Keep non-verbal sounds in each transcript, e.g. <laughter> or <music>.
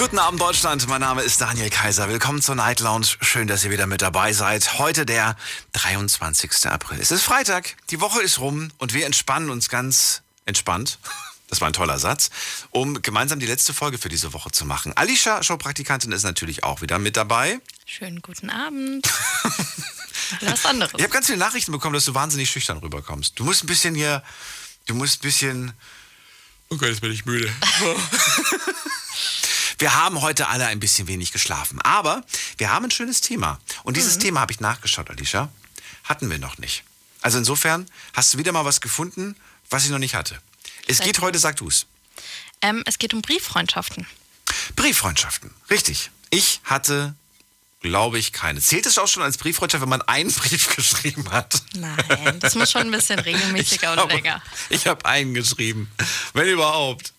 Guten Abend Deutschland, mein Name ist Daniel Kaiser. Willkommen zur Night Lounge. Schön, dass ihr wieder mit dabei seid. Heute der 23. April. Es ist Freitag, die Woche ist rum und wir entspannen uns ganz entspannt. <laughs> Das war ein toller Satz, um gemeinsam die letzte Folge für diese Woche zu machen. Alicia, Showpraktikantin, ist natürlich auch wieder mit dabei. Schönen guten Abend. Was anderes. Ich habe ganz viele Nachrichten bekommen, dass du wahnsinnig schüchtern rüberkommst. Du musst ein bisschen hier, du musst ein bisschen. Oh Gott, jetzt bin ich müde. <laughs> <laughs> Wir haben heute alle ein bisschen wenig geschlafen. Aber wir haben ein schönes Thema. Und dieses mhm. Thema habe ich nachgeschaut, Alicia. Hatten wir noch nicht. Also insofern hast du wieder mal was gefunden, was ich noch nicht hatte. Es Seit geht heute, sag du es. Ähm, es geht um Brieffreundschaften. Brieffreundschaften, richtig. Ich hatte, glaube ich, keine. Zählt es auch schon als Brieffreundschaft, wenn man einen <laughs> Brief geschrieben hat? Nein, das muss schon ein bisschen <laughs> regelmäßiger oder länger. Ich habe einen geschrieben, wenn überhaupt.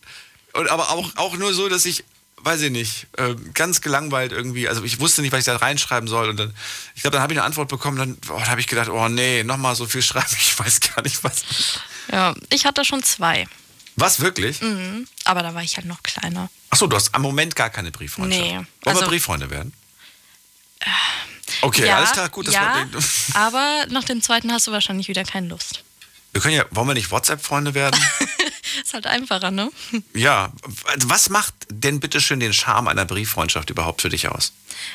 Und, aber auch, auch nur so, dass ich weiß ich nicht, äh, ganz gelangweilt irgendwie. Also ich wusste nicht, was ich da reinschreiben soll. Und dann, ich glaube, dann habe ich eine Antwort bekommen. Dann oh, habe ich gedacht, oh nee, nochmal so viel <laughs> schreiben. Ich weiß gar nicht, was. Ja, ich hatte schon zwei. Was, wirklich? Mhm. Aber da war ich halt noch kleiner. Achso, du hast am Moment gar keine Brieffreundschaft. Nee. Wollen also, wir Brieffreunde werden? Äh, okay, ja, alles klar, gut. Das ja, aber nach dem zweiten hast du wahrscheinlich wieder keine Lust. Wir können ja, wollen wir nicht WhatsApp-Freunde werden? <laughs> <laughs> ist halt einfacher, ne? Ja. Also was macht denn bitte schön den Charme einer Brieffreundschaft überhaupt für dich aus?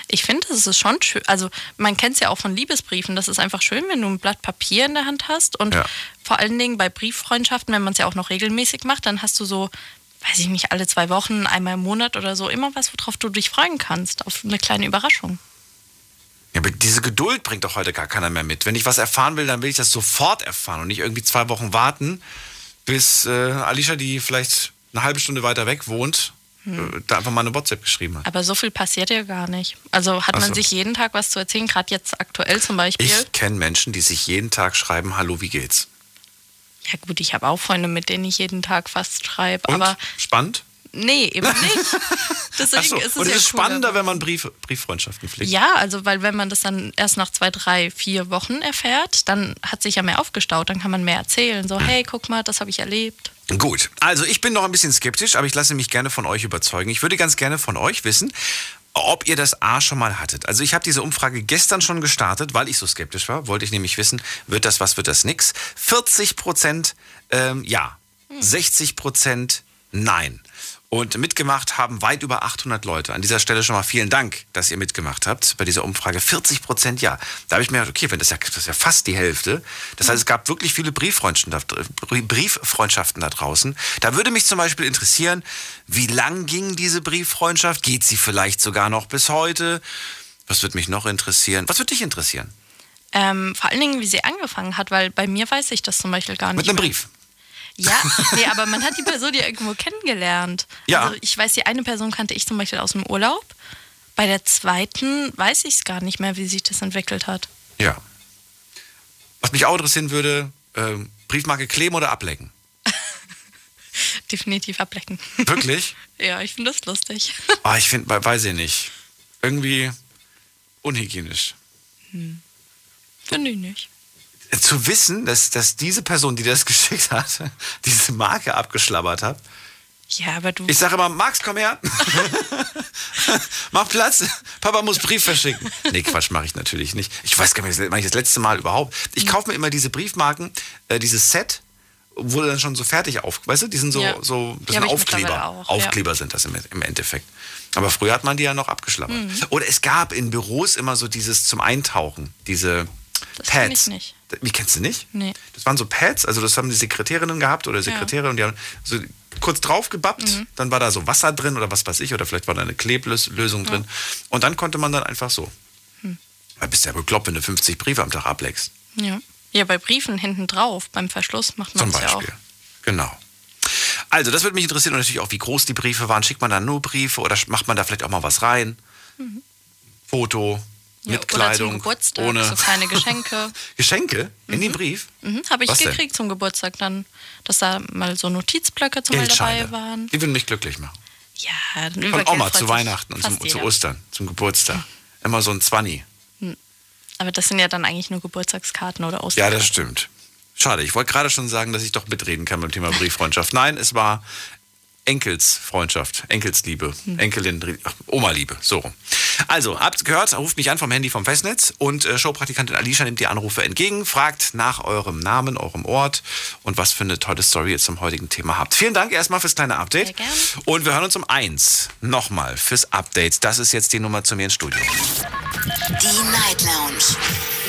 Ich finde, es ist schon schön. Also, man kennt es ja auch von Liebesbriefen. Das ist einfach schön, wenn du ein Blatt Papier in der Hand hast. Und ja. vor allen Dingen bei Brieffreundschaften, wenn man es ja auch noch regelmäßig macht, dann hast du so, weiß ich nicht, alle zwei Wochen, einmal im Monat oder so, immer was, worauf du dich freuen kannst. Auf eine kleine Überraschung. Ja, aber diese Geduld bringt doch heute gar keiner mehr mit. Wenn ich was erfahren will, dann will ich das sofort erfahren und nicht irgendwie zwei Wochen warten, bis äh, Alicia, die vielleicht eine halbe Stunde weiter weg wohnt, hm. Äh, da einfach mal eine WhatsApp geschrieben hat. Aber so viel passiert ja gar nicht. Also hat man so. sich jeden Tag was zu erzählen, gerade jetzt aktuell zum Beispiel. Ich kenne Menschen, die sich jeden Tag schreiben, hallo, wie geht's? Ja gut, ich habe auch Freunde, mit denen ich jeden Tag fast schreibe. Aber spannend? Nee, eben nicht. <laughs> Deswegen so. ist es Und es ja ist spannender, wenn man Brief, Brieffreundschaften pflegt. Ja, also weil wenn man das dann erst nach zwei, drei, vier Wochen erfährt, dann hat sich ja mehr aufgestaut, dann kann man mehr erzählen. So, hey, guck mal, das habe ich erlebt. Gut, also ich bin noch ein bisschen skeptisch, aber ich lasse mich gerne von euch überzeugen. Ich würde ganz gerne von euch wissen, ob ihr das A schon mal hattet. Also ich habe diese Umfrage gestern schon gestartet, weil ich so skeptisch war. Wollte ich nämlich wissen, wird das was, wird das nix? 40 Prozent ähm, ja, 60 Prozent nein. Und mitgemacht haben weit über 800 Leute. An dieser Stelle schon mal vielen Dank, dass ihr mitgemacht habt bei dieser Umfrage. 40 Prozent ja. Da habe ich mir gedacht, okay, wenn das, ja, das ist ja fast die Hälfte. Das heißt, es gab wirklich viele Brieffreundschaften da, draußen. Da würde mich zum Beispiel interessieren, wie lang ging diese Brieffreundschaft? Geht sie vielleicht sogar noch bis heute? Was würde mich noch interessieren? Was würde dich interessieren? Ähm, vor allen Dingen, wie sie angefangen hat, weil bei mir weiß ich das zum Beispiel gar nicht. Mit einem Brief. Ja, nee, aber man hat die Person ja irgendwo kennengelernt. Ja. Also ich weiß, die eine Person kannte ich zum Beispiel aus dem Urlaub. Bei der zweiten weiß ich es gar nicht mehr, wie sich das entwickelt hat. Ja. Was mich auch interessieren würde, äh, Briefmarke kleben oder ablecken? <laughs> Definitiv ablecken. Wirklich? <laughs> ja, ich finde das lustig. Ah, ich finde, weiß ich nicht. Irgendwie unhygienisch. Hm. Finde ich nicht zu wissen, dass, dass diese Person, die das <laughs> geschickt hat, diese Marke abgeschlabbert hat. Ja, aber du. Ich sage immer, Max, komm her. <laughs> Mach Platz. Papa muss Brief verschicken. Nee, Quatsch, mache ich natürlich nicht. Ich weiß gar nicht, mache ich das letzte Mal überhaupt. Ich hm. kaufe mir immer diese Briefmarken, äh, dieses Set, wo dann schon so fertig auf, weißt du, die sind so, ja. so das ja, sind Aufkleber. Auch, Aufkleber ja. sind das im, im, Endeffekt. Aber früher hat man die ja noch abgeschlabbert. Mhm. Oder es gab in Büros immer so dieses zum Eintauchen, diese das Pads. Ich nicht. Wie kennst du nicht? Nee. Das waren so Pads, also das haben die Sekretärinnen gehabt oder Sekretäre ja. und die haben so kurz drauf gebappt, mhm. dann war da so Wasser drin oder was weiß ich, oder vielleicht war da eine Kleblösung ja. drin. Und dann konnte man dann einfach so. Hm. Du bist ja bekloppt, wenn du 50 Briefe am Tag ableckst. Ja. Ja, bei Briefen hinten drauf, beim Verschluss macht man das ja auch. Genau. Also, das würde mich interessieren und natürlich auch, wie groß die Briefe waren. Schickt man da nur Briefe oder macht man da vielleicht auch mal was rein? Mhm. Foto, ja, mit Kleidung, zum Geburtstag, ohne so kleine Geschenke. <laughs> Geschenke in mhm. den Brief? Mhm, Habe ich Was gekriegt denn? zum Geburtstag dann, dass da mal so Notizblöcke zum Beispiel dabei waren. Die würden mich glücklich machen. Ja, dann Von Oma zu Weihnachten und zum, zu Ostern, zum Geburtstag. Mhm. Immer so ein Zwanni. Hm. Aber das sind ja dann eigentlich nur Geburtstagskarten oder Osterkarten. Ja, das stimmt. Schade, ich wollte gerade schon sagen, dass ich doch mitreden kann beim Thema Brieffreundschaft. Nein, es war Enkelsfreundschaft, Enkelsliebe, hm. Enkelin, Oma-Liebe, so rum. Also, habt gehört, ruft mich an vom Handy vom Festnetz und äh, Showpraktikantin Alicia nimmt die Anrufe entgegen, fragt nach eurem Namen, eurem Ort und was für eine tolle Story ihr zum heutigen Thema habt. Vielen Dank erstmal fürs kleine Update. Sehr gern. Und wir hören uns um eins nochmal fürs Update. Das ist jetzt die Nummer zu mir ins Studio. Die Night Lounge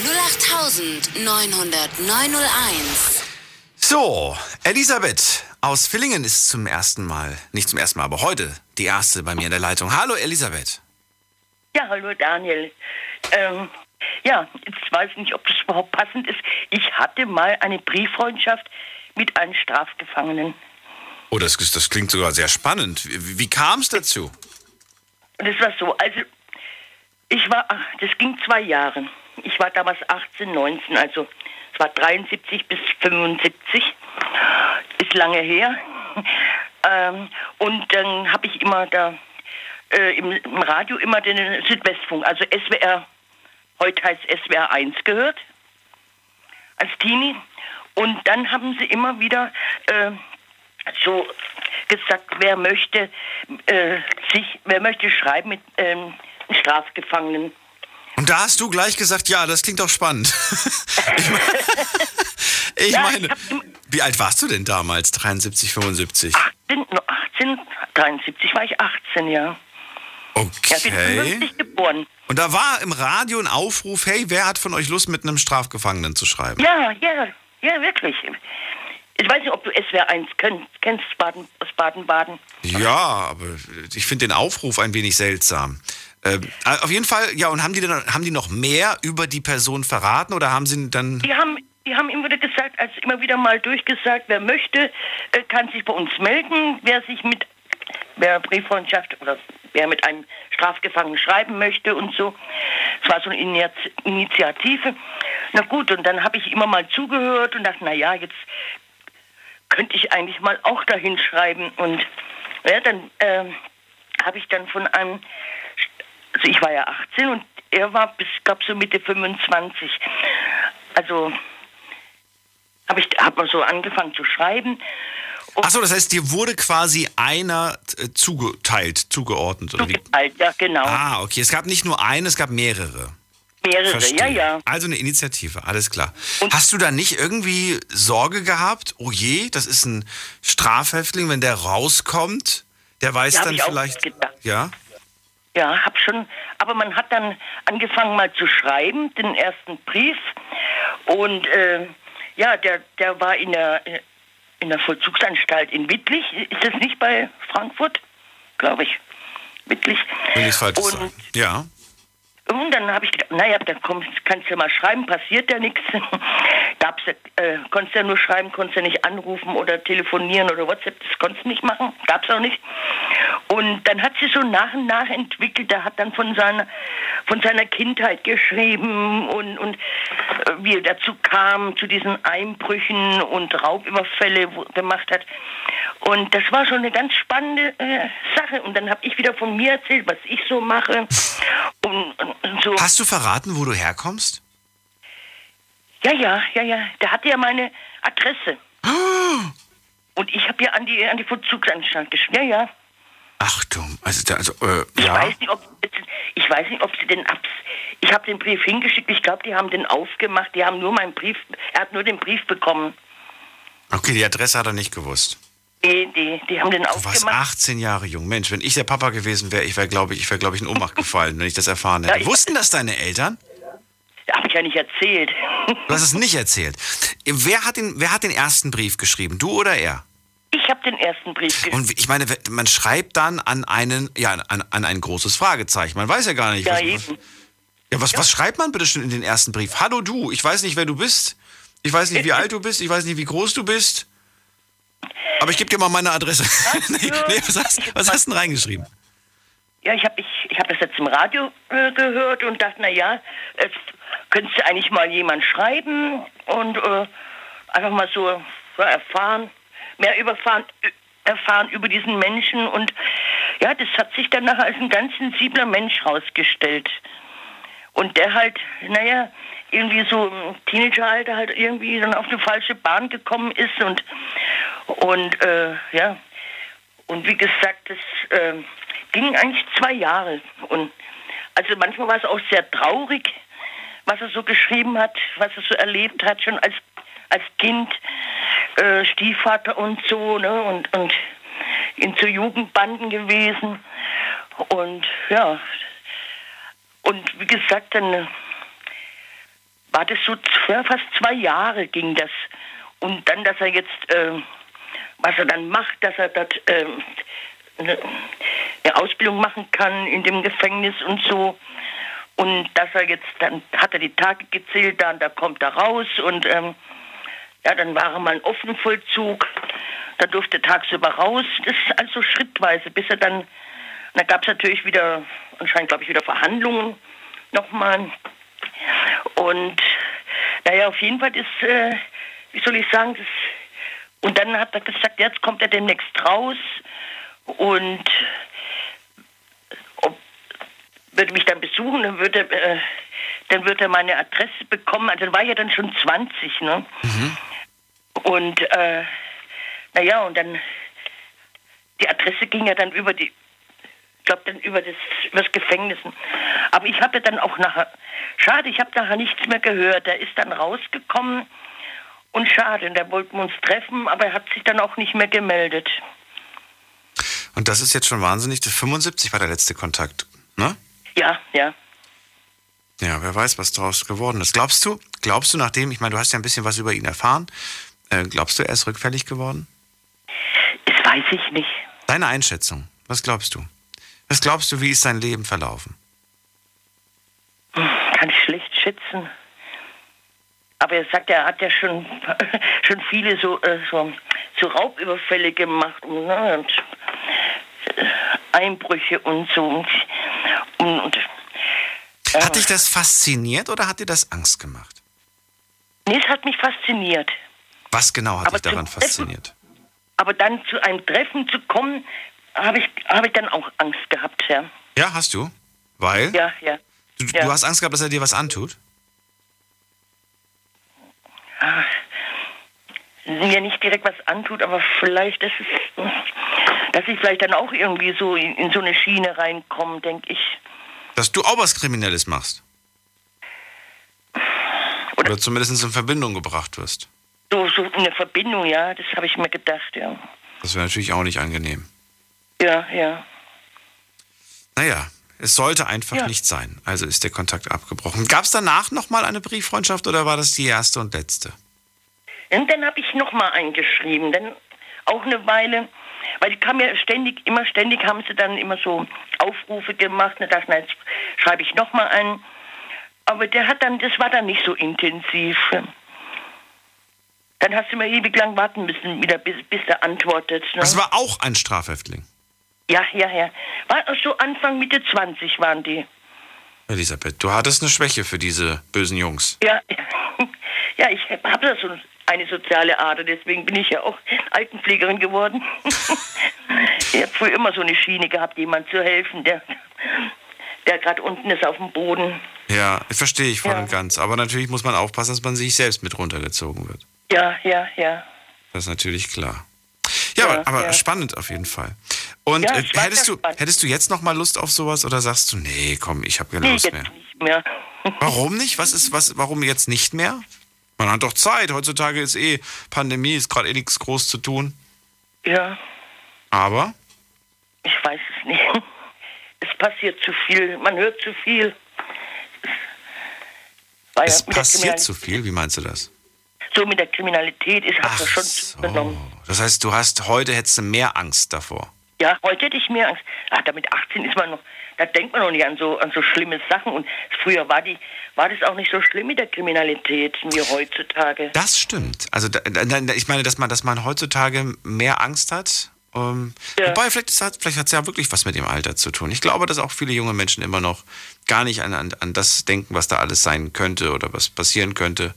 08901. So, Elisabeth aus Villingen ist zum ersten Mal, nicht zum ersten Mal, aber heute die erste bei mir in der Leitung. Hallo Elisabeth. Ja, hallo Daniel. Ähm, ja, jetzt weiß ich nicht, ob das überhaupt passend ist. Ich hatte mal eine Brieffreundschaft mit einem Strafgefangenen. Oh, das, das klingt sogar sehr spannend. Wie, wie kam es dazu? Das war so, also ich war, das ging zwei Jahre. Ich war damals 18, 19, also es war 73 bis 75 ist lange her. <laughs> Ähm, und dann habe ich immer da äh, im, im, Radio immer den Südwestfunk, also SWR, heute heißt SWR 1 gehört, als Teenie. Und dann haben sie immer wieder äh, so gesagt, wer möchte äh, sich, wer möchte schreiben mit ähm, Strafgefangenen. Und da hast du gleich gesagt, ja, das klingt doch spannend. <laughs> <laughs> ich meine, wie alt warst du denn damals, 73, 75? 18, 18 73 war ich 18, ja. Okay. Ja, geboren. Und da war im Radio ein Aufruf, hey, wer hat von euch Lust, mit einem Strafgefangenen zu schreiben? Ja, ja, ja, wirklich. Ich weiß nicht, ob du SWR 1 kennst, kennst Baden, aus Baden-Baden. Ja, aber ich finde den Aufruf ein wenig seltsam. Äh, auf jeden Fall, ja, und haben die, dann, haben die noch mehr über die Person verraten oder haben sie dann. Die haben die haben immer wieder gesagt, also immer wieder mal durchgesagt, wer möchte, äh, kann sich bei uns melden. Wer sich mit wer Brieffreundschaft oder wer mit einem Strafgefangenen schreiben möchte und so. Es war so eine Initiative. Na gut, und dann habe ich immer mal zugehört und dachte, na ja, jetzt könnte ich eigentlich mal auch dahin schreiben. Und ja, dann äh, habe ich dann von einem, also ich war ja 18 und er war bis, glaube so Mitte 25. Also habe ich hab mal so angefangen zu schreiben. Achso, das heißt, dir wurde quasi einer äh, zugeteilt, zugeordnet. Oder zugeteilt, ja, genau. Ah, okay. Es gab nicht nur einen, es gab mehrere. Mehrere, Verstehe. ja, ja. Also eine Initiative, alles klar. Und Hast du da nicht irgendwie Sorge gehabt? Oh je, das ist ein Strafhäftling, wenn der rauskommt, der weiß ja, dann vielleicht. Ja? Ja, hab schon. Aber man hat dann angefangen mal zu schreiben, den ersten Brief. Und äh, ja, der, der war in der, in der Vollzugsanstalt in Wittlich. Ist das nicht bei Frankfurt? Glaube ich. Wittlich. Will ich falsch sagen. Ja. Und dann habe ich gedacht, naja, dann kommst, kannst du ja mal schreiben, passiert ja nichts. <laughs> Gab's, äh, konntest ja nur schreiben, konntest ja nicht anrufen oder telefonieren oder WhatsApp, das konntest du nicht machen, gab's auch nicht. Und dann hat sie so nach und nach entwickelt, er hat dann von seiner, von seiner Kindheit geschrieben und, und äh, wie er dazu kam, zu diesen Einbrüchen und Raubüberfälle gemacht hat. Und das war schon eine ganz spannende äh, Sache. Und dann habe ich wieder von mir erzählt, was ich so mache. Und, und so. Hast du verraten, wo du herkommst? Ja, ja, ja, ja. Der hatte ja meine Adresse. Oh. Und ich habe ja an die, an die Vollzugsanstalt geschrieben. Ja, ja. Achtung, also, da, also äh, ich ja. Weiß nicht, ob, ich weiß nicht, ob sie den abs. Ich habe den Brief hingeschickt. Ich glaube, die haben den aufgemacht. Die haben nur meinen Brief. Er hat nur den Brief bekommen. Okay, die Adresse hat er nicht gewusst. Die, die, die haben den du aufgemacht. Du warst 18 Jahre jung. Mensch, wenn ich der Papa gewesen wäre, ich wäre, glaube ich, ich wäre, glaube ich, in Ohnmacht <laughs> gefallen, wenn ich das erfahren hätte. Ja, Wussten das deine Eltern? Habe ich ja nicht erzählt. Du hast es nicht erzählt. Wer hat den, wer hat den ersten Brief geschrieben? Du oder er? Ich habe den ersten Brief geschrieben. Und ich meine, man schreibt dann an einen, ja, an, an ein großes Fragezeichen. Man weiß ja gar nicht, ja, was, eben. ja, was, ja. was schreibt man bitte schon in den ersten Brief? Hallo du, ich weiß nicht, wer du bist. Ich weiß nicht, wie <laughs> alt du bist. Ich weiß nicht, wie groß du bist. Aber ich gebe dir mal meine Adresse. <laughs> nee, nee, was, hast, was hast du denn reingeschrieben? Ja, ich habe ich, ich hab das jetzt im Radio äh, gehört und dachte, na ja, äh, könntest du eigentlich mal jemand schreiben und äh, einfach mal so ja, erfahren, mehr überfahren, erfahren über diesen Menschen. Und ja, das hat sich dann nachher als ein ganz sensibler Mensch herausgestellt. Und der halt, naja, irgendwie so im Teenageralter halt irgendwie dann auf eine falsche Bahn gekommen ist und, und äh, ja, Und wie gesagt, das äh, ging eigentlich zwei Jahre. Und also manchmal war es auch sehr traurig, was er so geschrieben hat, was er so erlebt hat, schon als, als Kind, äh, Stiefvater und so, ne? Und, und in zu Jugendbanden gewesen. Und ja, und wie gesagt, dann war das so fast zwei Jahre ging das. Und dann, dass er jetzt, äh, was er dann macht, dass er dort äh, eine, Ausbildung machen kann in dem Gefängnis und so. Und dass er jetzt, dann hat er die Tage gezählt, dann da kommt er raus und ähm, ja, dann war er mal ein Offenvollzug. Da durfte er tagsüber raus. Das ist also schrittweise, bis er dann, da gab es natürlich wieder, anscheinend glaube ich, wieder Verhandlungen nochmal. Und naja, auf jeden Fall ist, äh, wie soll ich sagen, das, und dann hat er gesagt, jetzt kommt er demnächst raus und ob, würde mich dann besuchen, dann würde, äh, dann würde er meine Adresse bekommen. Also dann war ja dann schon 20, ne? Mhm. Und äh, naja, und dann die Adresse ging ja dann über die, ich glaube dann über das, über das Gefängnis. Aber ich habe dann auch nachher, schade, ich habe nachher nichts mehr gehört. Er ist dann rausgekommen und schade, da wollten wir uns treffen, aber er hat sich dann auch nicht mehr gemeldet. Und das ist jetzt schon wahnsinnig. 75 war der letzte Kontakt, ne? Ja, ja. Ja, wer weiß, was daraus geworden ist. Glaubst du, glaubst du, nachdem, ich meine, du hast ja ein bisschen was über ihn erfahren, äh, glaubst du, er ist rückfällig geworden? Das weiß ich nicht. Deine Einschätzung, was glaubst du? Was glaubst du, wie ist sein Leben verlaufen? Kann ich schlecht schätzen. Aber er sagt, er hat ja schon, <laughs> schon viele so, äh, so, so Raubüberfälle gemacht und, ne, und äh, Einbrüche und so. Und, und, äh, hat dich das fasziniert oder hat dir das Angst gemacht? Nee, es hat mich fasziniert. Was genau hat aber dich daran fasziniert? aber dann zu einem Treffen zu kommen, habe ich, hab ich dann auch Angst gehabt, ja. Ja, hast du? Weil? Ja, ja. Du, ja. du hast Angst gehabt, dass er dir was antut? Ach, mir nicht direkt was antut, aber vielleicht, dass, es, dass ich vielleicht dann auch irgendwie so in, in so eine Schiene reinkomme, denke ich. Dass du auch was Kriminelles machst? Oder, Oder zumindest in Verbindung gebracht wirst? So, so eine Verbindung, ja, das habe ich mir gedacht, ja. Das wäre natürlich auch nicht angenehm. Ja, ja. Naja, es sollte einfach ja. nicht sein. Also ist der Kontakt abgebrochen. Gab es danach nochmal eine Brieffreundschaft oder war das die erste und letzte? Und dann habe ich nochmal eingeschrieben. Dann auch eine Weile, weil die kam ja ständig, immer ständig haben sie dann immer so Aufrufe gemacht. Und dachte, jetzt schreibe ich nochmal ein. Aber der hat dann, das war dann nicht so intensiv. Dann hast du mal ewig lang warten müssen, wieder, bis, bis er antwortet. Ne? Das war auch ein Strafhäftling. Ja, ja, ja. War so Anfang, Mitte 20 waren die. Elisabeth, du hattest eine Schwäche für diese bösen Jungs. Ja, <laughs> ja ich habe da so eine soziale Ader, deswegen bin ich ja auch Altenpflegerin geworden. <laughs> ich habe früher immer so eine Schiene gehabt, jemand zu helfen, der, der gerade unten ist auf dem Boden. Ja, verstehe ich voll ja. und ganz. Aber natürlich muss man aufpassen, dass man sich selbst mit runtergezogen wird. Ja, ja, ja. Das ist natürlich klar. Ja, ja aber, ja. spannend auf jeden Fall. Und ja, äh, hättest, du, hättest du jetzt noch mal Lust auf sowas oder sagst du, nee, komm, ich habe keine nee, Lust mehr? Nicht mehr. <laughs> warum nicht? Was ist, was, warum jetzt nicht mehr? Man hat doch Zeit. Heutzutage ist eh Pandemie, ist gerade eh nichts groß zu tun. Ja. Aber? Ich weiß es nicht. <laughs> Es passiert zu viel. Man hört zu viel. Es, es passiert zu viel? Wie meinst du das? So mit der Kriminalität ist hat er schon so. genommen. Das heißt, du hast heute hättest du mehr Angst davor. Ja, heute hätte ich mehr Angst. Ach, da mit 18 ist man noch, da denkt man noch nicht an so, an so schlimme Sachen. Und früher war, die, war das auch nicht so schlimm mit der Kriminalität wie heutzutage. Das stimmt. Also da, da, ich meine, dass man, dass man heutzutage mehr Angst hat. Ähm, ja. Wobei, vielleicht, vielleicht hat es ja wirklich was mit dem Alter zu tun. Ich glaube, dass auch viele junge Menschen immer noch gar nicht an, an, an das denken, was da alles sein könnte oder was passieren könnte.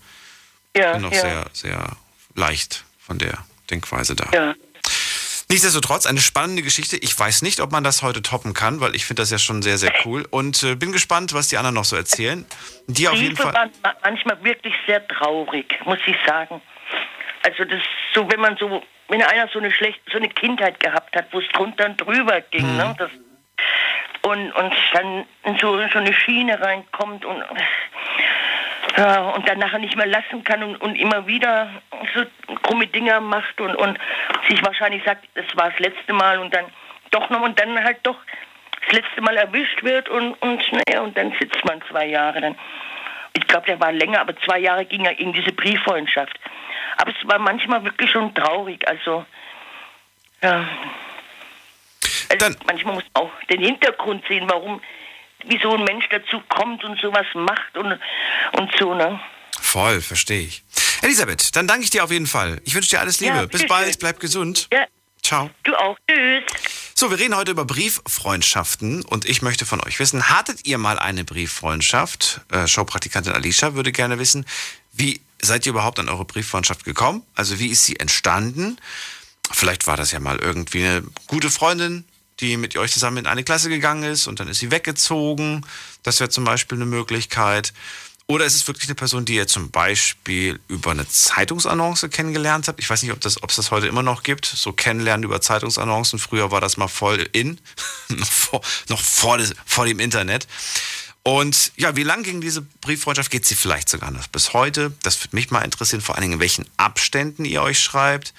Ja, bin noch ja. sehr, sehr leicht von der Denkweise da. Ja. Nichtsdestotrotz eine spannende Geschichte. Ich weiß nicht, ob man das heute toppen kann, weil ich finde das ja schon sehr, sehr cool und äh, bin gespannt, was die anderen noch so erzählen. Die auf jeden Fall. waren manchmal wirklich sehr traurig, muss ich sagen. Also das so, wenn man so wenn einer so eine schlecht, so eine Kindheit gehabt hat, wo es drunter und drüber ging, mhm. ne? Das, und, und dann in so, so eine Schiene reinkommt und ja, und dann nachher nicht mehr lassen kann und, und immer wieder so krumme Dinger macht und, und sich wahrscheinlich sagt, es war das letzte Mal und dann doch noch und dann halt doch das letzte Mal erwischt wird und, und, naja, und dann sitzt man zwei Jahre. Dann, ich glaube, der war länger, aber zwei Jahre ging er in diese Brieffreundschaft. Aber es war manchmal wirklich schon traurig. Also, ja. Also manchmal muss man auch den Hintergrund sehen, warum, wie so ein Mensch dazu kommt und sowas macht und, und so, ne? Voll, verstehe ich. Elisabeth, dann danke ich dir auf jeden Fall. Ich wünsche dir alles Liebe. Ja, Bis bald, bleib gesund. Ja. Ciao. Du auch. Tschüss. So, wir reden heute über Brieffreundschaften und ich möchte von euch wissen, hattet ihr mal eine Brieffreundschaft? Äh, Showpraktikantin Alicia würde gerne wissen, wie seid ihr überhaupt an eure Brieffreundschaft gekommen? Also wie ist sie entstanden? Vielleicht war das ja mal irgendwie eine gute Freundin, die mit euch zusammen in eine Klasse gegangen ist und dann ist sie weggezogen. Das wäre zum Beispiel eine Möglichkeit. Oder ist es wirklich eine Person, die ihr zum Beispiel über eine Zeitungsannonce kennengelernt habt? Ich weiß nicht, ob das, ob es das heute immer noch gibt. So kennenlernen über Zeitungsannoncen. Früher war das mal voll in. <laughs> noch vor, noch vor, des, vor dem Internet. Und ja, wie lang ging diese Brieffreundschaft? Geht sie vielleicht sogar noch bis heute? Das würde mich mal interessieren, vor allen Dingen, in welchen Abständen ihr euch schreibt.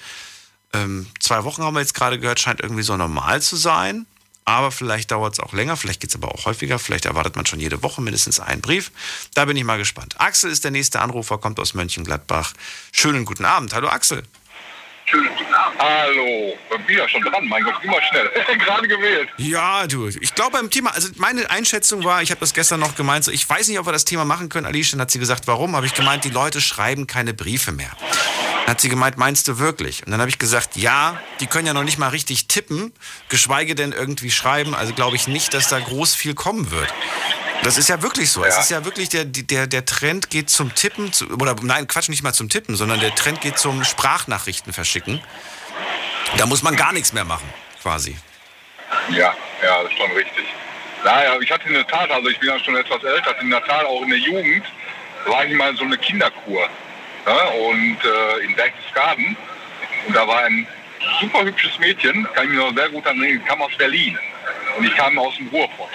Ähm, zwei Wochen haben wir jetzt gerade gehört, scheint irgendwie so normal zu sein. Aber vielleicht dauert es auch länger, vielleicht geht es aber auch häufiger, vielleicht erwartet man schon jede Woche mindestens einen Brief. Da bin ich mal gespannt. Axel ist der nächste Anrufer, kommt aus Mönchengladbach. Schönen guten Abend. Hallo Axel. Schönen guten Abend. Hallo, bin ja schon dran, mein Gott, immer schnell. <laughs> Gerade gewählt. Ja, du, ich glaube beim Thema, also meine Einschätzung war, ich habe das gestern noch gemeint, so, ich weiß nicht, ob wir das Thema machen können. Alicia hat sie gesagt, warum? Habe ich gemeint, die Leute schreiben keine Briefe mehr. Dann hat sie gemeint, meinst du wirklich? Und dann habe ich gesagt, ja, die können ja noch nicht mal richtig tippen, geschweige denn irgendwie schreiben. Also glaube ich nicht, dass da groß viel kommen wird. Das ist ja wirklich so. Ja. Es ist ja wirklich, der, der, der Trend geht zum Tippen, zu, oder nein, Quatsch, nicht mal zum Tippen, sondern der Trend geht zum Sprachnachrichten verschicken. Da muss man gar nichts mehr machen, quasi. Ja, ja, das ist schon richtig. Naja, ich hatte in der Tat, also ich bin ja schon etwas älter, in der Tat auch in der Jugend, war ich mal so eine Kinderkur. Ja, und äh, in Berchtesgaden. Und da war ein super hübsches Mädchen, kann ich mich noch sehr gut erinnern, kam aus Berlin. Und ich kam aus dem Ruhrpott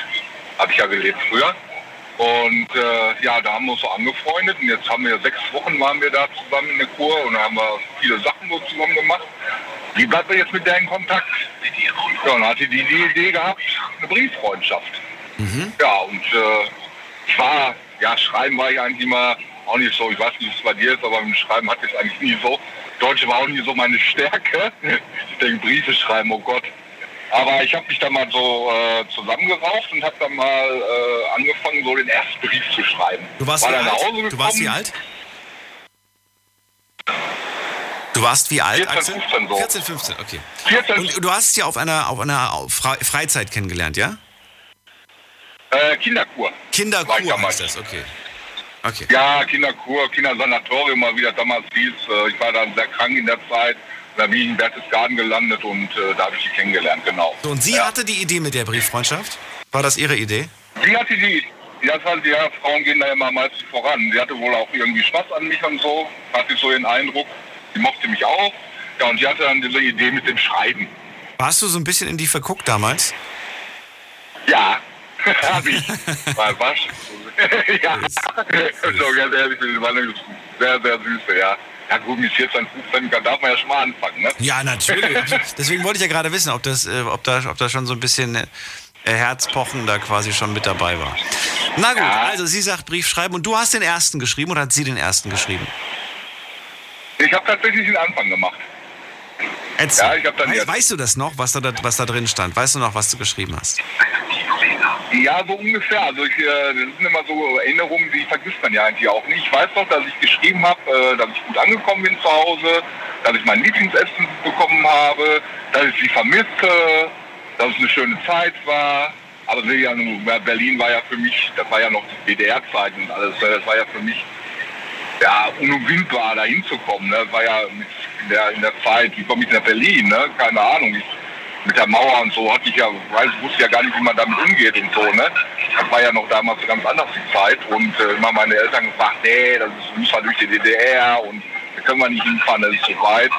habe ich ja gelebt früher. Und äh, ja, da haben wir uns so angefreundet und jetzt haben wir sechs Wochen waren wir da zusammen in der Kur und haben wir viele Sachen so zusammen gemacht. Wie bleibt er jetzt mit der in Kontakt? Ja, und hatte die, die Idee gehabt, eine Brieffreundschaft. Mhm. Ja, und äh, ich war, ja, Schreiben war ich eigentlich immer auch nicht so, ich weiß nicht, wie es bei dir ist, aber mit dem Schreiben hatte ich es eigentlich nie so. Deutsche war auch nie so meine Stärke. <laughs> Ich denke, Briefe schreiben, oh Gott, aber ich habe mich da mal so äh, zusammengerauft und habe dann mal äh, angefangen, so den ersten Brief zu schreiben. Du warst, War wie, alt? du warst wie alt? Du warst wie alt, 14, 15 so. 14, 15, okay. 14. Und du hast sie auf einer, auf einer Freizeit kennengelernt, ja? Äh, Kinderkur. Kinderkur heißt das, okay. Okay. Ja, Kinderkur, Kindersanatorium, wie das damals hieß. Äh, ich war dann sehr krank in der Zeit. Da bin ich in Berchtesgaden gelandet und äh, da habe ich sie kennengelernt, genau. So, und sie ja. hatte die Idee mit der Brieffreundschaft? War das ihre Idee? Sie hatte die, ja, das heißt, ja, Frauen gehen da immer meistens voran. Sie hatte wohl auch irgendwie Spaß an mich und so, hatte so den Eindruck. Sie mochte mich auch. Ja, und sie hatte dann diese Idee mit dem Schreiben. Warst du so ein bisschen in die verguckt damals? Ja, <laughs> habe ich. War, war <laughs> ja, so ganz ehrlich, das war eine sehr, sehr süße, ja. Ja gut, mit 14, 15 darf man ja schon mal anfangen, ne? Ja, natürlich. <laughs> Deswegen wollte ich ja gerade wissen, ob, das, äh, ob, da, ob da schon so ein bisschen äh, Herzpochen da quasi schon mit dabei war. Na gut, ja. also sie sagt Brief schreiben und du hast den ersten geschrieben oder hat sie den ersten geschrieben? Ich habe tatsächlich den Anfang gemacht. Erzähl. Ja, ich hab dann weißt, weißt du das noch, was da, was da drin stand? Weißt du noch, was du geschrieben hast? Ja, so ungefähr. Also ich, äh, das sind immer so Erinnerungen, die vergisst man ja eigentlich auch nicht. Ich weiß doch, dass ich geschrieben habe, äh, dass ich gut angekommen bin zu Hause, dass ich mein Lieblingsessen bekommen habe, dass ich sie vermisse, dass es eine schöne Zeit war. Aber Berlin war ja für mich, das war ja noch die DDR-Zeit und alles, das war ja für mich ja, unumwindbar, da hinzukommen. Ne? Das war ja in der, in der Zeit, wie komme ich nach Berlin? Ne? Keine Ahnung. Ich, mit der Mauer und so hatte ich ja, weiß, wusste ja gar nicht, wie man damit umgeht und so, ne? Das war ja noch damals ganz anders die Zeit und äh, immer meine Eltern gesagt, nee, das ist, müssen wir durch die DDR und da können wir nicht hinfahren, das ist zu weit.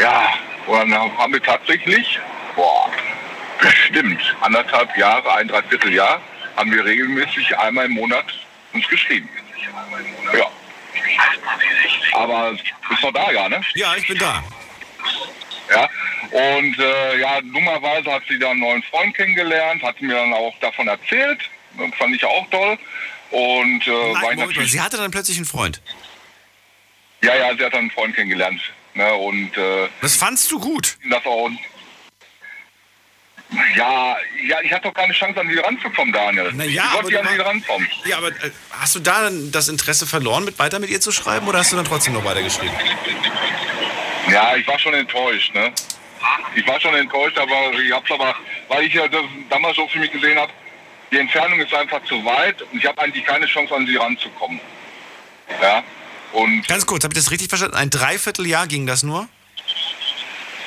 Ja, Und dann haben wir tatsächlich, boah, bestimmt anderthalb Jahre, ein Dreivierteljahr, haben wir regelmäßig einmal im Monat uns geschrieben. Ja. Aber bist noch da, ja, ne? Ja, ich bin da. Ja. Und äh, ja, dummerweise hat sie dann einen neuen Freund kennengelernt, hat mir dann auch davon erzählt. Fand ich auch toll. Und äh, Nein, war ich Moment sie hatte dann plötzlich einen Freund. Ja, ja, sie hat dann einen Freund kennengelernt. Ne? Und äh, Das fandst du gut. das auch. Ja, ja, ich hatte doch keine Chance, an sie ranzukommen, Daniel. Na ich ja, aber wollte du an war- rankommen. Ja, aber äh, hast du da dann das Interesse verloren, mit weiter mit ihr zu schreiben oder hast du dann trotzdem noch weitergeschrieben? Ja, ich war schon enttäuscht, ne? Ich war schon enttäuscht, aber ich hab's aber, weil ich ja das damals so für mich gesehen habe, die Entfernung ist einfach zu weit und ich habe eigentlich keine Chance, an sie ranzukommen. Ja. Und Ganz kurz, habe ich das richtig verstanden? Ein Dreivierteljahr ging das nur?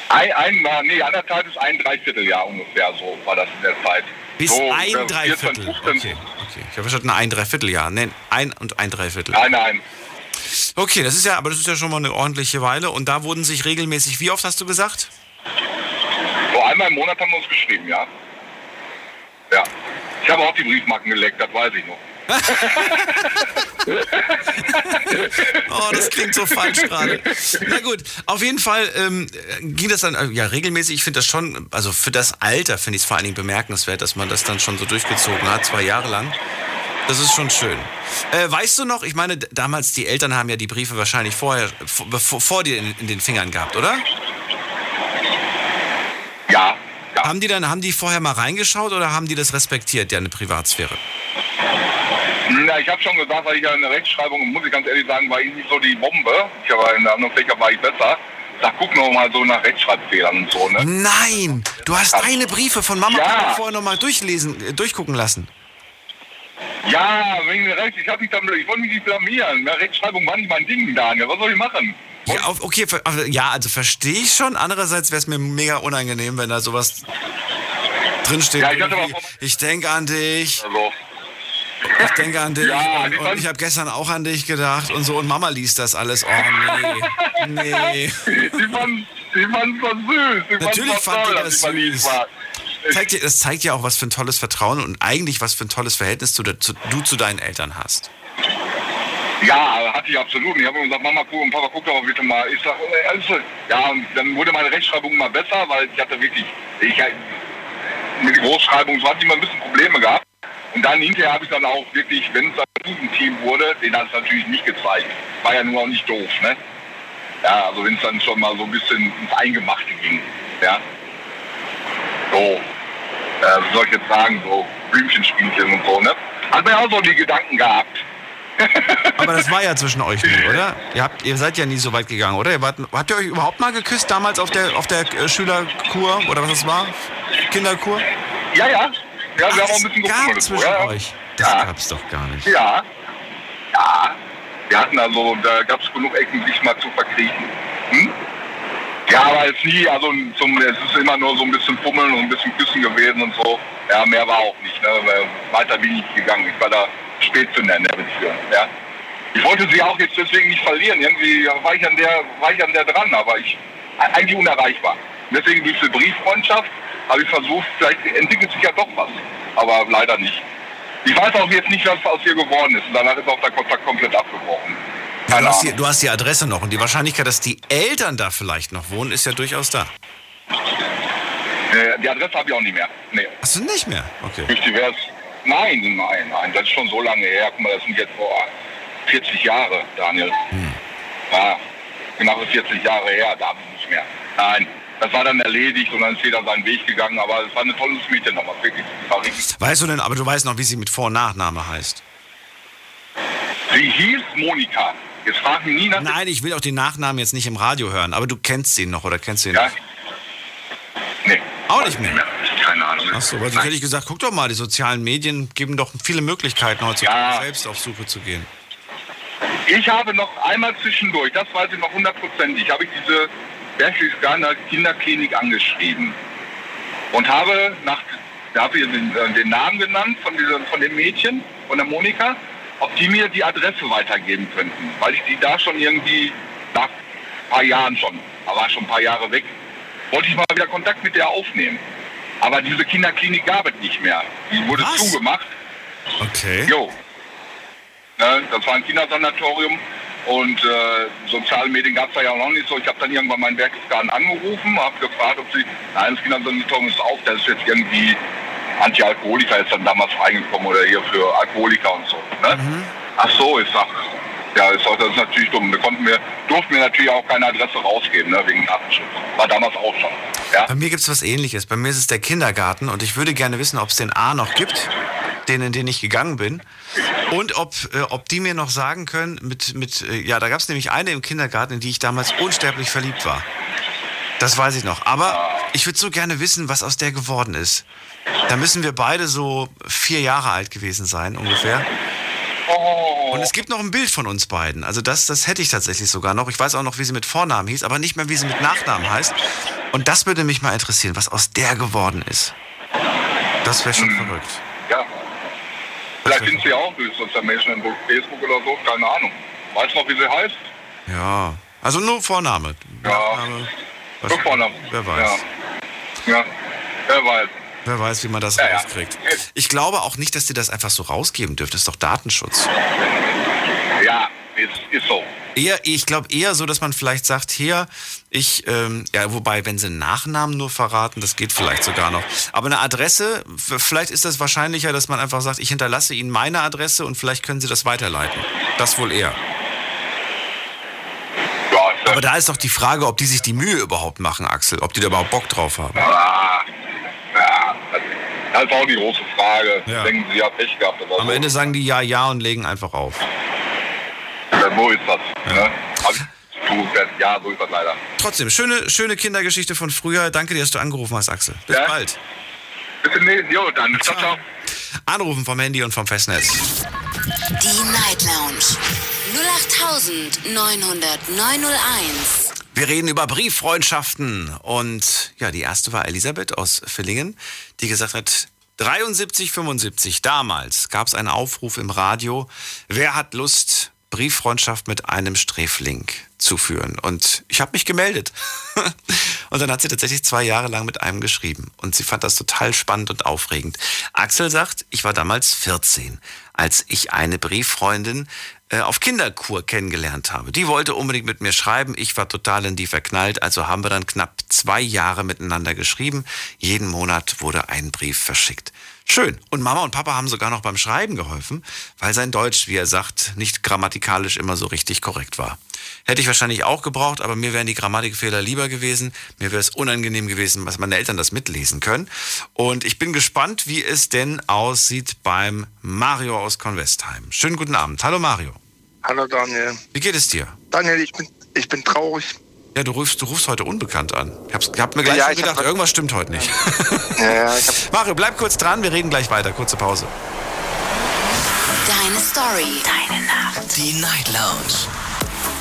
ein, ein nee, anderthalb ist ein Dreivierteljahr ungefähr, so war das in der Zeit. Bis so, ein äh, 14, Dreiviertel. 15. Okay, okay. Ich habe verstanden, ein Dreivierteljahr. Nein, ein und ein Dreiviertel. Nein, nein. Okay, das ist ja, aber das ist ja schon mal eine ordentliche Weile. Und da wurden sich regelmäßig, wie oft hast du gesagt? So einmal im Monat haben wir uns geschrieben, ja. Ja. Ich habe auch die Briefmarken geleckt, das weiß ich noch. <laughs> Oh, das klingt so falsch gerade. Na gut, auf jeden Fall ähm, ging das dann äh, ja regelmäßig. Ich finde das schon, also für das Alter finde ich es vor allen Dingen bemerkenswert, dass man das dann schon so durchgezogen hat, zwei Jahre lang. Das ist schon schön. Äh, weißt du noch, ich meine, damals die Eltern haben ja die Briefe wahrscheinlich vorher, vor, vor dir in, in den Fingern gehabt, oder? Ja, ja. Haben die dann, haben die vorher mal reingeschaut oder haben die das respektiert, ja, eine Privatsphäre? Na, ich habe schon gesagt, weil ich ja in der Rechtschreibung, muss ich ganz ehrlich sagen, war ich nicht so die Bombe. Ich war in der anderen Fächer war ich besser. Da gucken wir mal so nach Rechtschreibfehlern und so, ne? Nein, du hast deine Briefe von Mama Ja. vorher nochmal durchlesen, äh, durchgucken lassen. Ja, wegen der Recht, ich hab mich dann, ich wollte mich nicht blamieren. Ja, Rechtschreibung war nicht mein Ding, Daniel. Was soll ich machen? Ja, okay, ja, also verstehe ich schon. Andererseits wäre es mir mega unangenehm, wenn da sowas drinsteht. Ja, ich ich denke an dich, Also, ich denke an dich Ja, und, und fand- ich habe gestern auch an dich gedacht und so und Mama liest das alles. Oh nee, <laughs> nee. die die fanden das süß. Die Natürlich fand die das süß. war. Zeigt das zeigt ja auch, was für ein tolles Vertrauen und eigentlich was für ein tolles Verhältnis du, zu, du zu deinen Eltern hast. Ja, hatte ich absolut. Ich habe gesagt, Mama, guck und Papa, guck doch mal bitte mal. Ich sag, äh, alles so. ja, und dann wurde meine Rechtschreibung immer besser, weil ich hatte wirklich, ich, mit der Großschreibung, so hatte ich immer ein bisschen Probleme gehabt. Und dann hinterher habe ich dann auch wirklich, wenn es ein Jugendteam wurde, den hat es natürlich nicht gezeigt. War ja nur auch nicht doof, ne? Ja, also wenn es dann schon mal so ein bisschen ins Eingemachte ging, ja. So, äh, wie soll ich jetzt sagen, so Blümchenspielchen und so, ne? Hat mir auch so die Gedanken gehabt. <laughs> Aber das war ja zwischen euch nie, oder? Ihr, habt, ihr seid ja nie so weit gegangen, oder? Ihr wart, habt ihr euch überhaupt mal geküsst damals auf der, auf der äh, Schülerkur oder was das war? Kinderkur? Ja, ja. Ja, wir haben auch ein bisschen gab zwischen ja. euch. Das Ja. gab's doch gar nicht. Ja. Ja. Wir hatten also, da gab es genug Ecken, sich mal zu verkriechen. Hm? Ja, aber jetzt nie, also zum, es ist immer nur so ein bisschen Fummeln und ein bisschen Küssen gewesen und so. Ja, mehr war auch nicht. Ne? Weiter bin ich gegangen. Ich war da Spätzünder in der Beziehung. Ja? Ich wollte sie auch jetzt deswegen nicht verlieren. Irgendwie war ich an der, war ich an der dran, aber ich eigentlich unerreichbar. Deswegen diese Brieffreundschaft habe ich versucht, vielleicht entwickelt sich ja doch was. Aber leider nicht. Ich weiß auch jetzt nicht, was aus ihr geworden ist. Und danach ist auch der Kontakt komplett abgebrochen. Du, hast die, du hast die Adresse noch und die Wahrscheinlichkeit, dass die Eltern da vielleicht noch wohnen, ist ja durchaus da. Äh, Die Adresse habe ich auch nicht mehr. Nee, Hast du nicht mehr? Okay. nicht divers. Nein, nein, nein, das ist schon so lange her. Guck mal, das sind jetzt vor 40 Jahre, Daniel. Ja, genau 40 Jahre her, da habe ich nicht mehr. Nein, das war dann erledigt und dann ist jeder seinen Weg gegangen. Aber es war ein tolles Mädchen nochmal, wirklich. Weißt du denn, aber du weißt noch, wie sie mit Vor- und Nachname heißt. Sie hieß Monika. Jetzt frag mich nie nach Nein, ich will auch den Nachnamen jetzt nicht im Radio hören, aber du kennst ihn noch oder kennst du ihn Ja? noch? Nee. Auch nicht mehr. Keine Ahnung. Ach so, weil sonst hätte ich gesagt, guck doch mal, die sozialen Medien geben doch viele Möglichkeiten heutzutage Ja. selbst auf Suche zu gehen. Ich habe noch einmal zwischendurch, das weiß ich noch hundertprozentig, habe ich diese Berchtesgadener Kinderklinik angeschrieben und habe nach, da habe ich den, äh, den Namen genannt von, dieser, von dem Mädchen, von der Monika, ob die mir die Adresse weitergeben könnten, weil ich die da schon irgendwie nach ein paar Jahren schon, aber war schon ein paar Jahre weg, wollte ich mal wieder Kontakt mit der aufnehmen. Aber diese Kinderklinik gab es nicht mehr. Die wurde Was? zugemacht. Okay. Jo. Ne, das war ein Kindersanatorium und äh, soziale Medien gab es da ja auch noch nicht so. Ich habe dann irgendwann meinen Werkesgarten angerufen, habe gefragt, ob sie, nein, das Kindersanatorium ist auf, das ist jetzt irgendwie Anti-Alkoholiker, ist dann damals reingekommen oder hier für Alkoholiker und so. Ne? Ach so, ich sag, ja, das ist natürlich dumm. Wir konnten wir, durften wir natürlich auch keine Adresse rausgeben, ne, wegen Datenschutz. War damals auch schon. Ja? Bei mir gibt es was ähnliches. Bei mir ist es der Kindergarten und ich würde gerne wissen, ob es den A noch gibt, den, in den ich gegangen bin. Und ob, äh, ob die mir noch sagen können, mit, mit äh, ja, da gab es nämlich eine im Kindergarten, in die ich damals unsterblich verliebt war. Das weiß ich noch. Aber ich würde so gerne wissen, was aus der geworden ist. Da müssen wir beide so vier Jahre alt gewesen sein, ungefähr. Oh, Und es gibt noch ein Bild von uns beiden. Also das, das hätte ich tatsächlich sogar noch. Ich weiß auch noch, wie sie mit Vornamen hieß, aber nicht mehr, wie sie mit Nachnamen heißt. Und das würde mich mal interessieren, was aus der geworden ist. Das wäre schon verrückt. ja. Vielleicht sind sie auch durch soziale Medien, Facebook oder so, keine Ahnung. Weißt du noch, wie sie heißt? Ja. Also nur Vorname. Ja. Nachname. Was-. Wer weiß. Ja. ja. Wer weiß. Wer weiß, wie man das Ja, ja. rauskriegt. Ich glaube auch nicht, dass die das einfach so rausgeben dürfen. Das ist doch Datenschutz. Ja, ist, ist so. Eher, ich glaube eher so, dass man vielleicht sagt, hier, ich, ähm, ja, wobei, wenn sie einen Nachnamen nur verraten, das geht vielleicht sogar noch. Aber eine Adresse, vielleicht ist das wahrscheinlicher, dass man einfach sagt, ich hinterlasse Ihnen meine Adresse und vielleicht können Sie das weiterleiten. Das wohl eher. Ja, Aber da ist doch die Frage, ob die sich die Mühe überhaupt machen, Axel, ob die da überhaupt Bock drauf haben. ja, das ist auch die große Frage. Ja. Denken Sie, ja Pech gehabt oder Am so. Ende sagen die ja, ja und legen einfach auf. Ja, so ist das. Ne? Ich zu tun. Ja, so ist das leider. Trotzdem, schöne, schöne Kindergeschichte von früher. Danke dir, dass du angerufen hast, Axel. Bis Ja. bald. Bis demnächst. Jo, dann. Ciao, ciao. Anrufen vom Handy und vom Festnetz. Die Night Lounge 0890901. Wir reden über Brieffreundschaften und ja, die erste war Elisabeth aus Villingen, die gesagt hat, 73, 75, damals gab es einen Aufruf im Radio, wer hat Lust, Brieffreundschaft mit einem Sträfling zu führen? Und ich habe mich gemeldet. <laughs> und dann hat sie tatsächlich zwei Jahre lang mit einem geschrieben. Und sie fand das total spannend und aufregend. Axel sagt, ich war damals 14, als ich eine Brieffreundin auf Kinderkur kennengelernt habe. Die wollte unbedingt mit mir schreiben. Ich war total in die verknallt. Also haben wir dann knapp zwei Jahre miteinander geschrieben. Jeden Monat wurde ein Brief verschickt. Schön. Und Mama und Papa haben sogar noch beim Schreiben geholfen, weil sein Deutsch, wie er sagt, nicht grammatikalisch immer so richtig korrekt war. Hätte ich wahrscheinlich auch gebraucht, aber mir wären die Grammatikfehler lieber gewesen. Mir wäre es unangenehm gewesen, dass meine Eltern das mitlesen können. Und ich bin gespannt, wie es denn aussieht beim Mario aus Convestheim. Schönen guten Abend. Hallo Mario. Hallo Daniel. Wie geht es dir? Daniel, ich bin, ich bin traurig. Ja, du rufst, du rufst heute unbekannt an. Ich hab's- ich hab mir gleich Ja, schon ich hab gedacht, irgendwas stimmt heute nicht. <laughs> Ja, ja, ich hab, Mario, bleib kurz dran, wir reden gleich weiter. Kurze Pause. Deine Story. Deine Nacht. Die Night Lounge.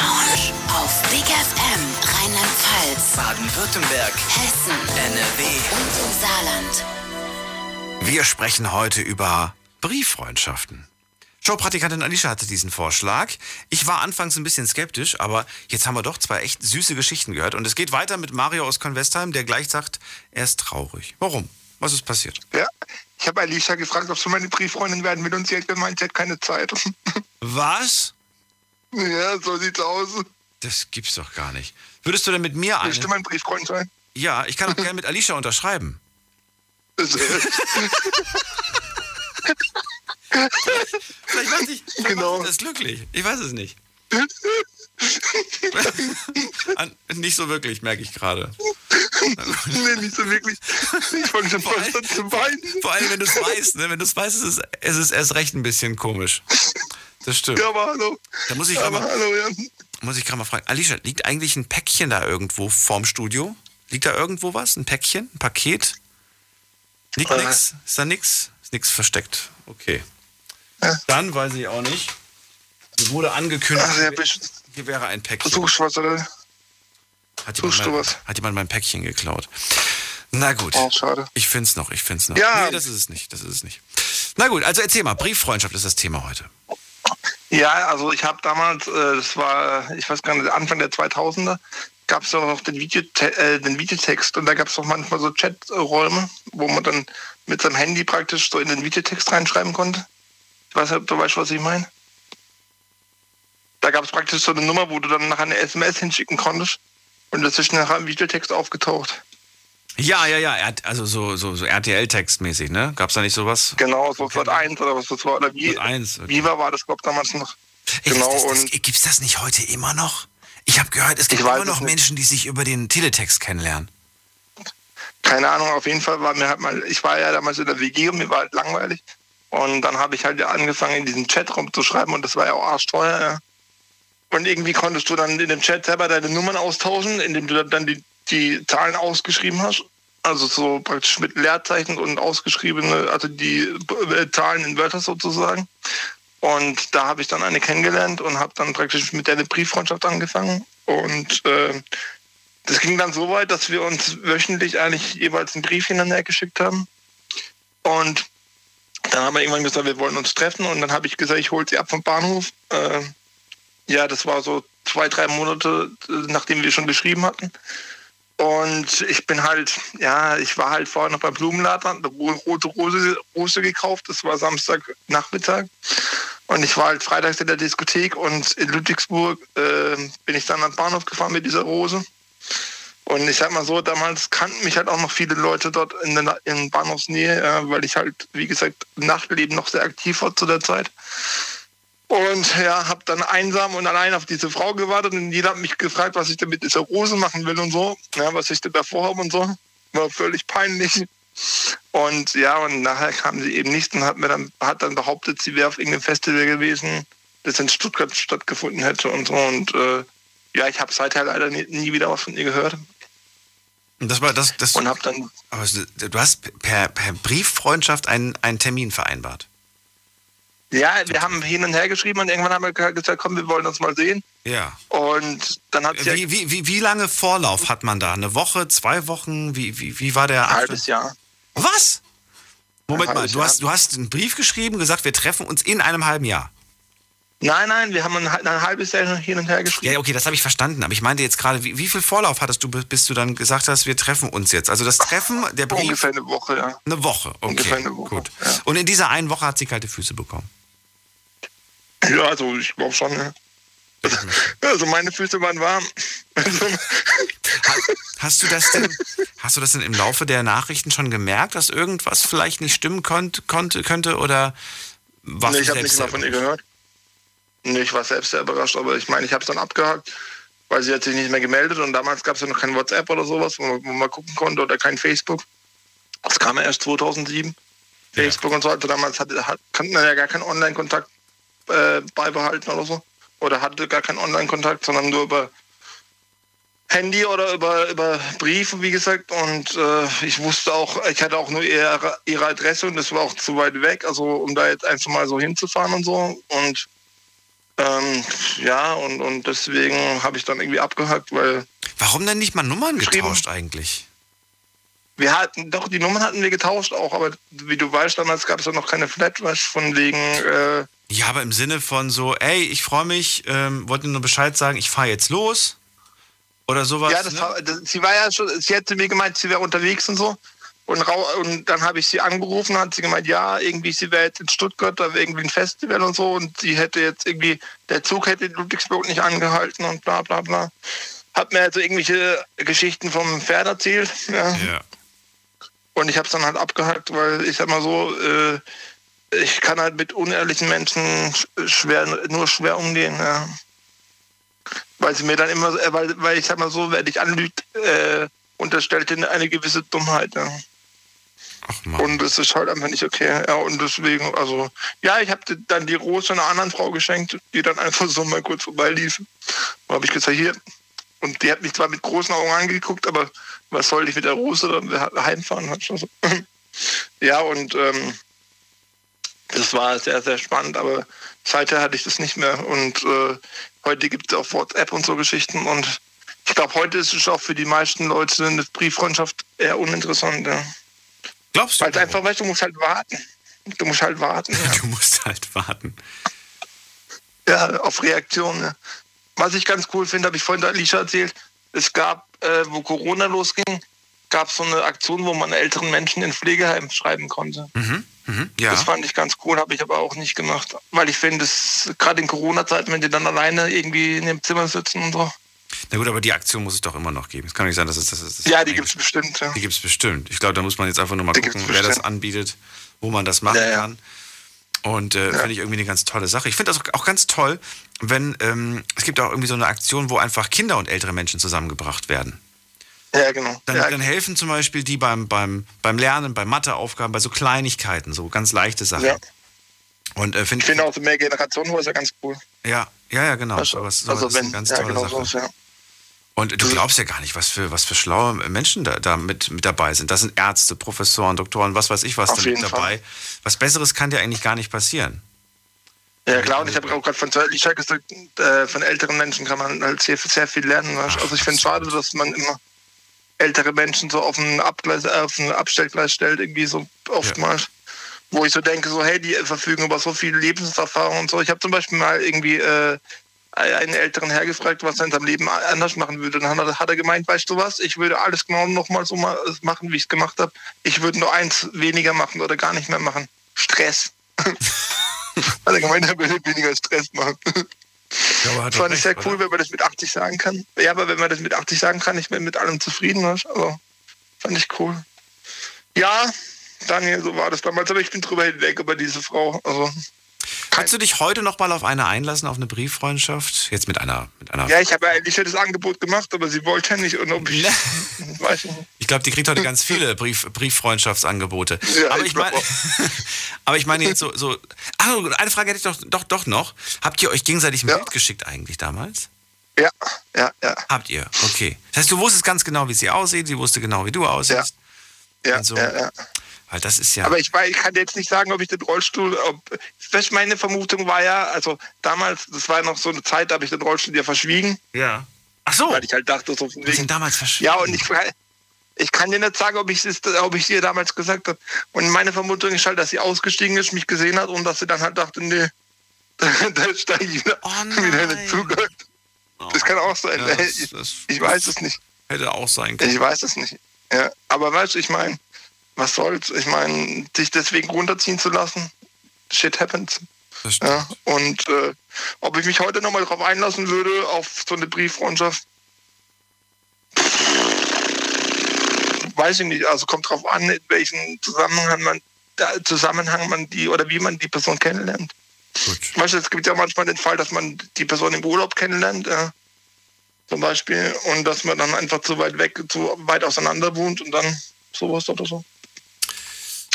Lounge. Auf Big FM Rheinland-Pfalz, Baden-Württemberg, Hessen NRW. und im Saarland. Wir sprechen heute über Brieffreundschaften. Showpraktikantin Alicia hatte diesen Vorschlag. Ich war anfangs ein bisschen skeptisch, aber jetzt haben wir doch zwei echt süße Geschichten gehört. Und es geht weiter mit Mario aus Convestheim, der gleich sagt, er ist traurig. Warum? Was ist passiert? ja. Ich habe Alicia gefragt, ob sie meine Brieffreundin werden will und sie hat gemeint, sie hat keine Zeit. <laughs> Was? Ja, so sieht's aus. Das gibt's doch gar nicht. Würdest du denn mit mir Willst du mein Brieffreund sein? Ja, ich kann auch <laughs> gerne mit Alicia unterschreiben. Vielleicht macht dich, vielleicht Genau. dich das glücklich. Ich weiß es nicht. <laughs> An, nicht so wirklich, merke ich gerade. nee, nicht so wirklich. Ich fange schon fast an zu weinen. Vor allem, wenn du es weißt, ne? Wenn du es weißt, ist es, erst recht ein bisschen komisch. Das stimmt. Ja, aber hallo. Da muss ich gerade Aber mal, hallo, ja. muss ich gerade mal fragen. Alicia, liegt eigentlich ein Päckchen da irgendwo vorm Studio? Liegt da irgendwo was? Ein Päckchen? Ein Paket? Liegt Äh. nix? Ist da nix? Ist nix versteckt. Okay. Ja. Dann weiß ich auch nicht. Mir wurde angekündigt, Also, ja, hier, wäre ein Päckchen. Suchst du was, oder? Hat jemand, du mein, was? hat jemand mein Päckchen geklaut? Na gut. Oh, schade. Ich find's noch, ich find's noch. Ja. Nee, das ist es nicht, das ist es nicht. Na gut, also erzähl mal, Brieffreundschaft ist das Thema heute. Ja, also ich habe damals, äh, das war, ich weiß gar nicht, Anfang der 2000er, gab es noch den, Videote äh, den Videotext und da gab es auch manchmal so Chaträume, wo man dann mit seinem Handy praktisch so in den Videotext reinschreiben konnte. Ich weiß nicht, ob du weißt, was ich meine. Da gab es praktisch so eine Nummer, wo du dann nachher eine SMS hinschicken konntest und das ist nachher im Videotext aufgetaucht. Ja, ja, ja, also so, so, so RTL-Textmäßig, ne? Gab's da nicht sowas? Genau, so Sat 1 oder was das war. Oder wie, Sat 1, okay. Viva war das, glaube ich, damals noch. Genau, das, das, gibt's das nicht heute immer noch? Ich habe gehört, es gibt immer noch es. Menschen, die sich über den Teletext kennenlernen. keine Ahnung, auf jeden Fall war mir halt mal, ich war ja damals in der WG und mir war halt langweilig. Und dann habe ich halt angefangen, in diesen Chatraum zu schreiben und das war ja auch arschteuer. Ja. Und irgendwie konntest du dann in dem Chat selber deine Nummern austauschen, indem du dann die, die Zahlen ausgeschrieben hast. Also so praktisch mit Leerzeichen und ausgeschriebene, also die äh, Zahlen in Wörter sozusagen. Und da habe ich dann eine kennengelernt und habe dann praktisch mit der eine Brieffreundschaft angefangen. Und äh, das ging dann so weit, dass wir uns wöchentlich eigentlich jeweils einen Brief hinterher geschickt haben. Und dann haben wir irgendwann gesagt, wir wollen uns treffen. Und dann habe ich gesagt, ich hole sie ab vom Bahnhof. Äh, ja, das war so zwei, drei Monate, äh, nachdem wir schon geschrieben hatten. Und ich bin halt, ja, ich war halt vorher noch beim Blumenladen, rote Rose, Rose gekauft. Das war Samstagnachmittag. Und ich war halt freitags in der Diskothek und in Ludwigsburg äh, bin ich dann am Bahnhof gefahren mit dieser Rose. Und ich sag mal so, damals kannten mich halt auch noch viele Leute dort in der in Bahnhofsnähe, äh, weil ich halt, wie gesagt, Nachtleben noch sehr aktiv war zu der Zeit. Und ja, habe dann einsam und allein auf diese Frau gewartet und jeder hat mich gefragt, was ich denn mit dieser Rose machen will und so, ja, was ich denn davor habe und so. War völlig peinlich. Und ja, und nachher kam sie eben nicht und hat mir dann, hat dann behauptet, sie wäre auf irgendeinem Festival gewesen, das in Stuttgart stattgefunden hätte und so. Und äh, ja, ich habe seither leider nie, nie wieder was von ihr gehört. Und das war das, das Und habe dann aber du hast per, per Brieffreundschaft einen, einen Termin vereinbart. Ja, wir haben hin und her geschrieben und irgendwann haben wir gesagt, komm, wir wollen uns mal sehen. Ja. Und dann hat sie Wie, wie, wie, wie lange Vorlauf hat man da? Eine Woche, zwei Wochen? Wie, wie, wie war der ein halbes Jahr. Was? Moment mal, du hast, du hast einen Brief geschrieben, gesagt, wir treffen uns in einem halben Jahr. Nein, nein, wir haben ein, ein halbes Jahr hin und her geschrieben. Ja, okay, das habe ich verstanden. Aber ich meinte jetzt gerade, wie, wie viel Vorlauf hattest du, bis du dann gesagt hast, wir treffen uns jetzt? Also das Treffen, der Brief, Ungefähr eine Woche, ja. eine Woche. Okay, Ungefähr eine Woche, gut. ja. Und in dieser einen Woche hat sie kalte Füße bekommen. Ja, also ich glaube schon, ja. Also meine Füße waren warm. Also, Hast du das denn, hast du das denn im Laufe der Nachrichten schon gemerkt, dass irgendwas vielleicht nicht stimmen konnte, konnte könnte oder was nee, ich habe nichts mehr von ihr gehört. Nee, ich war selbst sehr überrascht, aber ich meine, ich habe es dann abgehakt, weil sie hat sich nicht mehr gemeldet und damals gab es ja noch kein WhatsApp oder sowas, wo man, wo man gucken konnte oder kein Facebook. Das kam ja erst 2007. Facebook und so. Also damals hatte, hat, konnte man ja gar keinen Online-Kontakt äh, beibehalten oder so. Oder hatte gar keinen Online-Kontakt, sondern nur über Handy oder über, über Briefe, wie gesagt. Und äh, ich wusste auch, ich hatte auch nur ihre, ihre Adresse und das war auch zu weit weg, also um da jetzt einfach mal so hinzufahren und so. Und ähm, ja, und, und deswegen habe ich dann irgendwie abgehakt, weil Warum denn nicht mal Nummern getauscht eigentlich? Wir hatten, doch, die Nummern hatten wir getauscht auch, aber wie du weißt, damals gab es ja noch keine Flatwash von wegen, äh, Ja, aber im Sinne von so, ey, ich freue mich, ähm, wollte nur Bescheid sagen, ich fahre jetzt los. Oder sowas. ja, das ne? war, das, sie war ja schon, sie hätte mir gemeint, sie wäre unterwegs und so. Und, und dann habe ich sie angerufen, hat sie gemeint, ja, irgendwie, sie wäre jetzt in Stuttgart, da wäre irgendwie ein Festival und so. Und sie hätte jetzt irgendwie, der Zug hätte in Ludwigsburg nicht angehalten und bla bla bla. Hat mir also irgendwelche Geschichten vom Pferd erzählt. Ja. Ja. Und ich habe es dann halt abgehakt, weil ich sag mal so, äh, ich kann halt mit unehrlichen Menschen sch- schwer, nur schwer umgehen. Ja. Weil sie mir dann immer, äh, weil, weil ich sag mal so, wer dich anlügt, äh, unterstellt ihnen eine gewisse Dummheit. Ja. Und das ist halt einfach nicht okay. Ja, und deswegen, also, ja, ich habe dann die Rose einer anderen Frau geschenkt, die dann einfach so mal kurz vorbeilief. Und habe ich gesagt, hier. Und die hat mich zwar mit großen Augen angeguckt, aber was soll ich mit der Rose dann heimfahren? <clears throat> ja, und ähm, das war sehr, sehr spannend, aber seither hatte ich das nicht mehr. Und äh, heute gibt es auch WhatsApp und so Geschichten. Und ich glaube, heute ist es auch für die meisten Leute eine Brieffreundschaft eher uninteressant. Ja. Glaubst du? Weil einfach, weißt du, musst halt warten. Du musst halt warten. <laughs> Ja. Du musst halt warten. Ja, auf Reaktionen. Ja. Was ich ganz cool finde, habe ich vorhin der Alicia erzählt, es gab, äh, wo Corona losging, gab es so eine Aktion, wo man älteren Menschen in Pflegeheimen schreiben konnte. Mhm, mhm, ja. Das fand ich ganz cool, habe ich aber auch nicht gemacht. Weil ich finde, gerade in Corona-Zeiten, wenn die dann alleine irgendwie in dem Zimmer sitzen und so. Na gut, aber die Aktion muss es doch immer noch geben. Es kann nicht sein, dass es das ist. Ja, die gibt es bestimmt. Ja. Die gibt es bestimmt. Ich glaube, da muss man jetzt einfach nur mal Die gucken, wer das anbietet, wo man das machen ja. kann. Und äh, finde ich irgendwie eine ganz tolle Sache. Ich finde das auch, ganz toll, wenn ähm, es gibt auch irgendwie so eine Aktion, wo einfach Kinder und ältere Menschen zusammengebracht werden. Ja, genau. Dann, ja, dann helfen zum Beispiel die beim, beim, beim Lernen, bei Matheaufgaben, bei so Kleinigkeiten, so ganz leichte Sachen. Ja. Und äh, ich finde auch so mehr Generationenhäuser ganz cool. ja, ja, ja, genau. Also, sowas, sowas also ist wenn, eine ganz ja, tolle genau Sache. sowas, ja. Und du glaubst ja gar nicht, was für, was für schlaue Menschen da, da mit, mit dabei sind. Das sind Ärzte, Professoren, Doktoren, was weiß ich was da mit dabei. Was Besseres kann dir eigentlich gar nicht passieren. Ja klar, und ich habe auch gerade von Alicia gesagt, äh, von älteren Menschen kann man halt sehr, sehr viel lernen. du. Also ich finde es schade, dass man immer ältere Menschen so auf ein, Abgleis, äh, auf ein Abstellgleis stellt, irgendwie so oftmals. Wo ich so denke, so hey, die verfügen über so viel Lebenserfahrung und so. Ich habe zum Beispiel mal irgendwie äh, einen älteren Herr gefragt, was er in seinem Leben anders machen würde. Dann hat er, gemeint, weißt du was, ich würde alles genau nochmal so mal machen, wie ich es gemacht habe. Ich würde nur eins weniger machen oder gar nicht mehr machen. Stress. <laughs> hat er gemeint, er würde weniger Stress machen. Ja, aber Das fand ich sehr cool, oder? wenn man das mit 80 sagen kann. Ja, aber wenn man das mit 80 sagen kann, ich bin mit allem zufrieden. weißt. Also, fand ich cool. Ja, Daniel, so war das damals, aber ich bin drüber hinweg über diese Frau. Also, Kannst du dich heute noch mal auf eine einlassen, auf eine Brieffreundschaft? Jetzt mit einer, mit einer. ja, ich habe ja eigentlich das Angebot gemacht, aber sie wollte ja nicht. Und ob ich, <laughs> weiß ich glaube, die kriegt heute ganz viele <laughs> Brief, Brieffreundschaftsangebote. Ja, aber, ich mein, <laughs> aber ich meine jetzt so, so. Ach, eine Frage hätte ich doch, doch, doch noch. Habt ihr euch gegenseitig ein Ja. Bild geschickt eigentlich damals? Ja, ja, ja, Habt ihr, okay. Das heißt, du wusstest ganz genau, wie sie aussieht, sie wusste genau, wie du aussiehst. ja, Also, ja, ja. Weil das ist ja. Aber ich, weiß, ich kann jetzt nicht sagen, ob ich den Rollstuhl, ob, meine Vermutung war ja, also damals, das war noch so eine Zeit, da habe ich den Rollstuhl ja verschwiegen, ja. Ach so, weil ich halt dachte, so von wegen, damals verschwunden. Ja, und ich, ich kann dir nicht sagen, ob ich es ob ich ihr damals gesagt habe. Und meine Vermutung ist halt, dass sie ausgestiegen ist, mich gesehen hat und dass sie dann halt dachte, nee, <laughs> da steige ich wieder, Oh <laughs> wieder in den Zug. Das kann auch sein. Ja, das- ich, das- ich weiß es nicht. Hätte auch sein können. Ich weiß es nicht. Ja, aber weißt du, ich meine, was soll's? Ich meine, dich deswegen runterziehen zu lassen, shit happens. Ja, und äh, ob ich mich heute nochmal drauf einlassen würde, auf so eine Brieffreundschaft, weiß ich nicht. Also kommt drauf an, in welchem Zusammenhang man, Zusammenhang man die oder wie man die Person kennenlernt. Gut. Weißt du, es gibt ja manchmal den Fall, dass man die Person im Urlaub kennenlernt, ja, zum Beispiel, und dass man dann einfach zu weit weg, zu weit auseinander wohnt und dann sowas oder so.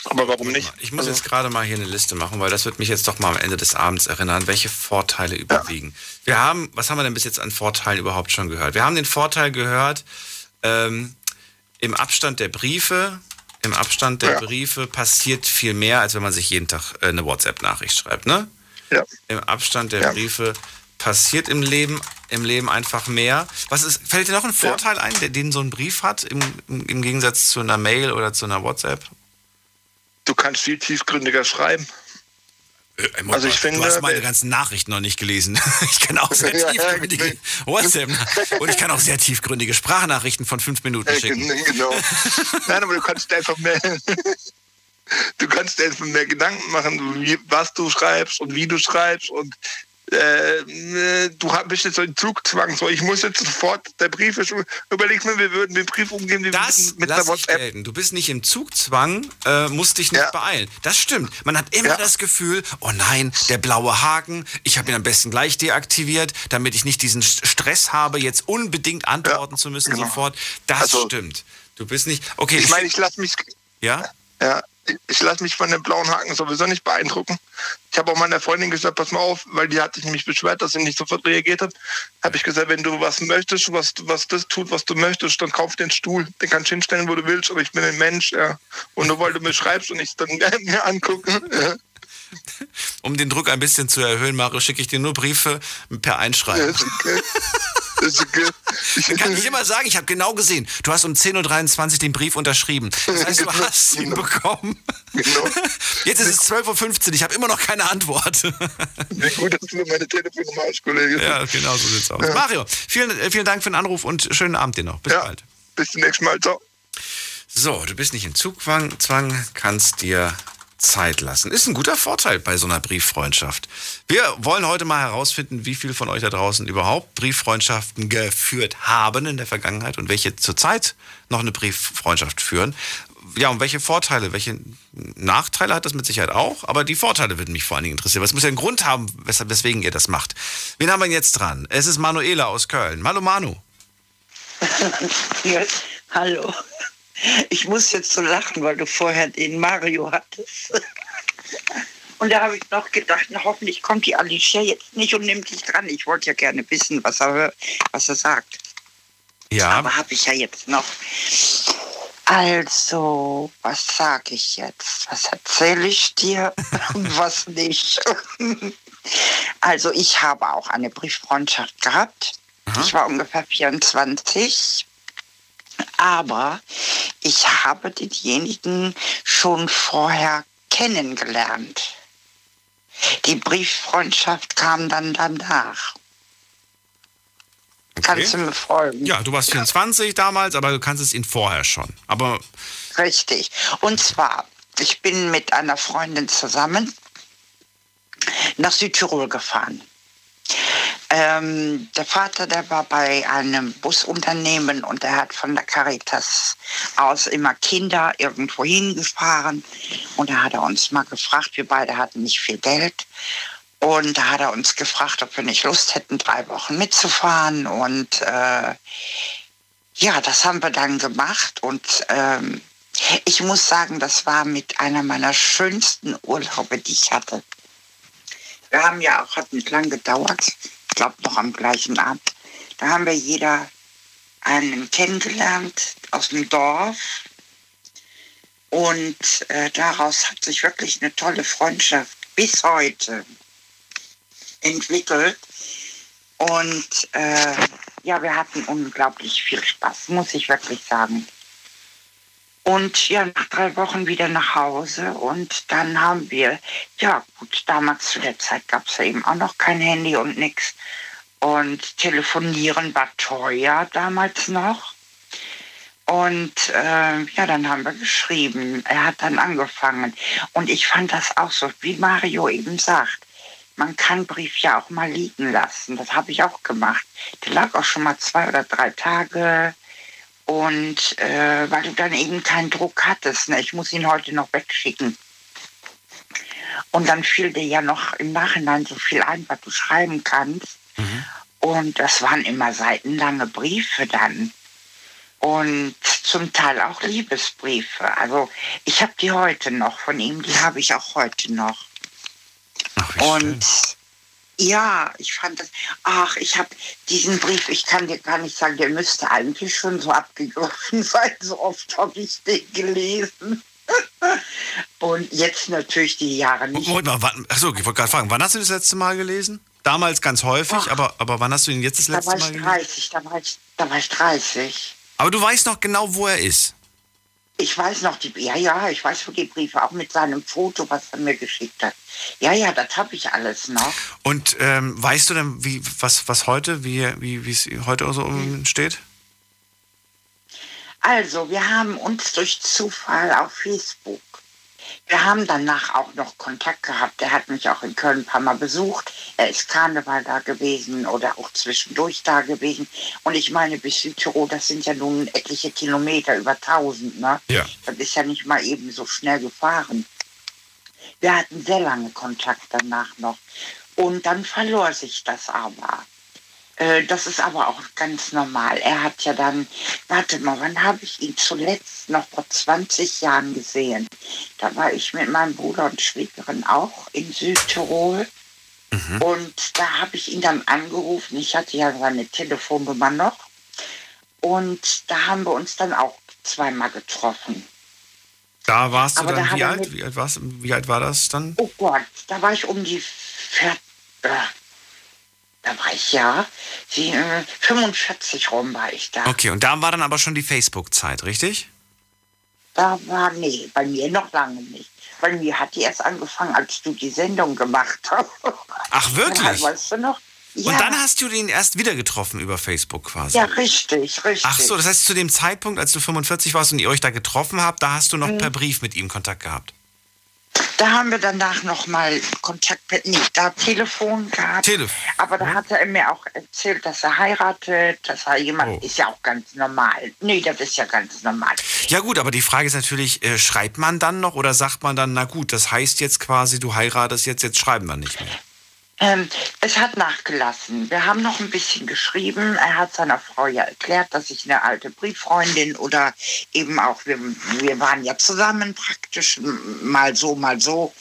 Aber warum nicht? Ich muss Also- jetzt gerade mal hier eine Liste machen, weil das wird mich jetzt doch mal am Ende des Abends erinnern, welche Vorteile überwiegen. Wir haben, was haben wir denn bis jetzt an Vorteilen überhaupt schon gehört? Wir haben den Vorteil gehört, ähm, im Abstand der Briefe, im Abstand der Ja. Briefe passiert viel mehr, als wenn man sich jeden Tag äh, eine WhatsApp-Nachricht schreibt, ne? Ja. Im Abstand der Ja. Briefe passiert im Leben, im Leben einfach mehr. Was ist, fällt dir noch ein Vorteil ein, den so ein Brief hat, im, im Gegensatz zu einer Mail oder zu einer WhatsApp? Du kannst viel tiefgründiger schreiben. Äh, Also ich du finde, hast meine der- ganzen Nachrichten noch nicht gelesen. <laughs> Ich kann auch <laughs> sehr ja, tiefgründige WhatsApp und ich kann auch sehr tiefgründige Sprachnachrichten von fünf Minuten schicken. gen- genau. <laughs> Nein, aber du kannst einfach mehr. Du kannst einfach mehr Gedanken machen, was du schreibst und wie du schreibst und äh, du bist jetzt so in Zugzwang. So, ich muss jetzt sofort, der Brief ist, überleg mir, wir würden den Brief umgehen wie Das mit einer ich WhatsApp. gelten. Du bist nicht im Zugzwang, äh, musst dich nicht Ja. beeilen. Das stimmt. Man hat immer Ja. das Gefühl, oh nein, der blaue Haken, ich habe ihn am besten gleich deaktiviert, damit ich nicht diesen St- Stress habe, jetzt unbedingt antworten Ja, zu müssen genau. sofort. Das Also- stimmt. Du bist nicht. Okay, Ich meine, ich lasse mich, ja? ja, ich lasse mich von den blauen Haken sowieso nicht beeindrucken. Ich habe auch meiner Freundin gesagt, pass mal auf, weil die hat sich nämlich beschwert, dass sie nicht sofort reagiert hat. Habe ich gesagt, wenn du was möchtest, was, was das tut, was du möchtest, dann kauf den Stuhl. Den kannst du hinstellen, wo du willst, aber ich bin ein Mensch, ja. Und nur weil du mir schreibst und ich es dann <laughs> mir angucken. Ja. Um den Druck ein bisschen zu erhöhen, Mario, schicke ich dir nur Briefe per Einschreiben. Ja, okay. <laughs> Dann kann ich immer sagen, ich habe genau gesehen, du hast um 10.23 Uhr den Brief unterschrieben. Das heißt, du <laughs> genau. hast ihn bekommen. Genau. Jetzt ist es 12.15 Uhr, ich habe immer noch keine Antwort. Wie gut, dass du mir meine Telefonnummer hast, Kollege. Ja, genau so sieht's aus. Ja. Mario, vielen, äh, vielen Dank für den Anruf und schönen Abend dir noch. Bis ja. bald. Bis zum nächsten Mal. Ciao. So, du bist nicht in Zugzwang, kannst dir Zeit lassen. Ist ein guter Vorteil bei so einer Brieffreundschaft. Wir wollen heute mal herausfinden, wie viele von euch da draußen überhaupt Brieffreundschaften geführt haben in der Vergangenheit und welche zurzeit noch eine Brieffreundschaft führen. Ja, und welche Vorteile, welche Nachteile hat das mit Sicherheit auch, aber die Vorteile würden mich vor allen Dingen interessieren. Was muss ja einen Grund haben, weswegen ihr das macht. Wen haben wir jetzt dran? Es ist Manuela aus Köln. Hallo Manu. <laughs> hallo. Ich muss jetzt so lachen, weil du vorher den Mario hattest. Und da habe ich noch gedacht, na, hoffentlich kommt die Alicia jetzt nicht und nimmt dich dran. Ich wollte ja gerne wissen, was er, was er sagt. Ja. Aber habe ich ja jetzt noch. Also, was sage ich jetzt? Was erzähle ich dir <laughs> und was nicht? <laughs> also, ich habe auch eine Brieffreundschaft gehabt. Aha. Ich war ungefähr 24 aber ich habe denjenigen schon vorher kennengelernt. Die Brieffreundschaft kam dann danach. Okay. Kannst du mir folgen? Ja, du warst 24 damals, aber du kannst es ihn vorher schon. Aber Richtig. Und zwar, ich bin mit einer Freundin zusammen nach Südtirol gefahren. Ähm, der Vater, der war bei einem Busunternehmen und er hat von der Caritas aus immer Kinder irgendwo hingefahren. Und da hat er uns mal gefragt, wir beide hatten nicht viel Geld. Und da hat er uns gefragt, ob wir nicht Lust hätten, drei Wochen mitzufahren. Und äh, ja, das haben wir dann gemacht. Und ähm, ich muss sagen, das war mit einer meiner schönsten Urlaube, die ich hatte. Wir haben ja auch, hat nicht lang gedauert, ich glaube noch am gleichen Abend. Da haben wir jeder einen kennengelernt aus dem Dorf. Und äh, daraus hat sich wirklich eine tolle Freundschaft bis heute entwickelt. Und äh, ja, wir hatten unglaublich viel Spaß, muss ich wirklich sagen. Und ja, nach drei Wochen wieder nach Hause. Und dann haben wir, ja gut, damals zu der Zeit gab es ja eben auch noch kein Handy und nichts. Und telefonieren war teuer damals noch. Und äh, ja, dann haben wir geschrieben. Er hat dann angefangen. Und ich fand das auch so, wie Mario eben sagt. Man kann Brief ja auch mal liegen lassen. Das habe ich auch gemacht. Der lag auch schon mal zwei oder drei Tage und äh, weil du dann eben keinen Druck hattest, ne? ich muss ihn heute noch wegschicken. Und dann fiel dir ja noch im Nachhinein so viel ein, was du schreiben kannst. Mhm. Und das waren immer seitenlange Briefe dann. Und zum Teil auch Liebesbriefe. Also ich habe die heute noch von ihm, die habe ich auch heute noch. Ach, und schön. Ja, ich fand das. Ach, ich habe diesen Brief, ich kann dir gar nicht sagen, der müsste eigentlich schon so abgegriffen <laughs> sein. So oft habe ich den gelesen. <laughs> Und jetzt natürlich die Jahre nicht. Moment mal, wann, achso, ich wollte gerade fragen, wann hast du das letzte Mal gelesen? Damals ganz häufig, Ach, aber, aber wann hast du ihn jetzt das letzte Mal gelesen? 30, da war ich, da war ich 30. Aber du weißt noch genau, wo er ist. Ich weiß noch, die, ja, ja, ich weiß wo die Briefe, auch mit seinem Foto, was er mir geschickt hat. Ja, ja, das habe ich alles noch. Und ähm, weißt du denn, wie, was, was heute, wie, wie es heute so hm. steht? Also, wir haben uns durch Zufall auf Facebook wir haben danach auch noch Kontakt gehabt. Er hat mich auch in Köln ein paar Mal besucht. Er ist Karneval da gewesen oder auch zwischendurch da gewesen. Und ich meine, bis Südtirol, das sind ja nun etliche Kilometer, über 1000. Ne? Ja. Das ist ja nicht mal eben so schnell gefahren. Wir hatten sehr lange Kontakt danach noch. Und dann verlor sich das aber. Äh, das ist aber auch ganz normal. Er hat ja dann, warte mal, wann habe ich ihn zuletzt noch vor 20 Jahren gesehen? Da war ich mit meinem Bruder und Schwiegerin auch in Südtirol. Mhm. Und da habe ich ihn dann angerufen. Ich hatte ja seine Telefonnummer noch. Und da haben wir uns dann auch zweimal getroffen. Da warst du Aber dann da wie alt? Wie alt, warst, wie alt war das dann? Oh Gott, da war ich um die äh, da war ich ja, die, 45 rum war ich da. Okay, und da war dann aber schon die Facebook-Zeit, richtig? Da war, nee, bei mir noch lange nicht. Bei mir hat die erst angefangen, als du die Sendung gemacht hast. <laughs> Ach, wirklich? Ja, weißt du noch? Ja. Und dann hast du ihn erst wieder getroffen über Facebook quasi. Ja, richtig, richtig. Ach so, das heißt, zu dem Zeitpunkt, als du 45 warst und ihr euch da getroffen habt, da hast du noch mhm. per Brief mit ihm Kontakt gehabt. Da haben wir danach nochmal Kontakt per, nee, da Telefon gehabt. Telefon. Aber da hat er mir auch erzählt, dass er heiratet, dass er jemand oh. ist ja auch ganz normal. Nee, das ist ja ganz normal. Ja gut, aber die Frage ist natürlich, äh, schreibt man dann noch oder sagt man dann, na gut, das heißt jetzt quasi, du heiratest jetzt, jetzt schreiben wir nicht mehr. Ähm, es hat nachgelassen. Wir haben noch ein bisschen geschrieben. Er hat seiner Frau ja erklärt, dass ich eine alte Brieffreundin oder eben auch, wir, wir waren ja zusammen praktisch, mal so, mal so.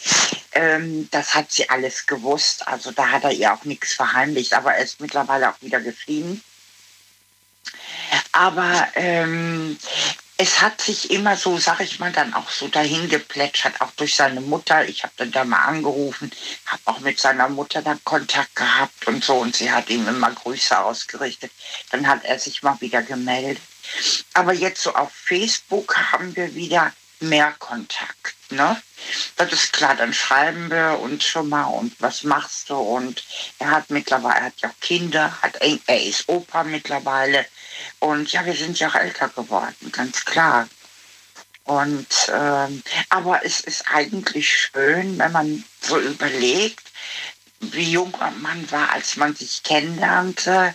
Ähm, das hat sie alles gewusst. Also da hat er ihr auch nichts verheimlicht. Aber er ist mittlerweile auch wieder geschieden. Aber ähm, es hat sich immer so, sag ich mal, dann auch so dahin geplätschert, auch durch seine Mutter. Ich habe dann da mal angerufen, habe auch mit seiner Mutter dann Kontakt gehabt und so und sie hat ihm immer Grüße ausgerichtet. Dann hat er sich mal wieder gemeldet. Aber jetzt so auf Facebook haben wir wieder mehr Kontakt. Ne? Das ist klar, dann schreiben wir uns schon mal und was machst du? Und er hat mittlerweile, er hat ja Kinder, hat, er ist Opa mittlerweile. Und ja, wir sind ja auch älter geworden, ganz klar. Und ähm, aber es ist eigentlich schön, wenn man so überlegt, wie jung man war, als man sich kennenlernte.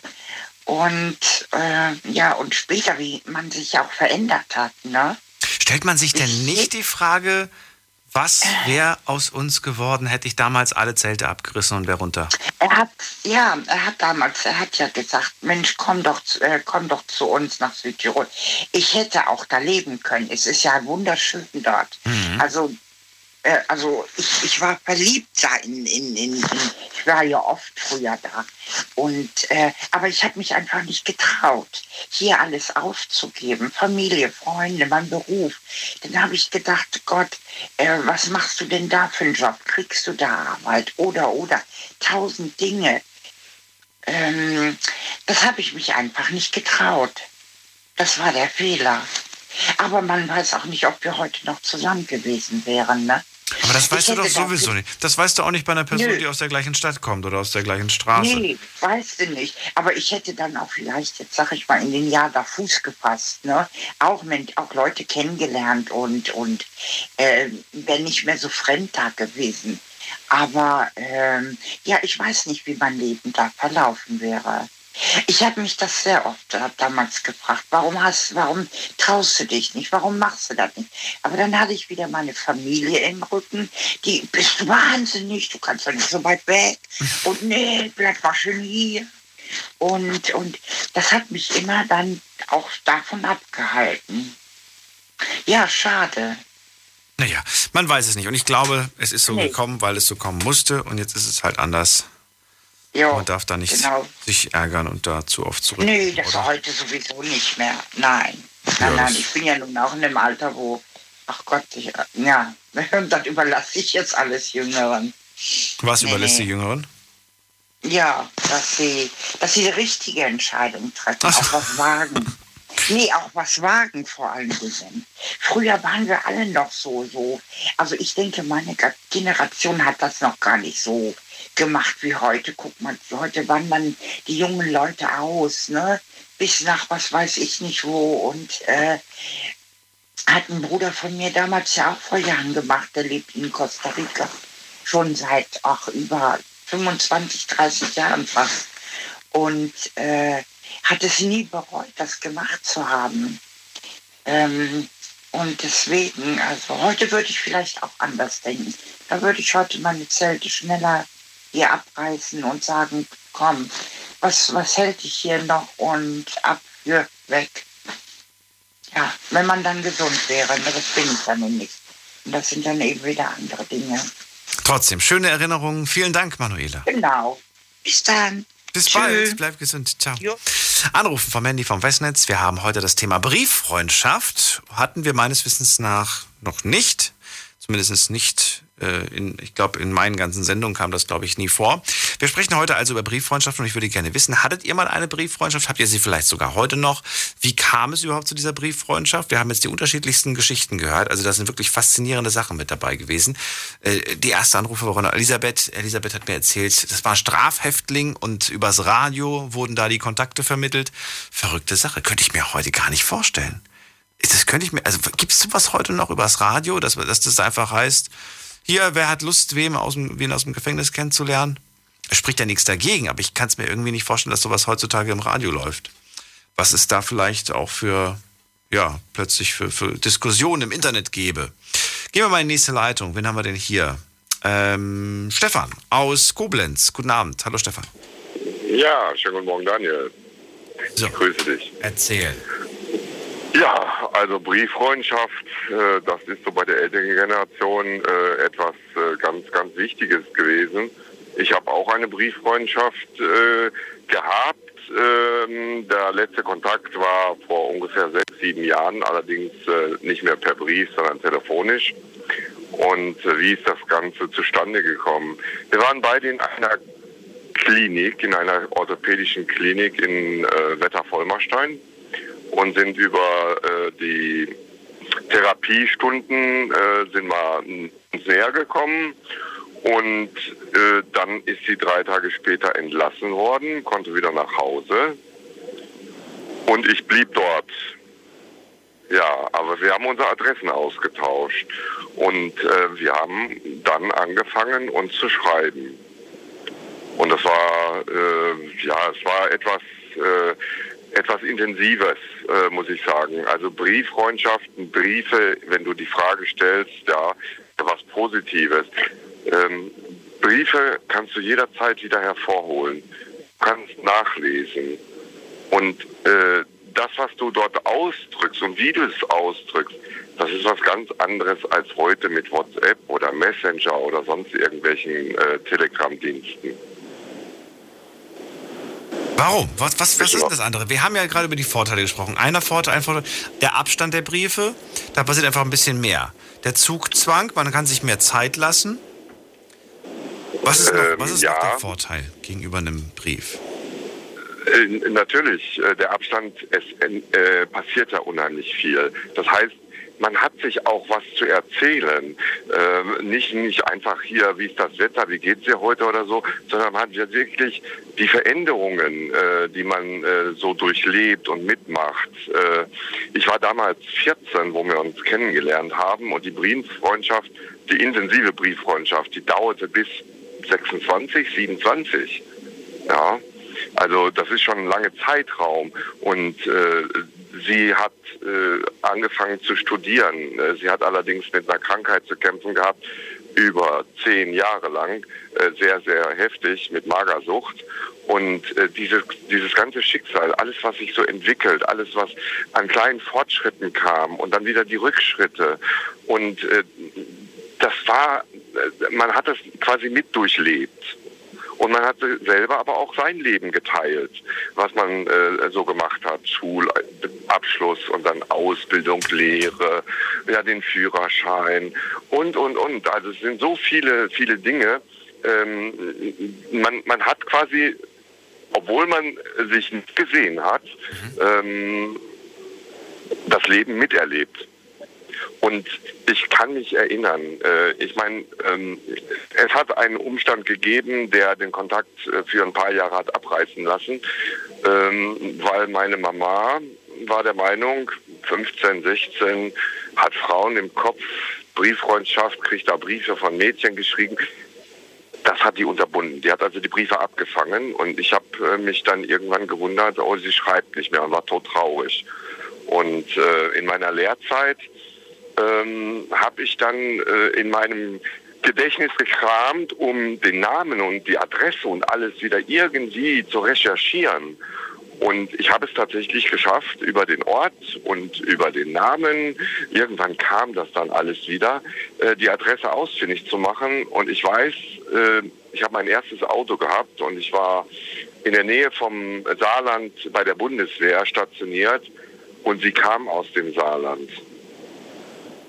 Und äh, ja, und später, wie man sich auch verändert hat. Ne? Stellt man sich denn nicht die Frage, was wäre aus uns geworden, hätte ich damals alle Zelte abgerissen und wäre runter? Er hat, ja, er hat damals, er hat ja gesagt, Mensch, komm doch, äh, komm doch zu uns nach Südtirol. Ich hätte auch da leben können. Es ist ja wunderschön dort. Mhm. Also äh, also ich, ich war verliebt da in, in, in, in, ich war ja oft früher da. Und äh, aber ich habe mich einfach nicht getraut, hier alles aufzugeben. Familie, Freunde, mein Beruf. Dann habe ich gedacht, Gott, äh, was machst du denn da für einen Job? Kriegst du da Arbeit? Oder, oder, tausend Dinge. Ähm, das habe ich mich einfach nicht getraut. Das war der Fehler. Aber man weiß auch nicht, ob wir heute noch zusammen gewesen wären. Ne? Aber das weißt du doch sowieso nicht. Das weißt du auch nicht bei einer Person, Nö. die aus der gleichen Stadt kommt oder aus der gleichen Straße. Nee, weißt du nicht. Aber ich hätte dann auch vielleicht, jetzt sag ich mal, in den Jahr da Fuß gefasst. Ne? Auch, auch Leute kennengelernt und, und äh, wäre nicht mehr so fremd da gewesen. Aber ähm, ja, ich weiß nicht, wie mein Leben da verlaufen wäre. Ich habe mich das sehr oft damals gefragt. Warum hast, warum traust du dich nicht? Warum machst du das nicht? Aber dann hatte ich wieder meine Familie im Rücken. Die bist du wahnsinnig, du kannst doch nicht so weit weg. Und nee, bleib mal schön hier. Und, und das hat mich immer dann auch davon abgehalten. Ja, schade. Naja, man weiß es nicht. Und ich glaube, es ist so nee. gekommen, weil es so kommen musste. Und jetzt ist es halt anders. Jo, Man darf da nicht genau. sich ärgern und da zu oft zurück. Nee, das oder? heute sowieso nicht mehr. Nein. Nein, ja, nein, ich bin ja nun auch in einem Alter, wo, ach Gott, ich, ja, <laughs> dann überlasse ich jetzt alles Jüngeren. Was nee, überlässt nee. die Jüngeren? Ja, dass sie, dass sie die richtige Entscheidung treffen, Ach. auch was wagen. <laughs> Nee, auch was wagen vor allen Dingen. Früher waren wir alle noch so, so. Also ich denke, meine Generation hat das noch gar nicht so gemacht wie heute. Guck mal, heute wandern die jungen Leute aus, ne? Bis nach was weiß ich nicht wo. Und äh, hat ein Bruder von mir damals ja auch vor Jahren gemacht, der lebt in Costa Rica. Schon seit auch über 25, 30 Jahren fast. Und äh, hat es nie bereut, das gemacht zu haben. Ähm, und deswegen, also heute würde ich vielleicht auch anders denken. Da würde ich heute meine Zelte schneller hier abreißen und sagen, komm, was, was hält dich hier noch und ab, für, weg. Ja, wenn man dann gesund wäre, ne, das bin ich dann nicht. Und das sind dann eben wieder andere Dinge. Trotzdem, schöne Erinnerungen. Vielen Dank, Manuela. Genau. Bis dann. Bis Tschö. bald. Bleib gesund. Ciao. Jo. Anrufen vom Handy vom Westnetz. Wir haben heute das Thema Brieffreundschaft. Hatten wir meines Wissens nach noch nicht. Zumindest nicht in, ich glaube, in meinen ganzen Sendungen kam das, glaube ich, nie vor. Wir sprechen heute also über Brieffreundschaft und ich würde gerne wissen, hattet ihr mal eine Brieffreundschaft? Habt ihr sie vielleicht sogar heute noch? Wie kam es überhaupt zu dieser Brieffreundschaft? Wir haben jetzt die unterschiedlichsten Geschichten gehört. Also da sind wirklich faszinierende Sachen mit dabei gewesen. Äh, die erste Anrufe war Elisabeth. Elisabeth hat mir erzählt, das war Strafhäftling und übers Radio wurden da die Kontakte vermittelt. Verrückte Sache. Könnte ich mir heute gar nicht vorstellen. Das könnte ich mir, also gibt es sowas heute noch übers Radio, dass, dass das einfach heißt, hier, wer hat Lust, wem aus dem, wen aus dem Gefängnis kennenzulernen? Es spricht ja nichts dagegen, aber ich kann es mir irgendwie nicht vorstellen, dass sowas heutzutage im Radio läuft. Was es da vielleicht auch für, ja, plötzlich für, für Diskussionen im Internet gäbe. Gehen wir mal in die nächste Leitung. Wen haben wir denn hier? Ähm, Stefan aus Koblenz. Guten Abend. Hallo Stefan. Ja, schönen guten Morgen, Daniel. So, ich grüße dich. Erzähl. Also Brieffreundschaft, äh, das ist so bei der älteren Generation äh, etwas äh, ganz, ganz Wichtiges gewesen. Ich habe auch eine Brieffreundschaft gehabt. Ähm, der letzte Kontakt war vor ungefähr sechs, sieben Jahren, allerdings nicht mehr per Brief, sondern telefonisch. Und wie ist das Ganze zustande gekommen? Wir waren beide in einer Klinik, in einer orthopädischen Klinik in Wetter-Vollmerstein und sind über äh, die Therapiestunden äh, sind wir näher gekommen und äh, dann ist sie drei Tage später entlassen worden, konnte wieder nach Hause und ich blieb dort. Ja, aber wir haben unsere Adressen ausgetauscht und äh, wir haben dann angefangen, uns zu schreiben. Und das war, äh, ja, es war etwas äh, etwas Intensives, äh, muss ich sagen. Also Brieffreundschaften, Briefe, wenn du die Frage stellst, ja, was Positives. Ähm, Briefe kannst du jederzeit wieder hervorholen, kannst nachlesen. Und äh, das, was du dort ausdrückst und wie du es ausdrückst, das ist was ganz anderes als heute mit WhatsApp oder Messenger oder sonst irgendwelchen äh, Telegram-Diensten. Warum? Was, was, was ist das andere? Wir haben ja gerade über die Vorteile gesprochen. Einer Vorteil, ein Vorteil, der Abstand der Briefe, da passiert einfach ein bisschen mehr. Der Zugzwang, man kann sich mehr Zeit lassen. Was ist, noch, ähm, was ist ja. noch der Vorteil gegenüber einem Brief? Äh, natürlich, äh, der Abstand, es äh, passiert ja unheimlich viel. Das heißt, man hat sich auch was zu erzählen. Ähm, nicht, nicht einfach hier, wie ist das Wetter, wie geht's dir heute oder so, sondern man hat ja wirklich die Veränderungen, äh, die man äh, so durchlebt und mitmacht. Äh, ich war damals 14, wo wir uns kennengelernt haben und die Brieffreundschaft, die intensive Brieffreundschaft, die dauerte bis 26, 27. Ja, also das ist schon ein langer Zeitraum und äh, sie hat äh, angefangen zu studieren. Äh, sie hat allerdings mit einer Krankheit zu kämpfen gehabt, über zehn Jahre lang, äh, sehr, sehr heftig mit Magersucht. Und äh, dieses, dieses ganze Schicksal, alles, was sich so entwickelt, alles, was an kleinen Fortschritten kam und dann wieder die Rückschritte. Und äh, das war, äh, man hat das quasi mit durchlebt. Und man hat selber aber auch sein Leben geteilt, was man äh, so gemacht hat. Schulabschluss und dann Ausbildung, Lehre, ja, den Führerschein und, und, und. Also es sind so viele, viele Dinge. Ähm, man, man hat quasi, obwohl man sich nicht gesehen hat, mhm. ähm, das Leben miterlebt. Und ich kann mich erinnern, äh, ich meine, ähm, es hat einen Umstand gegeben, der den Kontakt äh, für ein paar Jahre hat abreißen lassen, ähm, weil meine Mama war der Meinung, 15, 16, hat Frauen im Kopf, Brieffreundschaft, kriegt da Briefe von Mädchen geschrieben. Das hat die unterbunden. Die hat also die Briefe abgefangen und ich habe äh, mich dann irgendwann gewundert, oh, sie schreibt nicht mehr und war todtraurig. Und äh, in meiner Lehrzeit ähm, habe ich dann äh, in meinem Gedächtnis gekramt, um den Namen und die Adresse und alles wieder irgendwie zu recherchieren. Und ich habe es tatsächlich geschafft, über den Ort und über den Namen, irgendwann kam das dann alles wieder, äh, die Adresse ausfindig zu machen. Und ich weiß, äh, ich habe mein erstes Auto gehabt und ich war in der Nähe vom Saarland bei der Bundeswehr stationiert und sie kam aus dem Saarland.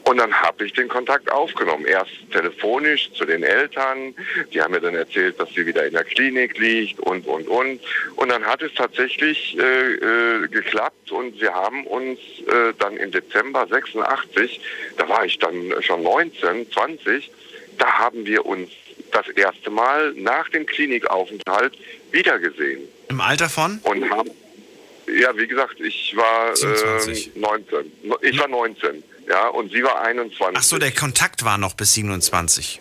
Und dann habe ich den Kontakt aufgenommen. Erst telefonisch zu den Eltern. Die haben mir dann erzählt, dass sie wieder in der Klinik liegt und, und, und. Und dann hat es tatsächlich äh, äh, geklappt und wir haben uns äh, dann im Dezember 86, da war ich dann schon 19, 20, da haben wir uns das erste Mal nach dem Klinikaufenthalt wiedergesehen. Im Alter von? Und haben, ja, wie gesagt, ich war äh, 19. Ich war 19. Ja, und sie war 21. Ach so, der Kontakt war noch bis 27.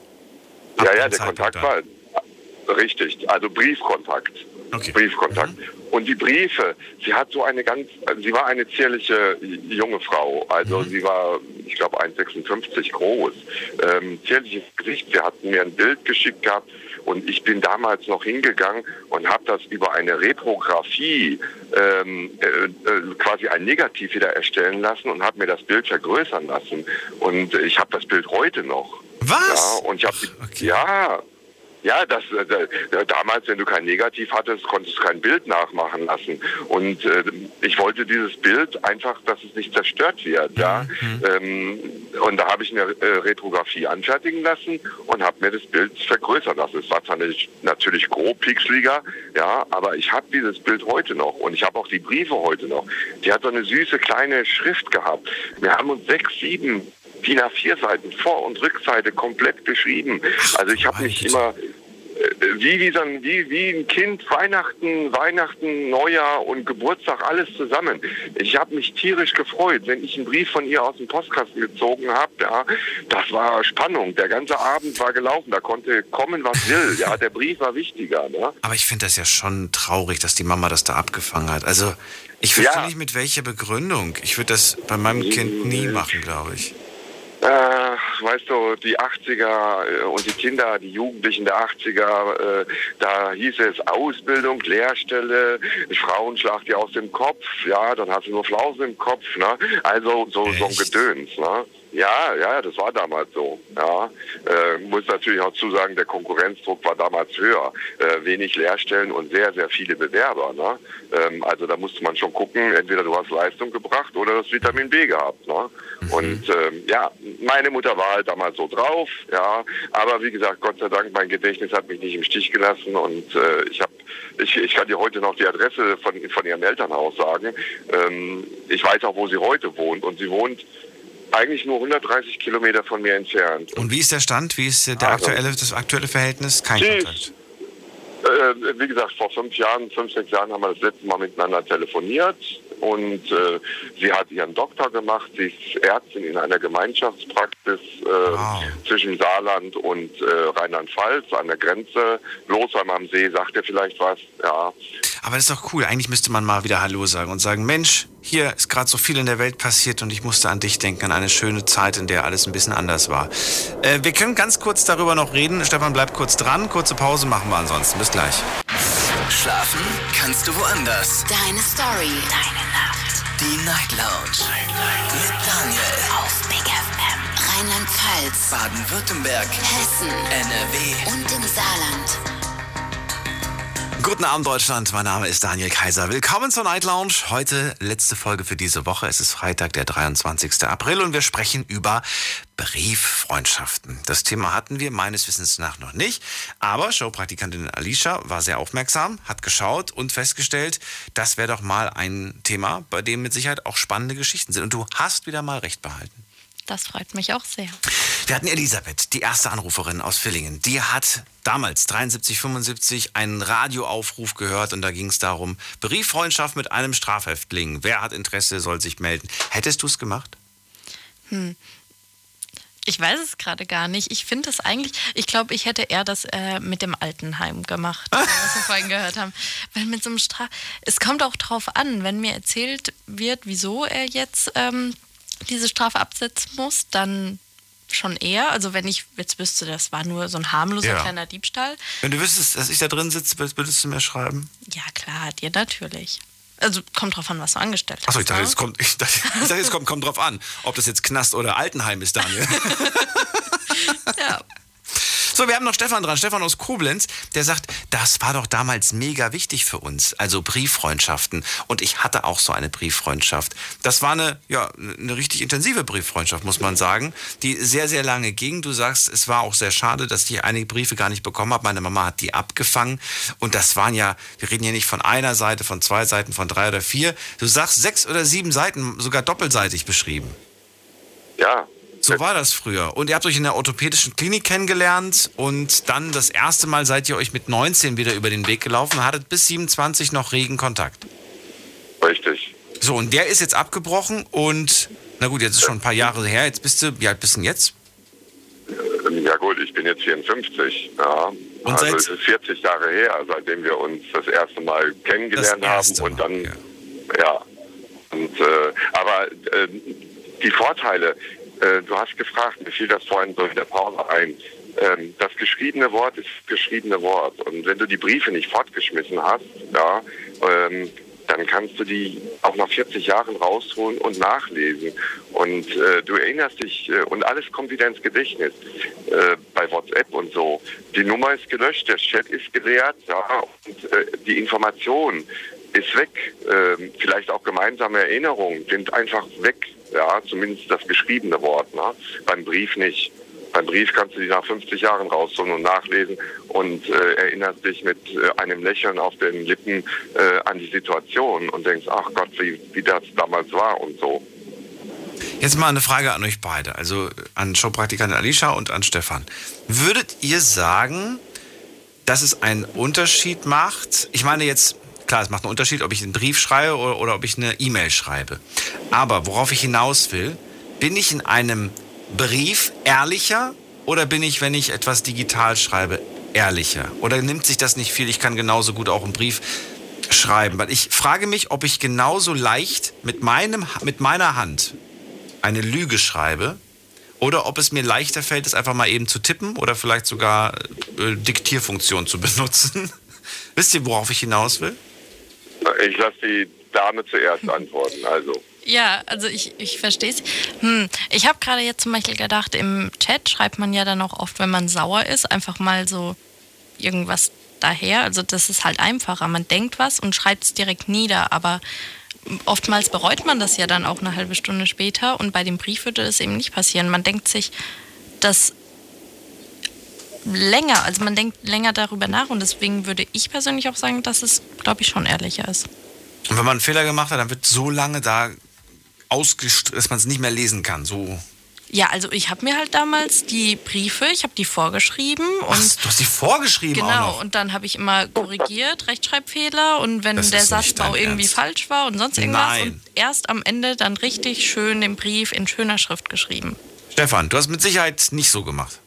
Ab ja, ja, der Kontakt dann. war richtig, also Briefkontakt. Okay. Briefkontakt. Mhm. Und die Briefe, sie hat so eine ganz, sie war eine zierliche junge Frau. Also mhm. sie war, ich glaube, 1,56 groß. Ähm, zierliches Gesicht. Sie hat mir ein Bild geschickt gehabt und ich bin damals noch hingegangen und habe das über eine Reprographie ähm, äh, äh, quasi ein Negativ wieder erstellen lassen und habe mir das Bild vergrößern lassen. Und ich habe das Bild heute noch. Was? Ja, und ich habe okay. ja ja, das, äh, damals, wenn du kein Negativ hattest, konntest du kein Bild nachmachen lassen. Und äh, ich wollte dieses Bild einfach, dass es nicht zerstört wird. Ja? Mhm. Ähm, und da habe ich eine äh, Retrografie anfertigen lassen und habe mir das Bild vergrößern lassen. Es war zwar nicht, natürlich grob pixeliger, ja, aber ich habe dieses Bild heute noch und ich habe auch die Briefe heute noch. Die hat so eine süße kleine Schrift gehabt. Wir haben uns sechs, sieben DIN A4 Seiten, Vor- und Rückseite komplett beschrieben. Also ich habe mich immer äh, wie, wie, so ein, wie, wie ein Kind Weihnachten, Weihnachten, Neujahr und Geburtstag, alles zusammen. Ich habe mich tierisch gefreut, wenn ich einen Brief von ihr aus dem Postkasten gezogen habe. Ja, das war Spannung. Der ganze Abend war gelaufen. Da konnte kommen, was will. Ja, der Brief war wichtiger. Ne? Aber ich finde das ja schon traurig, dass die Mama das da abgefangen hat. Also ich verstehe ja. nicht mit welcher Begründung. Ich würde das bei meinem Kind nie machen, glaube ich. Äh, weißt du, die 80er äh, und die Kinder, die Jugendlichen der 80er, äh, da hieß es Ausbildung, Lehrstelle, Frauen schlag die aus dem Kopf, ja, dann hast du nur Flausen im Kopf, ne? Also so, so ein Gedöns, ne? Ja, ja, das war damals so. Ja, äh, muss natürlich auch zusagen, der Konkurrenzdruck war damals höher. Äh, wenig Lehrstellen und sehr, sehr viele Bewerber. Ne? Ähm, also da musste man schon gucken, entweder du hast Leistung gebracht oder das Vitamin B gehabt. Ne? Mhm. Und ähm, ja, meine Mutter war halt damals so drauf. Ja, aber wie gesagt, Gott sei Dank, mein Gedächtnis hat mich nicht im Stich gelassen und äh, ich habe, ich, ich kann dir heute noch die Adresse von von ihrem Elternhaus sagen. Ähm, ich weiß auch, wo sie heute wohnt und sie wohnt eigentlich nur 130 Kilometer von mir entfernt. Und wie ist der Stand? Wie ist der also, aktuelle, das aktuelle Verhältnis? Kein Kontakt. Äh, wie gesagt, vor fünf Jahren, fünf, sechs Jahren haben wir das letzte Mal miteinander telefoniert und äh, sie hat ihren Doktor gemacht. Sie ist Ärztin in einer Gemeinschaftspraxis äh, wow. zwischen Saarland und äh, Rheinland-Pfalz an der Grenze. Losheim am See, sagt ihr vielleicht was? Ja. Aber das ist doch cool. Eigentlich müsste man mal wieder Hallo sagen und sagen, Mensch, hier ist gerade so viel in der Welt passiert und ich musste an dich denken, an eine schöne Zeit, in der alles ein bisschen anders war. Äh, wir können ganz kurz darüber noch reden. Stefan, bleib kurz dran. Kurze Pause machen wir ansonsten. Bis gleich. Schlafen kannst du woanders. Deine Story. Deine Nacht. Die Night Lounge. Night, Night. Mit Daniel. Auf Big FM. Rheinland-Pfalz. Baden-Württemberg. Hessen. NRW. Und im Saarland. Guten Abend Deutschland, mein Name ist Daniel Kaiser. Willkommen zur Night Lounge. Heute letzte Folge für diese Woche. Es ist Freitag, der 23. April und wir sprechen über Brieffreundschaften. Das Thema hatten wir meines Wissens nach noch nicht, aber Showpraktikantin Alicia war sehr aufmerksam, hat geschaut und festgestellt, das wäre doch mal ein Thema, bei dem mit Sicherheit auch spannende Geschichten sind. Und du hast wieder mal recht behalten. Das freut mich auch sehr. Wir hatten Elisabeth, die erste Anruferin aus Villingen. Die hat damals, 73, 75, einen Radioaufruf gehört und da ging es darum, Brieffreundschaft mit einem Strafhäftling. Wer hat Interesse, soll sich melden. Hättest du es gemacht? Hm. Ich weiß es gerade gar nicht. Ich finde es eigentlich, ich glaube, ich hätte eher das äh, mit dem Altenheim gemacht, was wir <laughs> vorhin gehört haben. Weil mit so einem Straf. Es kommt auch drauf an, wenn mir erzählt wird, wieso er jetzt ähm, diese Strafe absetzen muss, dann schon eher. Also wenn ich jetzt wüsste, das war nur so ein harmloser Ja. kleiner Diebstahl. Wenn du wüsstest, dass ich da drin sitze, würdest du mir schreiben? Ja, klar, dir natürlich. Also kommt drauf an, was du angestellt hast. Achso, ich dachte, ne? jetzt kommt, ich dachte, ich dachte, jetzt kommt, kommt drauf an, ob das jetzt Knast oder Altenheim ist, Daniel. <laughs> Ja. So, wir haben noch Stefan dran. Stefan aus Koblenz, der sagt, das war doch damals mega wichtig für uns. Also Brieffreundschaften. Und ich hatte auch so eine Brieffreundschaft. Das war eine, ja, eine richtig intensive Brieffreundschaft, muss man sagen, die sehr, sehr lange ging. Du sagst, es war auch sehr schade, dass ich einige Briefe gar nicht bekommen habe. Meine Mama hat die abgefangen. Und das waren ja, wir reden hier nicht von einer Seite, von zwei Seiten, von drei oder vier. Du sagst sechs oder sieben Seiten, sogar doppelseitig beschrieben. Ja, So war das früher. Und ihr habt euch in der orthopädischen Klinik kennengelernt und dann das erste Mal seid ihr euch mit 19 wieder über den Weg gelaufen, hattet bis 27 noch regen Kontakt. richtig. So, und der ist jetzt abgebrochen und, na gut, jetzt ist schon ein paar Jahre her, jetzt bist du, wie alt bist du denn jetzt? Ja gut, ich bin jetzt 54. Ja. Und also es ist 40 Jahre her, seitdem wir uns das erste Mal kennengelernt erste haben und Mal, dann ja. ja. Und äh, aber äh, die Vorteile, äh, du hast gefragt, mir fiel das vorhin so in der Pause ein. Ähm, das geschriebene Wort ist das geschriebene Wort. Und wenn du die Briefe nicht fortgeschmissen hast, ja, ähm, dann kannst du die auch nach 40 Jahren rausholen und nachlesen. Und äh, du erinnerst dich, äh, und alles kommt wieder ins Gedächtnis. Äh, bei WhatsApp und so. Die Nummer ist gelöscht, der Chat ist geleert, ja, und äh, die Information ist weg. Ähm, vielleicht auch gemeinsame Erinnerungen sind einfach weg. Ja, zumindest das geschriebene Wort. Ne? Beim Brief nicht. Beim Brief kannst du die nach 50 Jahren rausholen und nachlesen und äh, erinnerst dich mit äh, einem Lächeln auf den Lippen äh, an die Situation und denkst, ach Gott, wie, wie das damals war und so. Jetzt mal eine Frage an euch beide, also an Showpraktikantin Alicia und an Stefan. Würdet ihr sagen, dass es einen Unterschied macht? Ich meine jetzt, klar, es macht einen Unterschied, ob ich einen Brief schreibe oder, oder ob ich eine E-Mail schreibe. Aber worauf ich hinaus will, bin ich in einem Brief ehrlicher oder bin ich, wenn ich etwas digital schreibe, ehrlicher? Oder nimmt sich das nicht viel? Ich kann genauso gut auch einen Brief schreiben, weil ich frage mich, ob ich genauso leicht mit, meinem, mit meiner Hand eine Lüge schreibe oder ob es mir leichter fällt, es einfach mal eben zu tippen oder vielleicht sogar äh, Diktierfunktion zu <laughs> benutzen. Wisst ihr, worauf ich hinaus will? Ich lasse die Dame zuerst antworten. Also, Ja, also ich, ich verstehe es. Hm, ich habe gerade jetzt zum Beispiel gedacht, im Chat schreibt man ja dann auch oft, wenn man sauer ist, einfach mal so irgendwas daher. Also das ist halt einfacher. Man denkt was und schreibt es direkt nieder, aber oftmals bereut man das ja dann auch eine halbe Stunde später und bei dem Brief würde das eben nicht passieren. Man denkt sich das länger, also man denkt länger darüber nach und deswegen würde ich persönlich auch sagen, dass es, glaube ich, schon ehrlicher ist. Und wenn man einen Fehler gemacht hat, dann wird so lange da dass man es nicht mehr lesen kann. So. Ja, also ich habe mir halt damals die Briefe, ich habe die vorgeschrieben und Ach, du hast die vorgeschrieben auch genau noch. und dann habe ich immer korrigiert, Rechtschreibfehler und wenn Das der Satzbau irgendwie Ernst. falsch war und sonst irgendwas Nein. und erst am Ende dann richtig schön den Brief in schöner Schrift geschrieben. Stefan, du hast mit Sicherheit nicht so gemacht.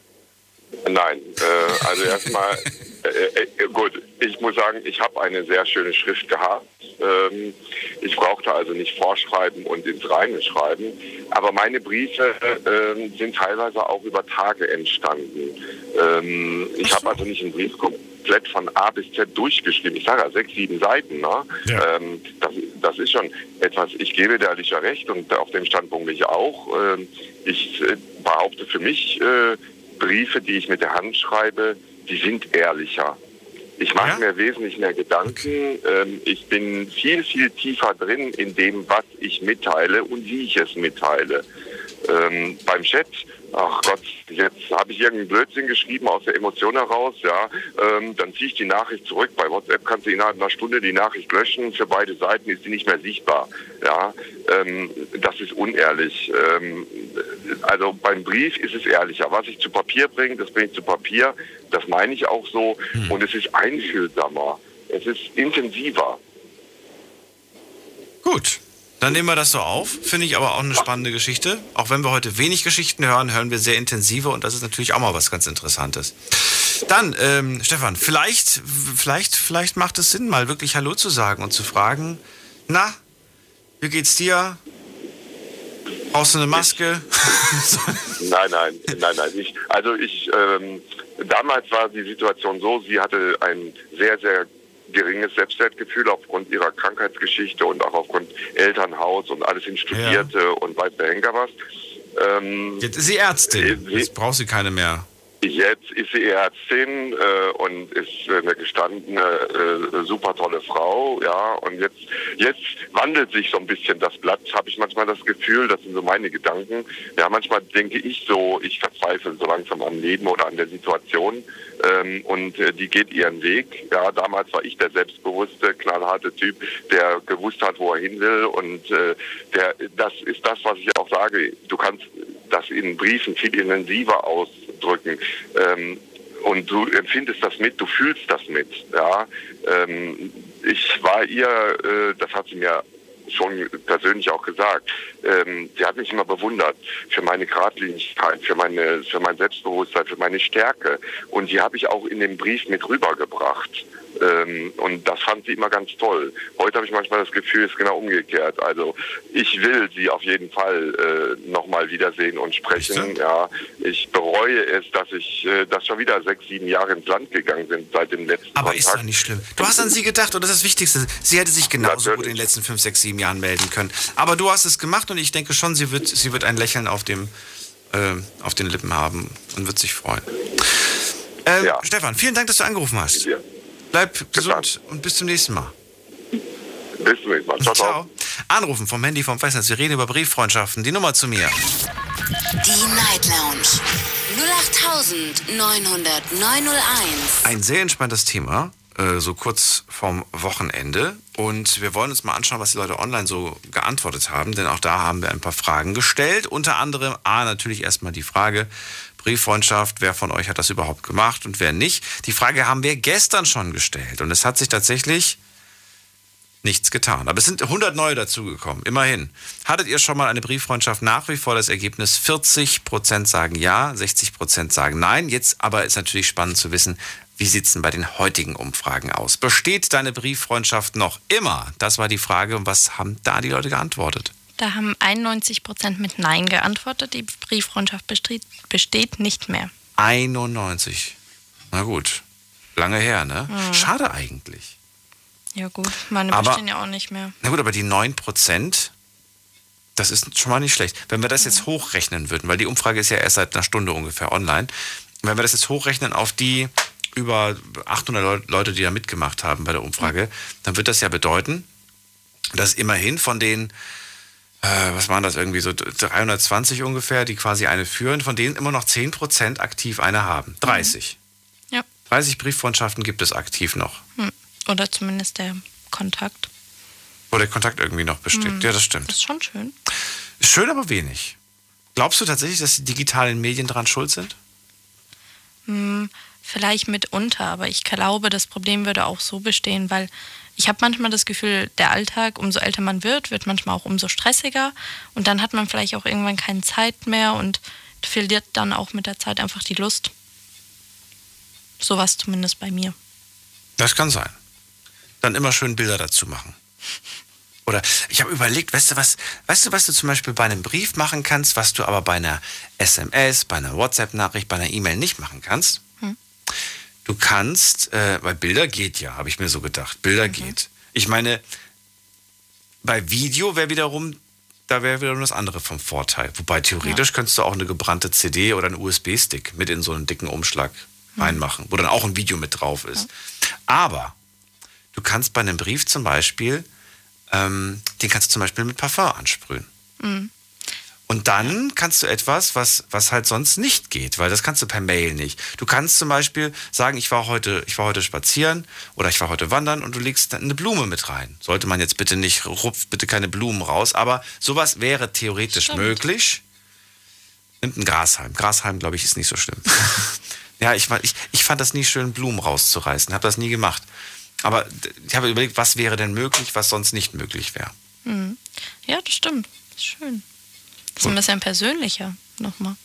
Nein. Äh, also erstmal, äh, äh, gut, ich muss sagen, ich habe eine sehr schöne Schrift gehabt. Ähm, ich brauchte also nicht vorschreiben und ins Reine schreiben. Aber meine Briefe ähm, sind teilweise auch über Tage entstanden. Ähm, ich habe also nicht einen Brief komplett von A bis Z durchgeschrieben. Ich sage ja sechs, sieben Seiten. Ne? Ja. Ähm, das, das ist schon etwas, ich gebe der Alicia recht und auf dem Standpunkt bin ich auch. Ähm, ich äh, behaupte für mich, äh, Briefe, die ich mit der Hand schreibe, die sind ehrlicher. Ich mache Ja? mir wesentlich mehr Gedanken. Ähm, ich bin viel, viel tiefer drin in dem, was ich mitteile und wie ich es mitteile. Ähm, beim Chat, ach Gott, jetzt habe ich irgendeinen Blödsinn geschrieben aus der Emotion heraus, ja, ähm, dann ziehe ich die Nachricht zurück. Bei WhatsApp kannst du innerhalb einer Stunde die Nachricht löschen. Für beide Seiten ist sie nicht mehr sichtbar. Ja, ähm, das ist unehrlich. Ähm, also beim Brief ist es ehrlicher. Was ich zu Papier bringe, das bringe ich zu Papier. Das meine ich auch so. Und es ist einfühlsamer. Es ist intensiver. Gut, dann nehmen wir das so auf. Finde ich aber auch eine spannende Geschichte. Auch wenn wir heute wenig Geschichten hören, hören wir sehr intensive und das ist natürlich auch mal was ganz Interessantes. Dann, ähm, Stefan, vielleicht, vielleicht, vielleicht macht es Sinn, mal wirklich Hallo zu sagen und zu fragen, na, wie geht's dir? Brauchst du eine Maske? <laughs> Nein, nein, nein, nein. Ich, also ich, ähm, damals war die Situation so, sie hatte ein sehr, sehr geringes Selbstwertgefühl aufgrund ihrer Krankheitsgeschichte und auch aufgrund Elternhaus und alles hin studierte und weiß der Henker was. Ähm, Jetzt ist sie Ärztin. Jetzt braucht sie keine mehr. Jetzt ist sie Ärztin äh, und ist äh, eine gestandene, äh, super tolle Frau, ja. Und jetzt, jetzt wandelt sich so ein bisschen das Blatt, habe ich manchmal das Gefühl, das sind so meine Gedanken. Ja, manchmal denke ich so, ich verzweifle so langsam am Leben oder an der Situation. Ähm, und äh, die geht ihren Weg. Ja, damals war ich der selbstbewusste, knallharte Typ, der gewusst hat, wo er hin will. Und äh, der, das ist das, was ich auch sage. Du kannst das in Briefen viel intensiver ausdrücken. Ähm, und du empfindest das mit, du fühlst das mit. Ja, ähm, ich war ihr, äh, das hat sie mir schon persönlich auch gesagt. Ähm, sie hat mich immer bewundert für meine Gradlinigkeit, für meine, für mein Selbstbewusstsein, für meine Stärke. Und die habe ich auch in dem Brief mit rübergebracht. Ähm, und das fand sie immer ganz toll. Heute habe ich manchmal das Gefühl, es ist genau umgekehrt. Also ich will sie auf jeden Fall äh, nochmal wiedersehen und sprechen. Ja, ich bereue es, dass ich, äh, dass schon wieder sechs, sieben Jahre ins Land gegangen sind seit dem letzten Aber Kontakt. ist doch nicht schlimm. Du hast an sie gedacht und das ist das Wichtigste. Sie hätte sich genauso gut in den letzten fünf, sechs, sieben Jahren melden können. Aber du hast es gemacht und ich denke schon, sie wird, sie wird ein Lächeln auf, dem, äh, auf den Lippen haben und wird sich freuen. Ähm, Stefan, vielen Dank, dass du angerufen hast. Bleib gesund und bis zum nächsten Mal. Bis zum nächsten Mal. Ciao, ciao. Anrufen vom Handy vom Festnetz. Wir reden über Brieffreundschaften. Die Nummer zu mir. Die Night Lounge 0890901. Ein sehr entspanntes Thema, äh, so kurz vorm Wochenende. Und wir wollen uns mal anschauen, was die Leute online so geantwortet haben, denn auch da haben wir ein paar Fragen gestellt. Unter anderem, A, natürlich erstmal die Frage, Brieffreundschaft, wer von euch hat das überhaupt gemacht und wer nicht. Die Frage haben wir gestern schon gestellt und es hat sich tatsächlich nichts getan. Aber es sind 100 neue dazugekommen, immerhin. Hattet ihr schon mal eine Brieffreundschaft? Nach wie vor das Ergebnis 40% sagen ja, 60% sagen nein. Jetzt aber ist natürlich spannend zu wissen, wie sieht es denn bei den heutigen Umfragen aus? Besteht deine Brieffreundschaft noch immer? Das war die Frage und was haben da die Leute geantwortet? Da haben 91 Prozent mit Nein geantwortet. Die Brieffreundschaft besteht, besteht nicht mehr. 91. Na gut. Lange her, ne? Mhm. Schade eigentlich. Ja gut, meine Aber- bestehen ja auch nicht mehr. Na gut, aber die 9%, das ist schon mal nicht schlecht. Wenn wir das jetzt hochrechnen würden, weil die Umfrage ist ja erst seit einer Stunde ungefähr online, wenn wir das jetzt hochrechnen auf die über 800 Leu- Leute, die da mitgemacht haben bei der Umfrage, dann wird das ja bedeuten, dass immerhin von den, äh, was waren das irgendwie, so 320 ungefähr, die quasi eine führen, von denen immer noch 10% aktiv eine haben. 30. Ja. 30 Brieffreundschaften gibt es aktiv noch. Hm. Oder zumindest der Kontakt. Wo der Kontakt irgendwie noch besteht. Hm. Ja, das stimmt. Das ist schon schön. Schön, aber wenig. Glaubst du tatsächlich, dass die digitalen Medien daran schuld sind? Hm, vielleicht mitunter, aber ich glaube, das Problem würde auch so bestehen, weil ich habe manchmal das Gefühl, der Alltag, umso älter man wird, wird manchmal auch umso stressiger und dann hat man vielleicht auch irgendwann keine Zeit mehr und verliert dann auch mit der Zeit einfach die Lust. Sowas zumindest bei mir. Das kann sein. Dann immer schön Bilder dazu machen. Oder ich habe überlegt, weißt du was, weißt du, was du zum Beispiel bei einem Brief machen kannst, was du aber bei einer SMS, bei einer WhatsApp-Nachricht, bei einer E-Mail nicht machen kannst? Du kannst, äh, weil Bilder geht ja, habe ich mir so gedacht. Bilder geht. Ich meine, bei Video wäre wiederum, da wäre wiederum das andere vom Vorteil. Wobei theoretisch könntest du auch eine gebrannte CD oder einen USB-Stick mit in so einen dicken Umschlag reinmachen, wo dann auch ein Video mit drauf ist. Aber du kannst bei einem Brief zum Beispiel, ähm, den kannst du zum Beispiel mit Parfum ansprühen. Mhm. Und dann kannst du etwas, was, was halt sonst nicht geht, weil das kannst du per Mail nicht. Du kannst zum Beispiel sagen, ich war heute, ich war heute spazieren oder ich war heute wandern und du legst eine Blume mit rein. Sollte man jetzt bitte nicht, rupft bitte keine Blumen raus, aber sowas wäre theoretisch Stimmt. möglich. Nimmt ein Grashalm. Grashalm, glaube ich, ist nicht so schlimm. <laughs> ja, ich, ich, ich fand das nie schön, Blumen rauszureißen. Habe das nie gemacht. Aber ich habe überlegt, was wäre denn möglich, was sonst nicht möglich wäre. Mhm. Ja, das stimmt. Das ist schön. Das ist ein bisschen persönlicher nochmal.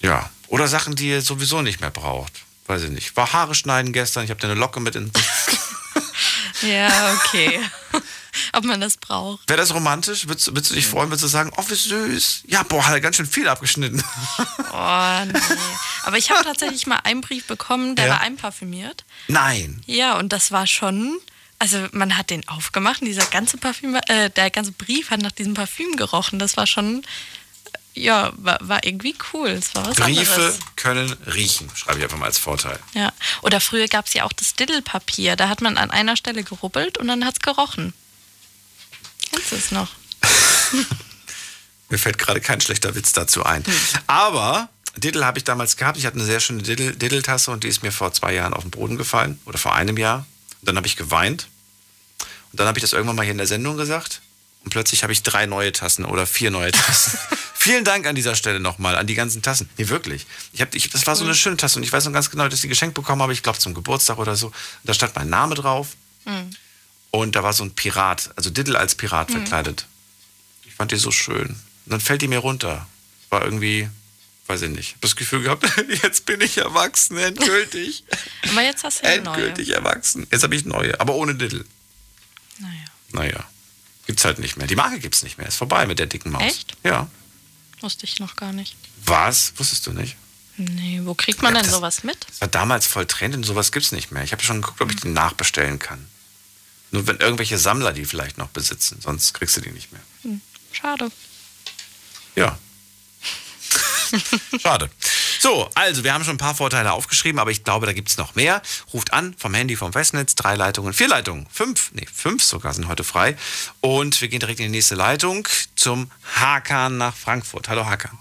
Ja. Oder Sachen, die ihr sowieso nicht mehr braucht. Weiß ich nicht. War Haare schneiden gestern, ich habe dir eine Locke mit in. <laughs> Ja, okay. <laughs> ob man das braucht. Wäre das romantisch? Würdest, würdest du dich freuen, würdest du sagen, oh, wie süß. Ja, boah, hat er ganz schön viel abgeschnitten. Oh, nee. Aber ich habe tatsächlich mal einen Brief bekommen, der Ja. war einparfümiert. Nein. Ja, und das war schon. Also man hat den aufgemacht und dieser ganze Parfüm, äh, der ganze Brief hat nach diesem Parfüm gerochen. Das war schon, ja, war, war irgendwie cool. Es war was Briefe anderes. können riechen, schreibe ich einfach mal als Vorteil. Ja. Oder früher gab es ja auch das Diddlepapier. Da hat man an einer Stelle gerubbelt und dann hat es gerochen. Kennst du es noch? <laughs> Mir fällt gerade kein schlechter Witz dazu ein. Hm. Aber Diddle habe ich damals gehabt. Ich hatte eine sehr schöne Diddle- Diddle-Tasse und die ist mir vor zwei Jahren auf den Boden gefallen. Oder vor einem Jahr. Und dann habe ich geweint. Und dann habe ich das irgendwann mal hier in der Sendung gesagt. Und plötzlich habe ich drei neue Tassen oder vier neue Tassen. <laughs> Vielen Dank an dieser Stelle nochmal, an die ganzen Tassen. Nee, wirklich. Ich hab, ich, das war so eine schöne Tasse und ich weiß noch ganz genau, dass ich die geschenkt bekommen habe. Ich glaube zum Geburtstag oder so. Da stand mein Name drauf. Hm. Und da war so ein Pirat, also Diddle als Pirat Mhm. verkleidet. Ich fand die so schön. Und dann fällt die mir runter. War irgendwie, weiß ich nicht. Ich das Gefühl gehabt, <laughs> jetzt bin ich erwachsen, endgültig. <laughs> Aber jetzt hast du eine neue. endgültig erwachsen. Jetzt habe ich neue, aber ohne Diddle. Naja. Naja. Gibt's halt nicht mehr. Die Marke gibt's nicht mehr. Ist vorbei mit der dicken Maus. Echt? Ja. Wusste ich noch gar nicht. Was? Wusstest du nicht? Nee, wo kriegt man Ja, denn sowas mit? Das war damals voll Trend und sowas gibt's nicht mehr. Ich habe schon geguckt, ob ich die nachbestellen kann. Nur wenn irgendwelche Sammler die vielleicht noch besitzen, sonst kriegst du die nicht mehr. Hm, schade. Ja. <laughs> Schade. So, also wir haben schon ein paar Vorteile aufgeschrieben, aber ich glaube, da gibt es noch mehr. Ruft an vom Handy, vom Festnetz, drei Leitungen, vier Leitungen, fünf, nee, fünf sogar sind heute frei. Und wir gehen direkt in die nächste Leitung zum Hakan nach Frankfurt. Hallo Hakan.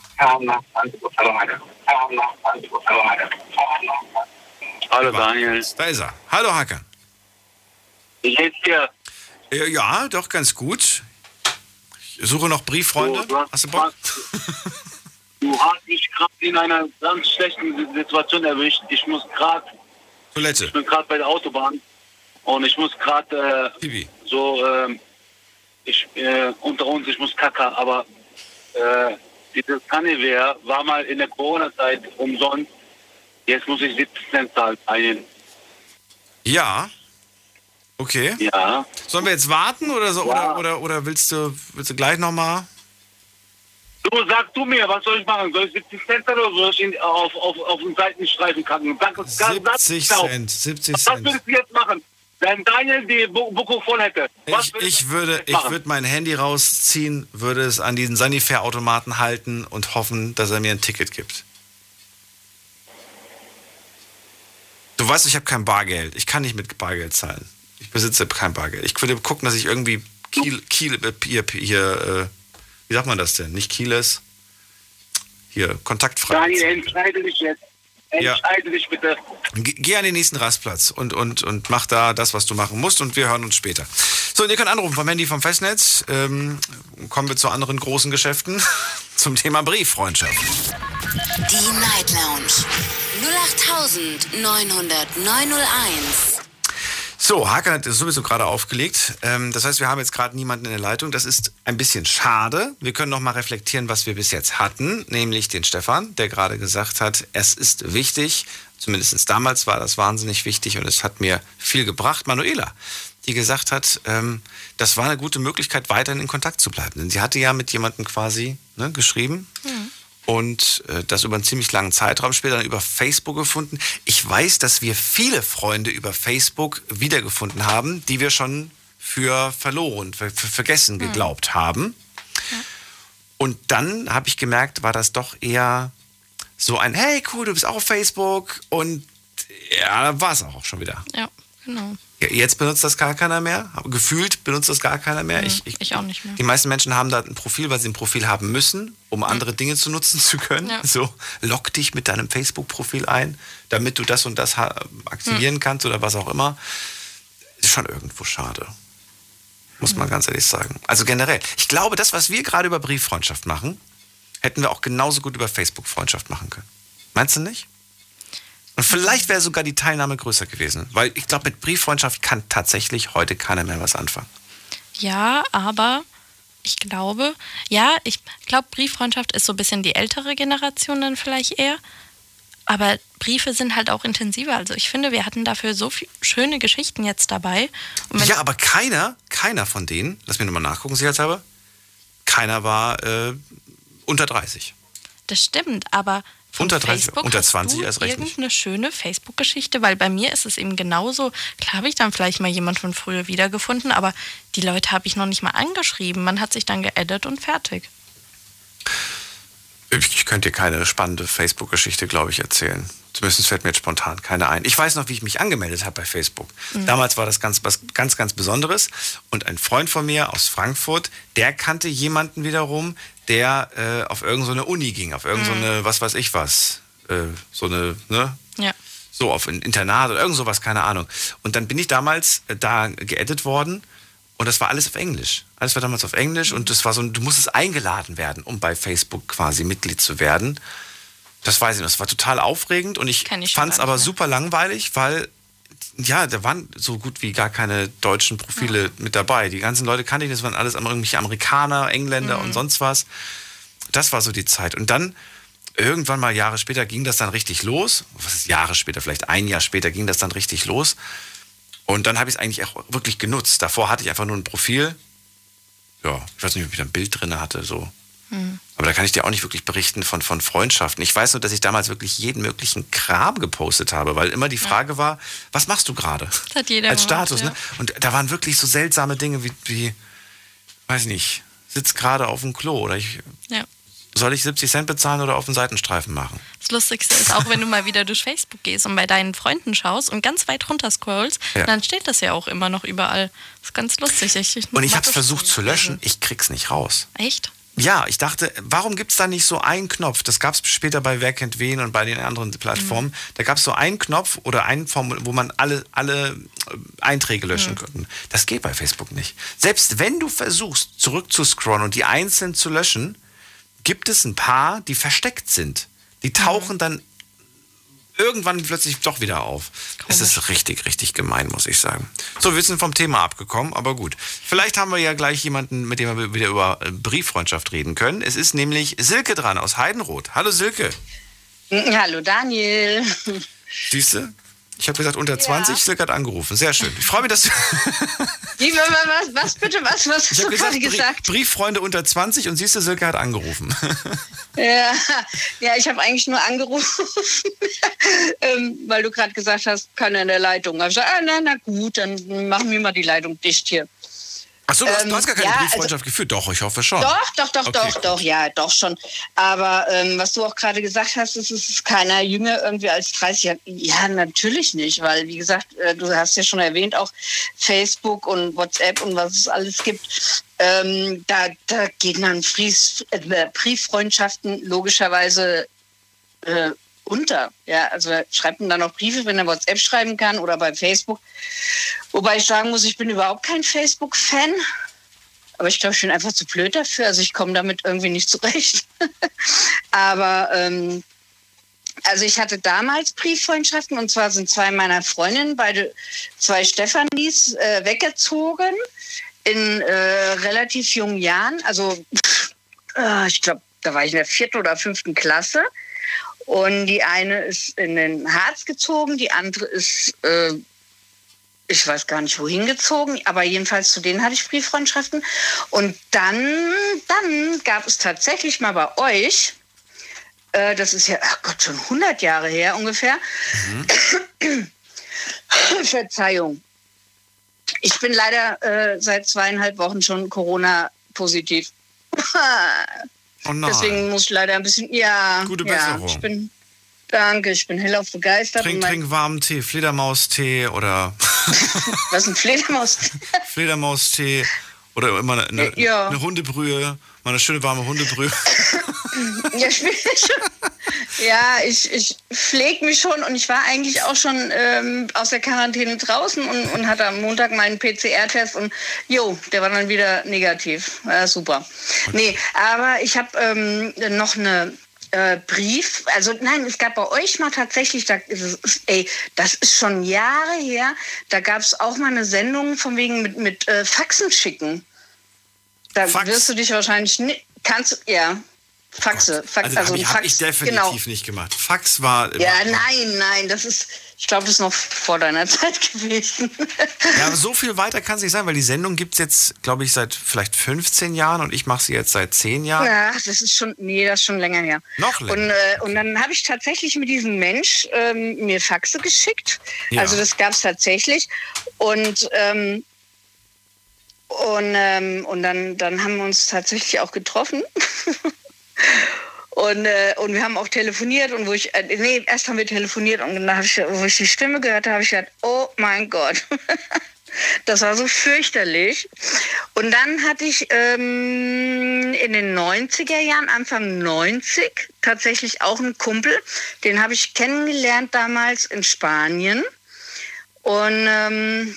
Hallo Daniel. Da ist er. Hallo Hakan. Wie geht's dir? Äh, Ja, doch ganz gut. Ich suche noch Brieffreunde. Du, du hast, Hast du Bock? <laughs> Du hast mich gerade in einer ganz schlechten Situation erwischt. Ich muss gerade, Toilette. ich bin gerade bei der Autobahn und ich muss gerade äh, so, ähm, ich, äh, unter uns, ich muss kacken, aber äh, dieses Cannewehr war mal in der Corona-Zeit umsonst. Jetzt muss ich 70 Cent zahlen. Einen. Ja. Okay. Ja. Sollen wir jetzt warten oder so? Ja. Oder, oder, oder willst du, willst du gleich nochmal? Du, sag du mir, was soll ich machen? Soll ich 70 Cent oder soll ich ihn auf, auf, auf den Seitenstreifen kacken? Sag, sag, 70 sag, Cent. 70 Was Cent. würdest du jetzt machen, wenn Daniel die Bu- Buko voll hätte? Was Ich, ich würde, ich würde mein Handy rausziehen, würde es an diesen Sanifair-Automaten halten und hoffen, dass er mir ein Ticket gibt. Du weißt, ich habe kein Bargeld. Ich kann nicht mit Bargeld zahlen. Ich besitze kein Bargeld. Ich würde gucken, dass ich irgendwie Kiel, Kiel, äh, hier, hier äh, wie sagt man das denn? Nicht Kieles. Hier, kontaktfrei. Daniel, entscheide dich jetzt. Ja. Entscheide dich bitte. Ge- Geh an den nächsten Rastplatz und, und, und mach da das, was du machen musst und wir hören uns später. So, und ihr könnt anrufen vom Handy vom Festnetz. Ähm, kommen wir zu anderen großen Geschäften. <laughs> Zum Thema Brieffreundschaft. Die Night Lounge 0890901. So, Hakan hat es sowieso gerade aufgelegt. Ähm, das heißt, wir haben jetzt gerade niemanden in der Leitung. Das ist ein bisschen schade. Wir können noch mal reflektieren, was wir bis jetzt hatten, nämlich den Stefan, der gerade gesagt hat, es ist wichtig, zumindest damals war das wahnsinnig wichtig und es hat mir viel gebracht. Manuela, die gesagt hat, ähm, das war eine gute Möglichkeit, weiterhin in Kontakt zu bleiben. Denn sie hatte ja mit jemandem quasi ne, geschrieben und äh, das über einen ziemlich langen Zeitraum, später dann über Facebook gefunden. Ich weiß, dass wir viele Freunde über Facebook wiedergefunden haben, die wir schon für verloren, für, für vergessen geglaubt haben. Und dann habe ich gemerkt, war das doch eher so ein, hey cool, du bist auch auf Facebook und ja, war es auch schon wieder. Ja, genau. Jetzt benutzt das gar keiner mehr. Gefühlt benutzt das gar keiner mehr. Mhm, ich, ich, ich auch nicht mehr. Die meisten Menschen haben da ein Profil, weil sie ein Profil haben müssen, um andere Dinge zu nutzen zu können. Ja. So, lock dich mit deinem Facebook-Profil ein, damit du das und das aktivieren Mhm. kannst oder was auch immer. Ist schon irgendwo schade. Muss man ganz ehrlich sagen. Also generell. Ich glaube, das, was wir gerade über Brieffreundschaft machen, hätten wir auch genauso gut über Facebook-Freundschaft machen können. Meinst du nicht? Und vielleicht wäre sogar die Teilnahme größer gewesen. Weil ich glaube, mit Brieffreundschaft kann tatsächlich heute keiner mehr was anfangen. Ja, aber ich glaube, ja, ich glaube, Brieffreundschaft ist so ein bisschen die ältere Generation dann vielleicht eher. Aber Briefe sind halt auch intensiver. Also ich finde, wir hatten dafür so viel schöne Geschichten jetzt dabei. Ja, aber keiner, keiner von denen, lass mich nochmal nachgucken, sicherheitshalber, keiner war äh, unter 30. Das stimmt, aber Unter 30, Facebook unter hast 20 du erst recht irgendeine schöne Facebook-Geschichte, weil bei mir ist es eben genauso. Klar habe ich dann vielleicht mal jemand von früher wiedergefunden, aber die Leute habe ich noch nicht mal angeschrieben. Man hat sich dann geaddet und fertig. Ich könnte dir keine spannende Facebook-Geschichte, glaube ich, erzählen. Zumindest fällt mir jetzt spontan keine ein. Ich weiß noch, wie ich mich angemeldet habe bei Facebook. Mhm. Damals war das ganz, was ganz, ganz Besonderes. Und ein Freund von mir aus Frankfurt, der kannte jemanden wiederum, der äh, auf irgendeine Uni ging, auf irgendeine, was weiß ich was, äh, so eine, ne? Ja. So, auf ein Internat oder irgend sowas, keine Ahnung. Und dann bin ich damals äh, da geaddet worden und das war alles auf Englisch. Alles war damals auf Englisch und das war so, du musstest eingeladen werden, um bei Facebook quasi Mitglied zu werden. Das weiß ich noch. Das war total aufregend und ich, ich fand es nicht aber mehr. super langweilig, weil ja, da waren so gut wie gar keine deutschen Profile mit dabei. Die ganzen Leute kannte ich, das waren alles irgendwelche Amerikaner, Engländer Mhm. und sonst was. Das war so die Zeit. Und dann irgendwann mal Jahre später ging das dann richtig los. Was ist Jahre später? Vielleicht ein Jahr später ging das dann richtig los. Und dann habe ich es eigentlich auch wirklich genutzt. Davor hatte ich einfach nur ein Profil. Ja, ich weiß nicht, ob ich da ein Bild drin hatte, so. Aber da kann ich dir auch nicht wirklich berichten von, von Freundschaften. Ich weiß nur, dass ich damals wirklich jeden möglichen Kram gepostet habe, weil immer die Frage war, was machst du gerade? Das hat jeder Als gemacht, Status, ja. ne? Und da waren wirklich so seltsame Dinge wie, wie weiß nicht, sitz gerade auf dem Klo oder ich, Ja. soll ich 70 Cent bezahlen oder auf den Seitenstreifen machen? Das Lustigste ist auch, wenn du mal wieder durch Facebook gehst und bei deinen Freunden schaust und ganz weit runter scrollst, Ja. dann steht das ja auch immer noch überall. Das ist ganz lustig. Ich, ich Und ich habe es versucht zu löschen, ich krieg's nicht raus. Echt? Ja, ich dachte, warum gibt es da nicht so einen Knopf? Das gab es später bei Wer kennt wen und bei den anderen Plattformen. Da gab es so einen Knopf oder einen Form, wo man alle, alle äh, Einträge löschen konnte. Das geht bei Facebook nicht. Selbst wenn du versuchst, zurückzuscrollen und die einzeln zu löschen, gibt es ein paar, die versteckt sind. Die tauchen dann irgendwann plötzlich doch wieder auf. Es ist richtig, richtig gemein, muss ich sagen. So, wir sind vom Thema abgekommen, aber gut. Vielleicht haben wir ja gleich jemanden, mit dem wir wieder über äh, Brieffreundschaft reden können. Es ist nämlich Silke dran aus Heidenroth. Hallo Silke. Hallo Daniel. Siehst du? Ich habe gesagt unter 20, Silke hat angerufen. Sehr schön. Ich freue mich, dass du... <laughs> Was, was bitte, was, was hast du habe gesagt, gerade Brie- gesagt? Brieffreunde unter 20 und siehst du, Silke hat angerufen. <laughs> Ja, ja ich habe eigentlich nur angerufen, <laughs> ähm, weil du gerade gesagt hast, keiner in der Leitung. Hab ich gesagt, ah, na, na gut, dann machen wir mal die Leitung dicht hier. Achso, du, hast- Ähm, du hast gar keine ja, Brieffreundschaft geführt. Doch, ich hoffe schon. Doch, doch, doch, Okay, doch, doch, ja, doch schon. Aber ähm, was du auch gerade gesagt hast, ist, es ist keiner jünger irgendwie als 30 Jahre. Ja, natürlich nicht, weil, wie gesagt, äh, du hast ja schon erwähnt, auch Facebook und WhatsApp und was es alles gibt. Ähm, da, da gehen dann Fries, äh, Brieffreundschaften logischerweise äh, unter. Ja, also schreibt ihm dann auch Briefe, wenn er WhatsApp schreiben kann oder bei Facebook. Wobei ich sagen muss, ich bin überhaupt kein Facebook-Fan. Aber ich glaube, ich bin einfach zu blöd dafür. Also ich komme damit irgendwie nicht zurecht. <laughs> Aber ähm, also ich hatte damals Brieffreundschaften und zwar sind zwei meiner Freundinnen, beide zwei Stefanis, äh, weggezogen in äh, relativ jungen Jahren. Also äh, ich glaube, da war ich in der vierten oder fünften Klasse. Und die eine ist in den Harz gezogen, die andere ist, äh, ich weiß gar nicht wohin gezogen, aber jedenfalls zu denen hatte ich Brieffreundschaften. Und dann, dann gab es tatsächlich mal bei euch, äh, das ist ja, ach Gott, schon 100 Jahre her ungefähr, <coughs> Verzeihung. Ich bin leider äh, seit zweieinhalb Wochen schon Corona-positiv. <laughs> Oh. Deswegen muss ich leider ein bisschen, ja, Gute ja, Besserung. ich bin, danke, ich bin hellauf begeistert. Trink, trink warmen Tee, Fledermaustee oder <laughs> Was ist ein Fledermaus? <laughs> Fledermaustee oder immer eine, eine, Ja. eine Hundebrühe, mal eine schöne warme Hundebrühe. <laughs> ja, ich, <laughs> ja, ich, ich pflege mich schon und ich war eigentlich auch schon ähm, aus der Quarantäne draußen und, und hatte am Montag meinen PCR-Test und jo, der war dann wieder negativ. Ja, super. Nee, aber ich habe ähm, noch eine äh, Brief, also nein, es gab bei euch mal tatsächlich, da, ey, das ist schon Jahre her, da gab es auch mal eine Sendung von wegen mit, mit äh, Faxen schicken. Da Fax? wirst du dich wahrscheinlich nicht, kannst du, ja, Faxe. Fax, Also, also habe ein ich, hab Fax. ich definitiv genau. nicht gemacht. Fax war. Ja, nein, nein, das ist, ich glaube, das ist noch vor deiner <laughs> Zeit gewesen. Ja, aber so viel weiter kann es nicht sein, weil die Sendung gibt es jetzt, glaube ich, seit vielleicht 15 Jahren und ich mache sie jetzt seit 10 Jahren. Ja, das ist schon, nee, das ist schon länger her. Noch länger. Und, äh, und dann habe ich tatsächlich mit diesem Mensch ähm, mir Faxe geschickt. Ja. Also das gab es tatsächlich. Und, ähm, und, ähm, und dann, dann haben wir uns tatsächlich auch getroffen. <laughs> Und, äh, und wir haben auch telefoniert und wo ich, äh, nee, erst haben wir telefoniert und dann habe ich, wo ich die Stimme gehört habe, habe ich gedacht, oh mein Gott. <laughs> Das war so fürchterlich. Und dann hatte ich ähm, in den 90er Jahren, Anfang 90, tatsächlich auch einen Kumpel. Den habe ich kennengelernt damals in Spanien. Und ähm,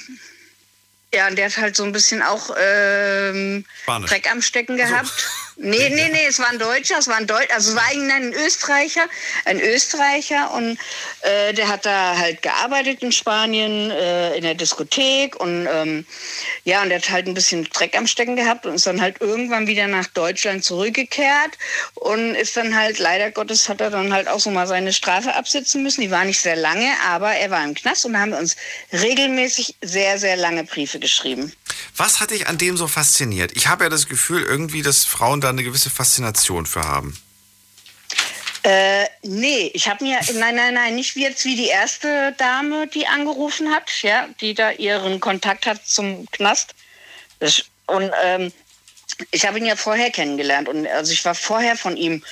ja, und der hat halt so ein bisschen auch ähm, Spanisch. Dreck am Stecken gehabt. <laughs> Nee, nee, nee, es war ein Deutscher, es war ein Deutscher, also es war eigentlich ein Österreicher, ein Österreicher und äh, der hat da halt gearbeitet in Spanien, äh, in der Diskothek und ähm, ja, und der hat halt ein bisschen Dreck am Stecken gehabt und ist dann halt irgendwann wieder nach Deutschland zurückgekehrt und ist dann halt, leider Gottes, hat er dann halt auch so mal seine Strafe absitzen müssen. Die war nicht sehr lange, aber er war im Knast und da haben wir uns regelmäßig sehr, sehr lange Briefe geschrieben. Was hat dich an dem so fasziniert? Ich habe ja das Gefühl, irgendwie, dass Frauen da eine gewisse Faszination für haben. Äh, nee, ich habe mir, nein, nein, nein, nicht wie jetzt wie die erste Dame, die angerufen hat, ja, die da ihren Kontakt hat zum Knast. Das, und ähm, ich habe ihn ja vorher kennengelernt und also ich war vorher von ihm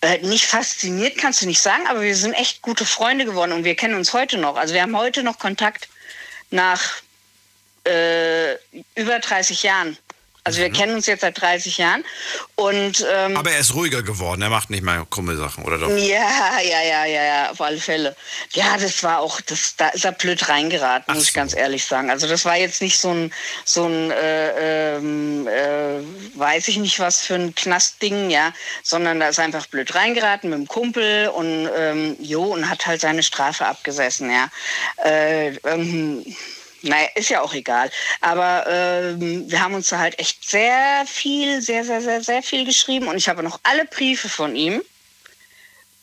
äh, nicht fasziniert, kannst du nicht sagen, aber wir sind echt gute Freunde geworden und wir kennen uns heute noch. Also wir haben heute noch Kontakt nach äh, über 30 Jahren. Also wir kennen uns jetzt seit 30 Jahren und ähm, Aber er ist ruhiger geworden, er macht nicht mehr krumme Sachen, oder doch? ja, ja, ja, ja, ja, auf alle Fälle. Ja, das war auch, das, da ist er blöd reingeraten, muss ich ganz ehrlich sagen. Also das war jetzt nicht so ein, so ein, äh, ähm, äh, weiß ich nicht was für ein Knastding, ja, sondern da ist er einfach blöd reingeraten mit dem Kumpel und ähm, jo und hat halt seine Strafe abgesessen, ja. Äh, ähm, naja, ist ja auch egal. Aber ähm, wir haben uns da halt echt sehr viel, sehr, sehr, sehr, sehr viel geschrieben. Und ich habe noch alle Briefe von ihm.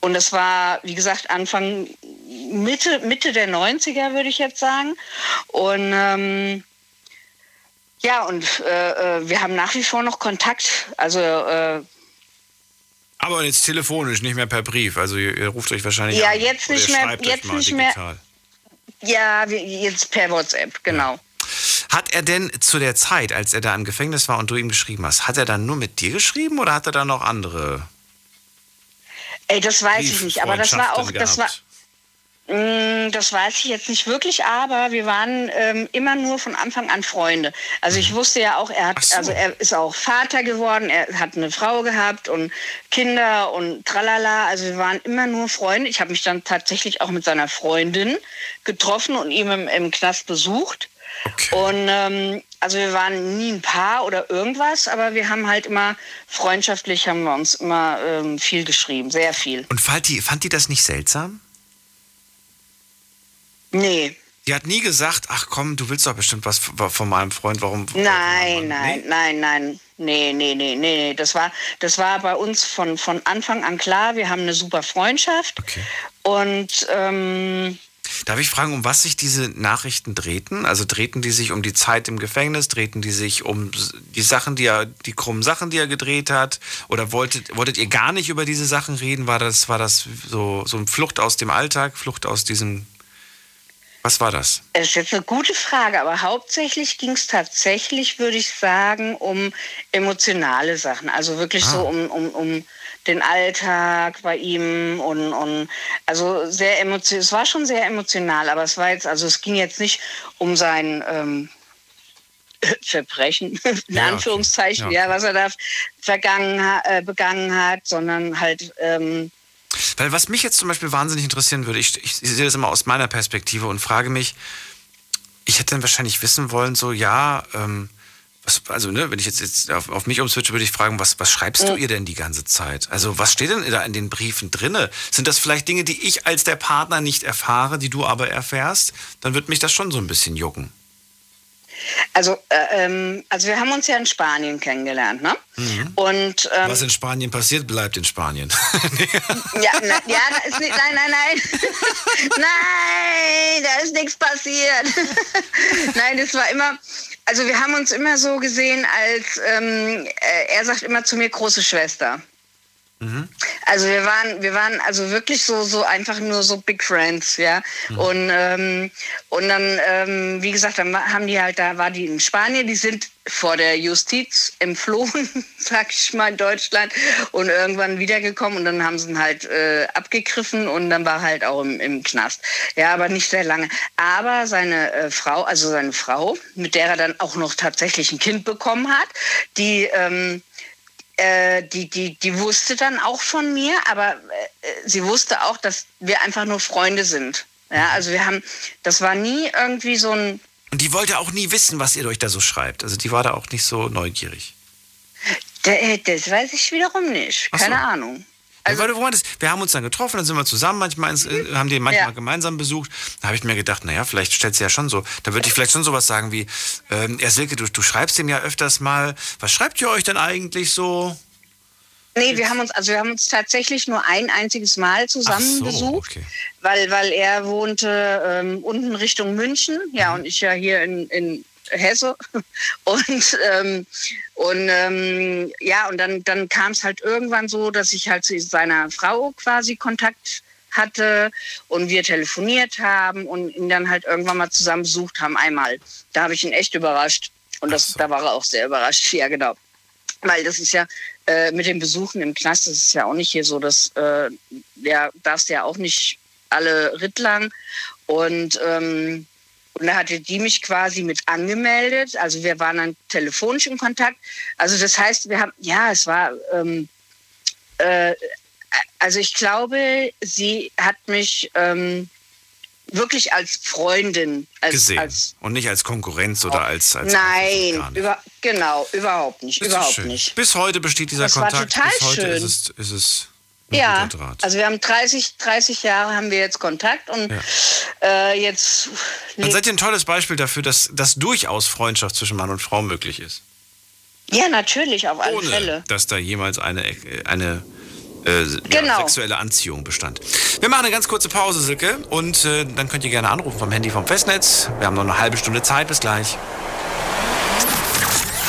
Und das war, wie gesagt, Anfang, Mitte, Mitte der 90er, würde ich jetzt sagen. Und ähm, ja, und äh, äh, wir haben nach wie vor noch Kontakt. Also äh, Aber jetzt telefonisch, nicht mehr per Brief. Also ihr, ihr ruft euch wahrscheinlich Ja, an. jetzt nicht mehr- jetzt nicht mehr. Ja, jetzt per WhatsApp, genau. Hat er denn zu der Zeit, als er da im Gefängnis war und du ihm geschrieben hast, hat er dann nur mit dir geschrieben oder hat er dann noch andere Ey, das weiß ich nicht, aber das war auch, das war, Das weiß ich jetzt nicht wirklich, aber wir waren ähm, immer nur von Anfang an Freunde. Also ich wusste ja auch, er hat, also er ist auch Vater geworden, er hat eine Frau gehabt und Kinder und tralala. Also wir waren immer nur Freunde. Ich habe mich dann tatsächlich auch mit seiner Freundin getroffen und ihn im, im Knast besucht. Und ähm, also wir waren nie ein Paar oder irgendwas, aber wir haben halt immer freundschaftlich haben wir uns immer ähm, viel geschrieben, sehr viel. Und fand die, fand die das nicht seltsam? Nee. Die hat nie gesagt, ach komm, du willst doch bestimmt was von meinem Freund, warum? Nein, nein, nein, nein. Nee, nee, nee, nee, nee. Das war, das war bei uns von, von Anfang an klar. Wir haben eine super Freundschaft. Und ähm, Darf ich fragen, um was sich diese Nachrichten drehten? Also drehten die sich um die Zeit im Gefängnis, drehten die sich um die Sachen, die er, die krummen Sachen, die er gedreht hat? Oder wolltet, wolltet ihr gar nicht über diese Sachen reden? War das, war das so, so eine Flucht aus dem Alltag, Flucht aus diesem. Was war das? es ist jetzt eine gute Frage, aber hauptsächlich ging es tatsächlich, würde ich sagen, um emotionale Sachen. Also wirklich so um, um, um den Alltag bei ihm und, und also sehr emotional. Es war schon sehr emotional, aber es war jetzt, also es ging jetzt nicht um sein ähm, <laughs> Verbrechen, <laughs> in Ja, okay. Anführungszeichen, Ja, ja, was er da vergangen, äh, begangen hat, sondern halt ähm, Weil was mich jetzt zum Beispiel wahnsinnig interessieren würde, ich, ich sehe das immer aus meiner Perspektive und frage mich, ich hätte dann wahrscheinlich wissen wollen, so ja, ähm, was, also ne, wenn ich jetzt, jetzt auf, auf mich umswitche, würde ich fragen, was, was schreibst du ihr denn die ganze Zeit? Also was steht denn da in den Briefen drinne? Sind das vielleicht Dinge, die ich als der Partner nicht erfahre, die du aber erfährst? Dann wird mich das schon so ein bisschen jucken. Also, äh, ähm, also wir haben uns ja in Spanien kennengelernt, ne? Mhm. Und ähm, Was in Spanien passiert, bleibt in Spanien. <laughs> ja, na, ja, ist nicht, nein, nein, nein, <laughs> nein, da ist nichts passiert. <laughs> nein, das war immer, also wir haben uns immer so gesehen, als ähm, äh, er sagt immer zu mir große Schwester. Also wir waren, wir waren also wirklich so, so einfach nur so Big Friends, ja. Und, ähm, und dann, ähm, wie gesagt, dann haben die halt, da war die in Spanien, die sind vor der Justiz entflohen, <laughs> sag ich mal, in Deutschland und irgendwann wiedergekommen und dann haben sie ihn halt äh, abgegriffen und dann war halt auch im, im Knast. Ja, aber nicht sehr lange. Aber seine äh, Frau, also seine Frau, mit der er dann auch noch tatsächlich ein Kind bekommen hat, die, ähm, äh, die, die, die wusste dann auch von mir, aber äh, sie wusste auch, dass wir einfach nur Freunde sind. Ja, also wir haben, das war nie irgendwie so ein, Und die wollte auch nie wissen, was ihr euch da so schreibt. Also die war da auch nicht so neugierig. Äh, das weiß ich wiederum nicht. Ach so. Keine Ahnung. Also, weil du meintest, wir haben uns dann getroffen, dann sind wir zusammen manchmal, ins, äh, haben den manchmal Ja. gemeinsam besucht. Da habe ich mir gedacht, naja, vielleicht stellt sie ja schon so, da würde ich vielleicht schon sowas sagen wie, ähm, ja Silke, du, du schreibst ihm ja öfters mal, was schreibt ihr euch denn eigentlich so? Nee, wir haben uns, also wir haben uns tatsächlich nur ein einziges Mal zusammen so, besucht, okay. weil, weil er wohnte ähm, unten Richtung München, ja, und ich ja hier in, in Hesse. <laughs> Und, ähm, und ähm, ja, und dann, dann kam es halt irgendwann so, dass ich halt zu seiner Frau quasi Kontakt hatte und wir telefoniert haben und ihn dann halt irgendwann mal zusammen besucht haben, einmal. Da habe ich ihn echt überrascht. Und das, da war er auch sehr überrascht, <laughs> ja, genau. Weil das ist ja äh, mit den Besuchen im Knast, das ist ja auch nicht hier so, dass äh, ja, darfst ja auch nicht alle Ritt lang. Und, ähm, und da hatte die mich quasi mit angemeldet. Also wir waren dann telefonisch in Kontakt. Also das heißt, wir haben, ja, es war, ähm, äh, also ich glaube, sie hat mich ähm, wirklich als Freundin, als, gesehen. als Und nicht als Konkurrenz oder als. als Nein, über, genau, überhaupt nicht, überhaupt nicht. Bis heute besteht dieser Das war Kontakt. total Bis heute schön. ist es, ist es Ja, also wir haben 30, 30 Jahre haben wir jetzt Kontakt und äh, jetzt Dann seid ihr ein tolles Beispiel dafür, dass, dass durchaus Freundschaft zwischen Mann und Frau möglich ist. ja natürlich auf alle Ohne, Fälle. dass da jemals eine, eine äh, ja, Genau. sexuelle Anziehung bestand. Wir machen eine ganz kurze Pause, Silke, und äh, dann könnt ihr gerne anrufen vom Handy vom Festnetz. Wir haben noch eine halbe Stunde Zeit. Bis gleich.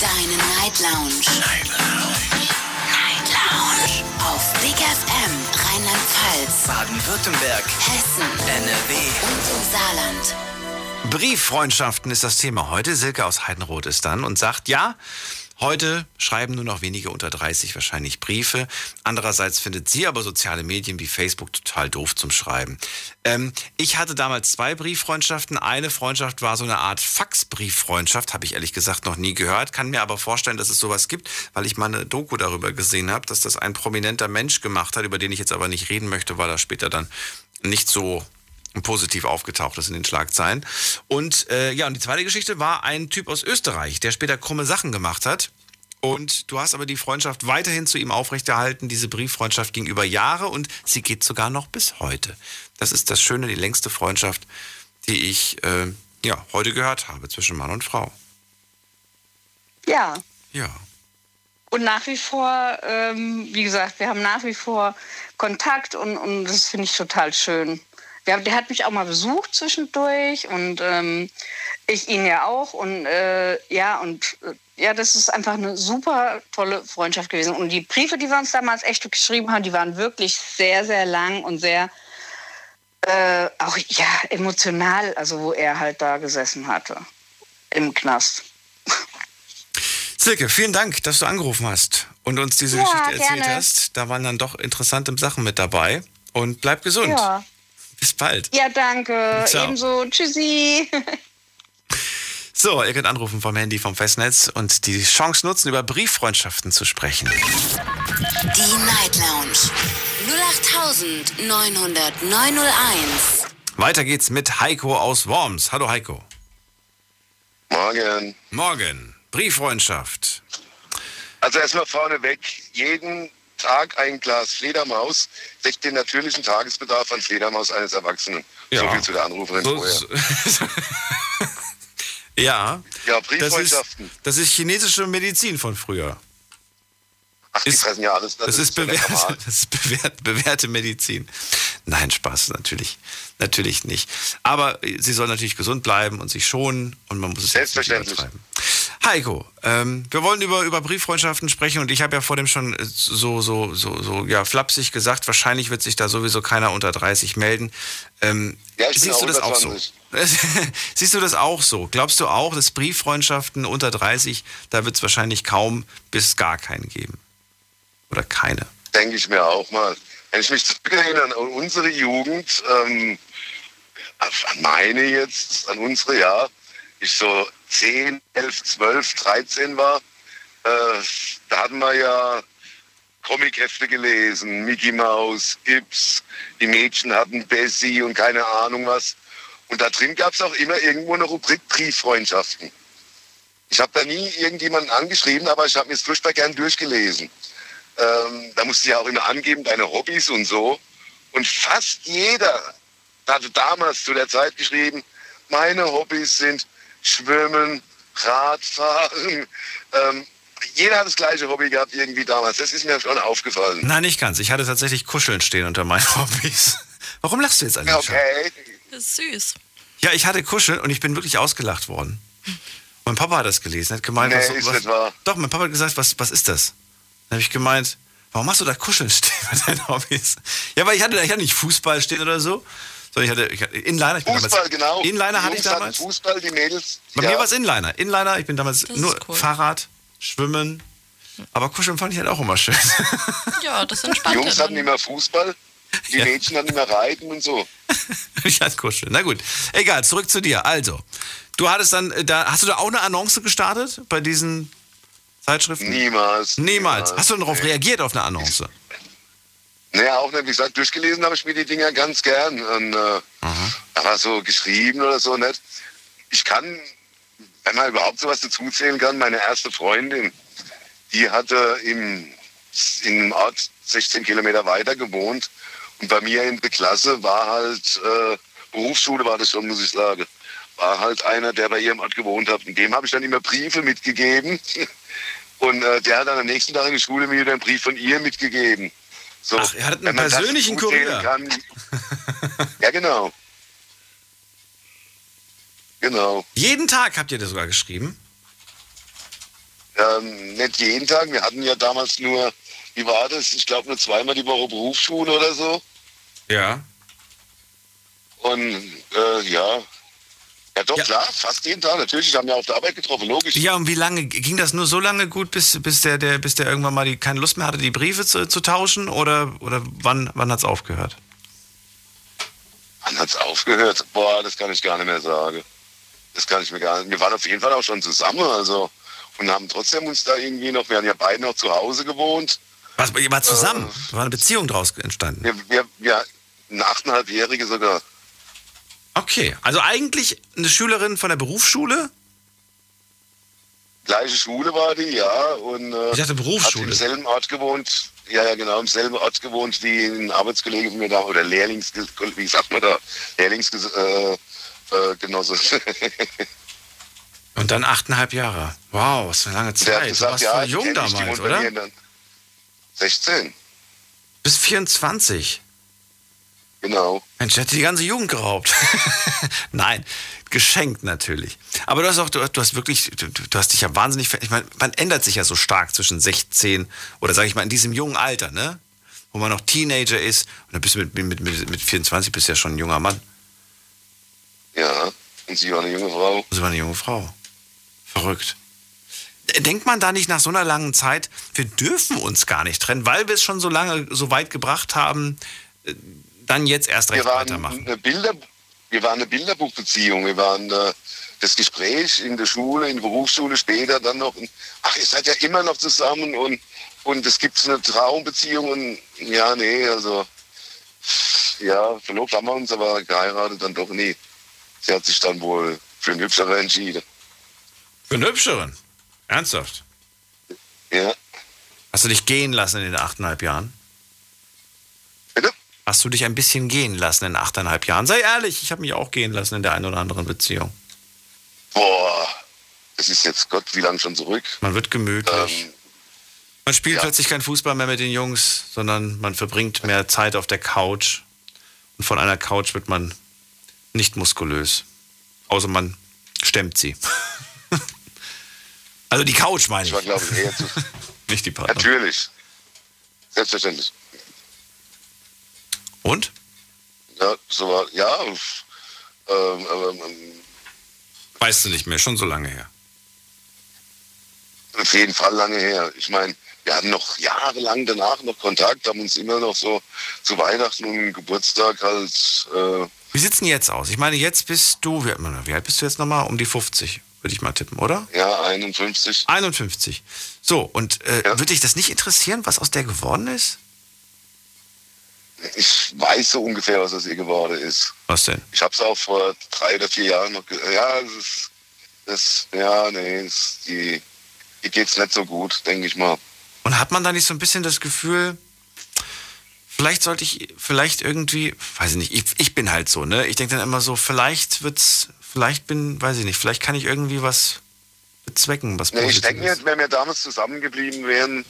Deine Night Lounge. Night Lounge. Night Lounge. Auf Big FM Rheinland-Pfalz, Baden-Württemberg. Hessen NRW. und im Saarland. Brieffreundschaften ist das Thema heute. Silke aus Heidenroth ist dann und sagt, ja, heute schreiben nur noch wenige unter 30 wahrscheinlich Briefe. Andererseits findet sie aber soziale Medien wie Facebook total doof zum Schreiben. Ähm, ich hatte damals zwei Brieffreundschaften. Eine Freundschaft war so eine Art Faxbrieffreundschaft, habe ich ehrlich gesagt noch nie gehört, kann mir aber vorstellen, dass es sowas gibt, weil ich mal eine Doku darüber gesehen habe, dass das ein prominenter Mensch gemacht hat, über den ich jetzt aber nicht reden möchte, weil er später dann nicht so positiv aufgetaucht ist in den Schlagzeilen. Und äh, ja, und die zweite Geschichte war ein Typ aus Österreich, der später krumme Sachen gemacht hat. Und du hast aber die Freundschaft weiterhin zu ihm aufrechterhalten. Diese Brieffreundschaft ging über Jahre und sie geht sogar noch bis heute. Das ist das Schöne, die längste Freundschaft, die ich äh, ja, heute gehört habe zwischen Mann und Frau. Ja. Ja. Und nach wie vor, ähm, wie gesagt, wir haben nach wie vor Kontakt und, und das finde ich total schön. Haben, der hat mich auch mal besucht zwischendurch und ähm, ich ihn ja auch. Und äh, ja, und äh, ja, das ist einfach eine super tolle Freundschaft gewesen. Und die Briefe, die wir uns damals echt geschrieben haben, die waren wirklich sehr, sehr lang und sehr äh, auch ja, emotional, also wo er halt da gesessen hatte im Knast. Silke, vielen Dank, dass du angerufen hast und uns diese Ja, Geschichte erzählt gerne. hast. Da waren dann doch interessante Sachen mit dabei. Und bleib gesund. Ja. Bis bald. Ja, danke. Ciao. Ebenso. Tschüssi. <laughs> So, ihr könnt anrufen vom Handy, vom Festnetz und die Chance nutzen, über Brieffreundschaften zu sprechen. Die Night Lounge 08901. Weiter geht's mit Heiko aus Worms. Hallo Heiko. Morgen. Morgen. Brieffreundschaft. Also erstmal vorneweg, jeden Tag ein Glas Fledermaus deckt den natürlichen Tagesbedarf an Fledermaus eines Erwachsenen. Ja. So viel zu der Anruferin So- vorher. <laughs> Ja. Ja, Das ist, Brieffreundschaften. das ist chinesische Medizin von früher. Ach, die fressen ja alles. Das, ist, so lecker bewährte, das ist bewährt, bewährte Medizin. Nein, Spaß, natürlich. Natürlich nicht. Aber sie soll natürlich gesund bleiben und sich schonen und man muss es jetzt nicht Selbstverständlich. übertreiben. Heiko, ähm, wir wollen über, über Brieffreundschaften sprechen und ich habe ja vor dem schon äh, so, so, so, so ja, flapsig gesagt, wahrscheinlich wird sich da sowieso keiner unter 30 melden. Ähm, Ja, siehst du das auch so? 120. <laughs> siehst du das auch so? Glaubst du auch, dass Brieffreundschaften unter 30, da wird es wahrscheinlich kaum bis gar keinen geben? Oder keine? Denke ich mir auch mal. Wenn ich mich zurückerinnere an unsere Jugend, ähm, an meine jetzt, an unsere, ja, ich so 10, 11, 12, 13 war, äh, da hatten wir ja Comichefte gelesen, Mickey Mouse, Ips, die Mädchen hatten Bessie und keine Ahnung was. Und da drin gab es auch immer irgendwo eine Rubrik Brieffreundschaften. Ich habe da nie irgendjemanden angeschrieben, aber ich habe mir es furchtbar gern durchgelesen. Ähm, da musst du ja auch immer angeben, deine Hobbys und so. Und fast jeder hatte damals zu der Zeit geschrieben, meine Hobbys sind Schwimmen, Radfahren. Ähm, jeder hat das gleiche Hobby gehabt irgendwie damals. Das ist mir schon aufgefallen. Nein, nicht ganz. Ich hatte tatsächlich Kuscheln stehen unter meinen <laughs> Hobbys. Warum lachst du jetzt eigentlich? Okay. Das ist süß. Ja, ich hatte Kuscheln und ich bin wirklich ausgelacht worden. Mein Papa hat das gelesen, hat gemeint, Nee, was, ist was, nicht wahr. Doch, mein Papa hat gesagt, was, was ist das? Dann habe ich gemeint, warum machst du da Kuscheln stehen <laughs> bei deinen Hobbys? Ja, weil ich hatte, ich hatte nicht Fußball stehen oder so, sondern ich hatte, ich hatte Inliner. Ich bin Fußball, damals, genau. Inliner Die hatte ich damals. Fußball, die Mädels. Bei ja. mir war es Inliner. Inliner, ich bin damals Das nur cool. Fahrrad, Schwimmen. Aber Kuscheln fand ich halt auch immer schön. <laughs> Ja, das Die entspannt. Jungs hatten immer Fußball, die Ja. Mädchen hatten immer Reiten und so. <laughs> ich hatte Kuscheln. Na gut. Egal, zurück zu dir. Also, du hattest dann, äh, da, hast du da auch eine Annonce gestartet bei diesen Zeitschriften? Niemals. Niemals. Hast du denn darauf Nee. reagiert auf eine Annonce? Naja, auch nicht, wie gesagt, durchgelesen habe ich mir die Dinger ganz gern. Und, äh, aber so geschrieben oder so nicht. Ich kann, wenn man überhaupt sowas dazuzählen kann, meine erste Freundin, die hatte im, in einem Ort 16 Kilometer weiter gewohnt. Und bei mir in der Klasse war halt, äh, Berufsschule war das schon, muss ich sagen, war halt einer, der bei ihrem Ort gewohnt hat. Und dem habe ich dann immer Briefe mitgegeben. <laughs> Und äh, der hat dann am nächsten Tag in die Schule mir wieder einen Brief von ihr mitgegeben. So, Ach, ihr hattet einen persönlichen Kurier. Kann. <laughs> ja, genau. Genau. Jeden Tag habt ihr das sogar geschrieben? Ähm, nicht jeden Tag. Wir hatten ja damals nur, wie war das? Ich glaube nur zweimal die Woche Berufsschule oder so. Ja. Und äh, ja. Ja doch, klar, fast jeden Tag. Natürlich, ich habe mir auf der Arbeit getroffen, logisch. Ja, und wie lange ging das nur so lange gut, bis, bis, der, der, bis der irgendwann mal die, keine Lust mehr hatte, die Briefe zu, zu tauschen? Oder, oder wann, wann hat es aufgehört? Wann hat's aufgehört? Boah, das kann ich gar nicht mehr sagen. Das kann ich mir gar nicht. Wir waren auf jeden Fall auch schon zusammen, also und haben trotzdem uns da irgendwie noch. Wir haben ja beide noch zu Hause gewohnt. Was, ihr wart zusammen? War eine Beziehung daraus entstanden? Wir, wir, wir eine achteinhalbjährige sogar. Okay, also eigentlich eine Schülerin von der Berufsschule? Gleiche Schule war die, ja. Und, äh, Ich dachte Berufsschule. Hat im selben Ort gewohnt. Ja, ja, genau, im selben Ort gewohnt wie ein Arbeitskollege von mir da, oder Lehrlings, wie sagt man da, Lehrlingsgenosse. Äh, Genosse. Und dann achteinhalb Jahre. Wow, was für eine lange Der hat Zeit. Du gesagt, warst ja, voll jung damals, oder? dann. 16, Bis 24. genau. Mensch, hat die ganze Jugend geraubt. <laughs> Nein, geschenkt natürlich. Aber du hast auch, du, du hast wirklich, du, du hast dich ja wahnsinnig, ver- ich meine, man ändert sich ja so stark zwischen 16 oder sage ich mal in diesem jungen Alter, ne? Wo man noch Teenager ist und dann bist du mit, mit, mit, mit 24 bist du ja schon ein junger Mann. Ja, und sie war eine junge Frau. Sie war eine junge Frau. Verrückt. Denkt man da nicht nach so einer langen Zeit, wir dürfen uns gar nicht trennen, weil wir es schon so lange so weit gebracht haben, äh, dann jetzt erst recht Wir waren weitermachen? eine Bilder, wir waren eine Bilderbuchbeziehung. Wir waren, äh, das Gespräch in der Schule, in der Berufsschule später dann noch, ach, ihr seid ja immer noch zusammen und, und es gibt eine Traumbeziehung und ja, nee, also ja, verlobt haben wir uns, aber geheiratet dann doch nie. Sie hat sich dann wohl für einen Hübscheren entschieden. Für einen Hübscheren? Ernsthaft? Ja. Hast du dich gehen lassen in den achteinhalb Jahren? Hast du dich ein bisschen gehen lassen in achteinhalb Jahren? Sei ehrlich, ich habe mich auch gehen lassen in der einen oder anderen Beziehung. Boah, es ist jetzt Gott, wie lange schon zurück? Man wird gemütlich. Ähm, man spielt ja. plötzlich kein Fußball mehr mit den Jungs, sondern man verbringt mehr Zeit auf der Couch. Und von einer Couch wird man nicht muskulös. Außer man stemmt sie. <laughs> also die Couch meine ich. Ich war, glaube ich, eher zu. <laughs> nicht die Partner. Natürlich. Selbstverständlich. Und? Ja, so war, ja. Ähm, ähm, Weißt du nicht mehr, schon so lange her. auf jeden Fall lange her. Ich meine, wir hatten noch jahrelang danach noch Kontakt, haben uns immer noch so zu Weihnachten und Geburtstag halt. Äh, Wie sieht's denn jetzt aus? Ich meine, jetzt bist du, wie, alt bist du jetzt nochmal? Um die 50, würde ich mal tippen, oder? ja, 51. 51. So, und äh, würde dich das nicht interessieren, was aus der geworden ist? Ich weiß so ungefähr, was aus ihr geworden ist. Was denn? Ich habe es auch vor drei oder vier Jahren noch. Ja, das ist. Das, ja, nee, das, die, die geht's nicht so gut, denke ich mal. Und hat man da nicht so ein bisschen das Gefühl, vielleicht sollte ich, vielleicht irgendwie, weiß ich nicht, ich, ich bin halt so, ne? Ich denke dann immer so, vielleicht wird's, vielleicht bin, weiß ich nicht, vielleicht kann ich irgendwie was bezwecken, was Nee, ich denke wenn wir damals zusammengeblieben wären,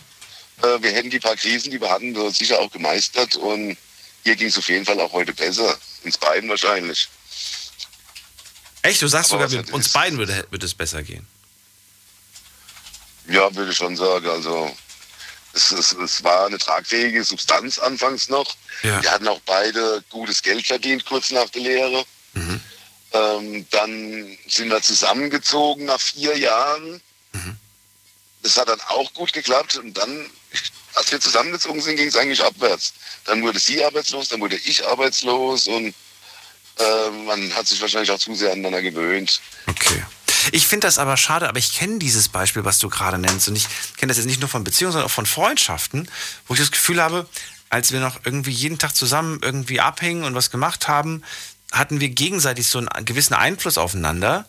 äh, wir hätten die paar Krisen, die wir hatten, sicher auch gemeistert und hier ging es auf jeden Fall auch heute besser. Uns beiden wahrscheinlich. Echt, du sagst Aber sogar, wir, uns beiden würde, würde es besser gehen. Ja, würde ich schon sagen. Also es, es, es war eine tragfähige Substanz anfangs noch. Ja. Wir hatten auch beide gutes Geld verdient kurz nach der Lehre. Mhm. Ähm, dann sind wir zusammengezogen nach vier Jahren. Mhm. Das hat dann auch gut geklappt. Und dann, als wir zusammengezogen sind, ging es eigentlich abwärts. Dann wurde sie arbeitslos, dann wurde ich arbeitslos und äh, man hat sich wahrscheinlich auch zu sehr aneinander gewöhnt. Okay. Ich finde das aber schade, aber ich kenne dieses Beispiel, was du gerade nennst. Und ich kenne das jetzt nicht nur von Beziehungen, sondern auch von Freundschaften, wo ich das Gefühl habe, als wir noch irgendwie jeden Tag zusammen irgendwie abhängen und was gemacht haben, hatten wir gegenseitig so einen gewissen Einfluss aufeinander.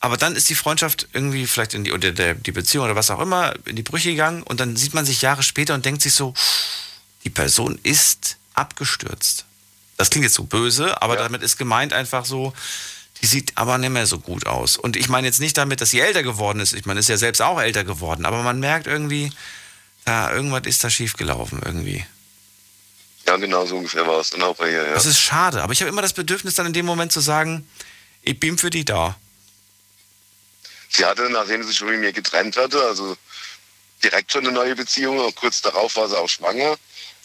Aber dann ist die Freundschaft irgendwie vielleicht in die, oder der, die Beziehung oder was auch immer in die Brüche gegangen und dann sieht man sich Jahre später und denkt sich so, die Person ist abgestürzt. Das klingt jetzt so böse, aber damit ist gemeint einfach so, die sieht aber nicht mehr so gut aus. Und ich meine jetzt nicht damit, dass sie älter geworden ist. Ich meine, ist ja selbst auch älter geworden. Aber man merkt irgendwie, da irgendwas ist da schiefgelaufen irgendwie. Ja, genau so ungefähr war es dann auch bei ihr. Ja. Das ist schade. Aber ich habe immer das Bedürfnis, dann in dem Moment zu sagen, ich bin für die da. Sie hatte, nachdem sie sich von mir getrennt hatte, also direkt schon eine neue Beziehung. Und kurz darauf war sie auch schwanger.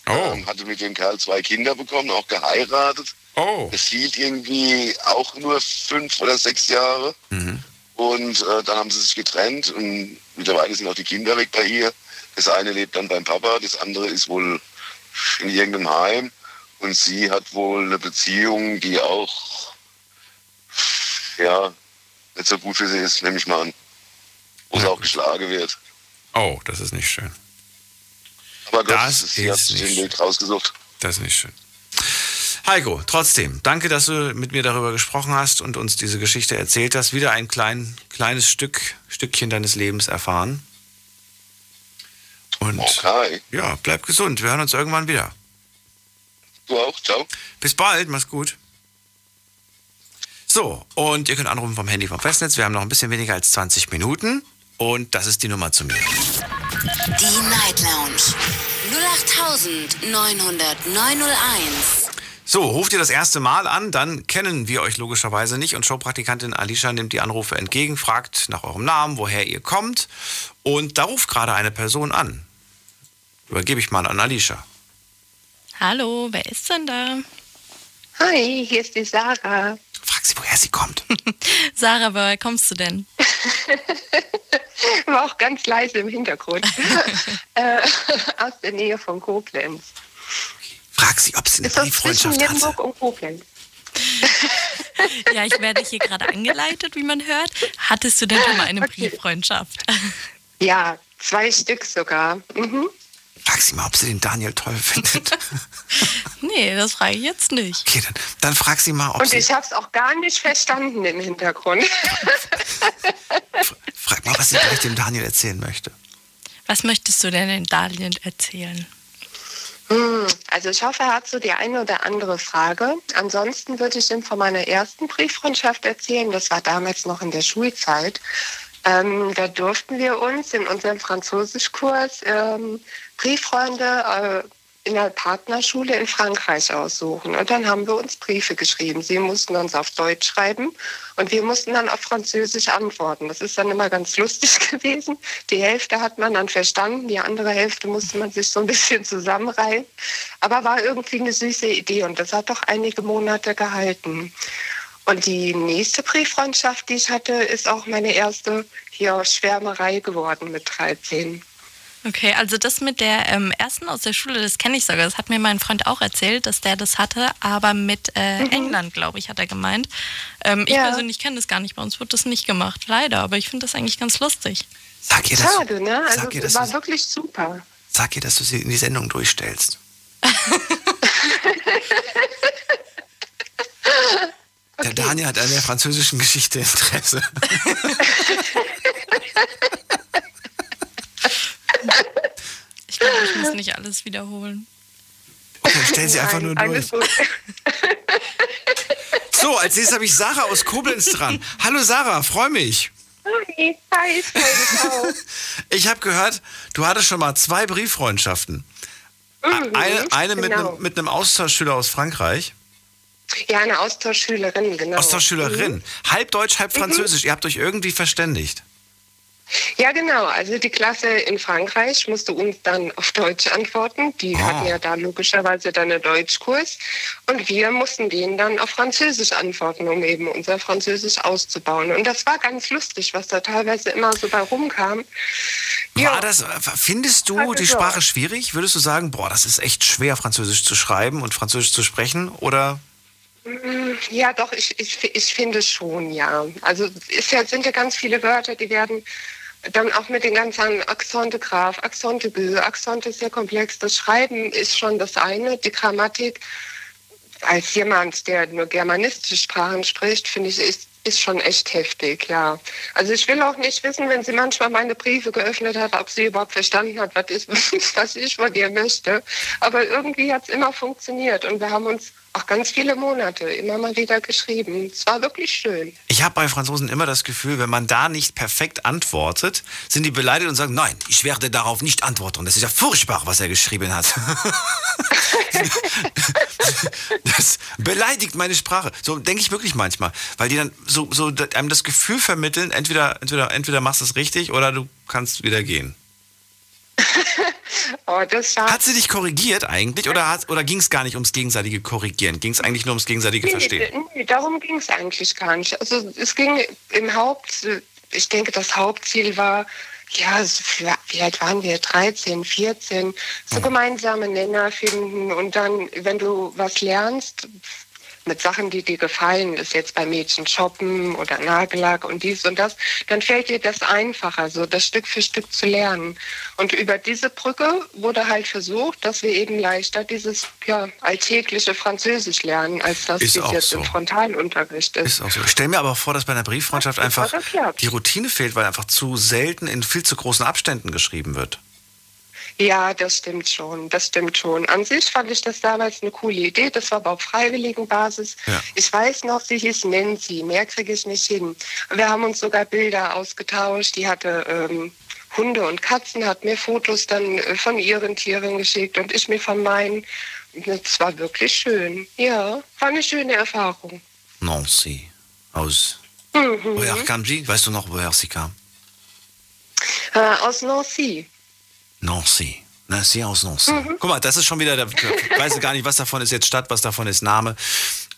Ähm, hatte mit dem Kerl zwei Kinder bekommen, auch geheiratet. Oh. Es hielt irgendwie auch nur fünf oder sechs Jahre. Und äh, dann haben sie sich getrennt und mittlerweile sind auch die Kinder weg bei ihr. Das eine lebt dann beim Papa, das andere ist wohl in irgendeinem Heim. Und sie hat wohl eine Beziehung, die auch ja nicht so gut für sie ist, nehme ich mal an. Wo sie auch geschlagen wird. Oh, das ist nicht schön. Aber Gott, Das sie hat ist sich nicht den Weg rausgesucht. Das ist nicht schön. Heiko, trotzdem, danke, dass du mit mir darüber gesprochen hast und uns diese Geschichte erzählt hast. Wieder ein klein, kleines Stück, Stückchen deines Lebens erfahren. Und ja, bleib gesund. Wir hören uns irgendwann wieder. Du auch, ciao. Bis bald, mach's gut. So, und ihr könnt anrufen vom Handy vom Festnetz. Wir haben noch ein bisschen weniger als 20 Minuten. Und das ist die Nummer zu mir. Die Night Lounge 0890901. So, ruft ihr das erste Mal an, dann kennen wir euch logischerweise nicht und Showpraktikantin Alicia nimmt die Anrufe entgegen, fragt nach eurem Namen, woher ihr kommt und da ruft gerade eine Person an. Übergebe ich mal an Alicia. Hallo, wer ist denn da? Hi, hier ist die Sarah. Frag sie, woher sie kommt. <laughs> Sarah, woher kommst du denn? <laughs> War auch ganz leise im Hintergrund. <laughs> äh, aus der Nähe von Koblenz. Frag sie, ob sie eine Ist das zwischen Brieffreundschaft hatte. Limburg und Koblenz? Ja, ich werde hier gerade angeleitet, wie man hört. Hattest du denn schon mal eine Brieffreundschaft? Ja, zwei Stück sogar. Mhm. Frag sie mal, ob sie den Daniel toll findet. <laughs> Nee, das frage ich jetzt nicht. Okay, dann, dann frag sie mal, ob Und sie. ich habe es auch gar nicht verstanden im Hintergrund. <laughs> Frag mal, was sie gleich dem Daniel erzählen möchte. Was möchtest du denn in Darlien erzählen? Hm, Also ich hoffe, er hat so die eine oder andere Frage. Ansonsten würde ich ihm von meiner ersten Brieffreundschaft erzählen. Das war damals noch in der Schulzeit. Ähm, da durften wir uns in unserem Französischkurs ähm, Brieffreunde äh, in der Partnerschule in Frankreich aussuchen. Und dann haben wir uns Briefe geschrieben. Sie mussten uns auf Deutsch schreiben und wir mussten dann auf Französisch antworten. Das ist dann immer ganz lustig <laughs> gewesen. Die Hälfte hat man dann verstanden, die andere Hälfte musste man sich so ein bisschen zusammenreihen. Aber war irgendwie eine süße Idee und das hat doch einige Monate gehalten. Und die nächste Brieffreundschaft, die ich hatte, ist auch meine erste hier Schwärmerei geworden mit 13. Okay, also das mit der ähm, ersten aus der Schule, das kenne ich sogar. Das hat mir mein Freund auch erzählt, dass der das hatte, aber mit äh, England, glaube ich, hat er gemeint. Ähm, ich Ja. persönlich kenne das gar nicht, bei uns wird das nicht gemacht, leider, aber ich finde das eigentlich ganz lustig. Sag ihr, dass, Schade, ne? Also sag ihr, es dass war du- wirklich super. sag ihr, dass du sie in die Sendung durchstellst. <laughs> <laughs> Der Daniel hat an der französischen Geschichte Interesse. <laughs> Ich glaube, ich muss nicht alles wiederholen. Okay, stell sie einfach nur durch. <laughs> So, als nächstes habe ich Sarah aus Koblenz dran. Hallo Sarah, freue mich. Hi, hi, ich freue mich <laughs> Ich habe gehört, du hattest schon mal zwei Brieffreundschaften. Mhm, Eine, eine mit, genau. einem, mit einem Austauschschüler aus Frankreich. Ja, eine Austauschschülerin, genau. Austauschschülerin. Halb Deutsch, halb Mhm. Französisch. Ihr habt euch irgendwie verständigt. Ja, genau. Also die Klasse in Frankreich musste uns dann auf Deutsch antworten. Die Ah. hatten ja da logischerweise dann einen Deutschkurs. Und wir mussten denen dann auf Französisch antworten, um eben unser Französisch auszubauen. Und das war ganz lustig, was da teilweise immer so bei rumkam. War das, findest du Also die so. Sprache schwierig? Würdest du sagen, boah, das ist echt schwer, Französisch zu schreiben und Französisch zu sprechen? Oder Ja, doch, ich, ich, ich finde schon, ja. Also es sind ja ganz viele Wörter, die werden dann auch mit den ganzen grave, Accent de gueux, Accent ist sehr komplex. Das Schreiben ist schon das eine, die Grammatik. Als jemand, der nur germanistische Sprachen spricht, finde ich, ist, ist schon echt heftig, ja. Also ich will auch nicht wissen, wenn sie manchmal meine Briefe geöffnet hat, ob sie überhaupt verstanden hat, was, ist, <laughs> was ich von ihr möchte. Aber irgendwie hat es immer funktioniert und wir haben uns auch ganz viele Monate immer mal wieder geschrieben. Es war wirklich schön. ich habe bei Franzosen immer das Gefühl, wenn man da nicht perfekt antwortet, sind die beleidigt und sagen, nein, ich werde darauf nicht antworten. Das ist ja furchtbar, was er geschrieben hat. <laughs> das beleidigt meine Sprache. So denke ich wirklich manchmal, weil die dann so, so einem das Gefühl vermitteln, entweder, entweder, entweder machst du es richtig oder du kannst wieder gehen. <laughs> Oh, Hat sie dich korrigiert eigentlich oder, hat- oder ging es gar nicht ums gegenseitige Korrigieren? Ging es eigentlich nur ums gegenseitige Verstehen? Nee, darum ging es eigentlich gar nicht. Also es ging im Haupt, ich denke, das Hauptziel war, ja, wie alt waren wir? 13, 14, so gemeinsame Nenner finden und dann, wenn du was lernst, mit Sachen, die dir gefallen, ist jetzt bei Mädchen shoppen oder Nagellack und dies und das, dann fällt dir das einfacher, so das Stück für Stück zu lernen. Und über diese Brücke wurde halt versucht, dass wir eben leichter dieses ja, alltägliche Französisch lernen, als das Ist jetzt so. im Frontalunterricht ist. Ist auch so. Ich stelle mir aber vor, dass bei einer Brieffreundschaft einfach die Routine fehlt, weil einfach zu selten in viel zu großen Abständen geschrieben wird. Ja, das stimmt schon, das stimmt schon. An sich fand ich das damals eine coole Idee, das war aber auf freiwilligen Basis. Ja. Ich weiß noch, sie hieß Nancy, mehr kriege ich nicht hin. Wir haben uns sogar Bilder ausgetauscht, die hatte ähm, Hunde und Katzen, hat mir Fotos dann äh, von ihren Tieren geschickt und ich mir von meinen. Das war wirklich schön, ja, war eine schöne Erfahrung. Nancy. Aus. Mhm. Woher kam sie? Weißt du noch, woher sie kam? Äh, aus Nancy. Nancy. Nancy aus Nancy. Mhm. Guck mal, das ist schon wieder, da ich weiß gar nicht, was davon ist jetzt Stadt, was davon ist Name.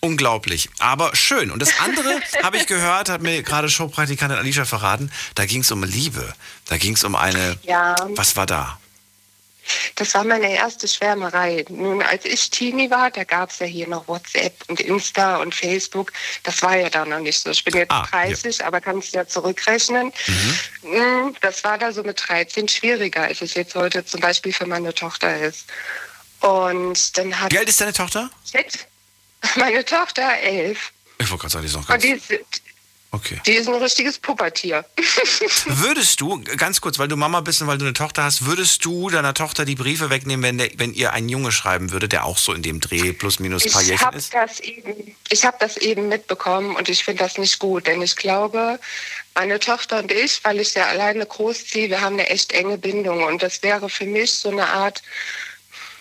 Unglaublich. Aber schön. Und das andere <laughs> habe ich gehört, hat mir gerade Showpraktikantin Alicia verraten, da ging es um Liebe. Da ging es um eine. Ja. Was war da? Das war meine erste Schwärmerei. Nun, als ich Teenie war, da gab es ja hier noch WhatsApp und Insta und Facebook. Das war ja da noch nicht so. Ich bin jetzt Ah, 30, aber kannst ja zurückrechnen. Mm, Das war da so mit 13 schwieriger, als es jetzt heute zum Beispiel für meine Tochter ist. Und dann hat Wie alt ist deine Tochter? Shit. meine Tochter elf. Ich wollte gerade sagen, die ist noch Und ganz. die ist, Okay. die ist ein richtiges Puppertier. <laughs> Würdest du, ganz kurz, weil du Mama bist und weil du eine Tochter hast, würdest du deiner Tochter die Briefe wegnehmen, wenn, der, wenn ihr ein Junge schreiben würde, der auch so in dem Dreh plus minus paar Ich Jährchen ist? das eben, ich habe das eben mitbekommen und ich finde das nicht gut, denn ich glaube, meine Tochter und ich, weil ich ja alleine großziehe, wir haben eine echt enge Bindung und das wäre für mich so eine Art,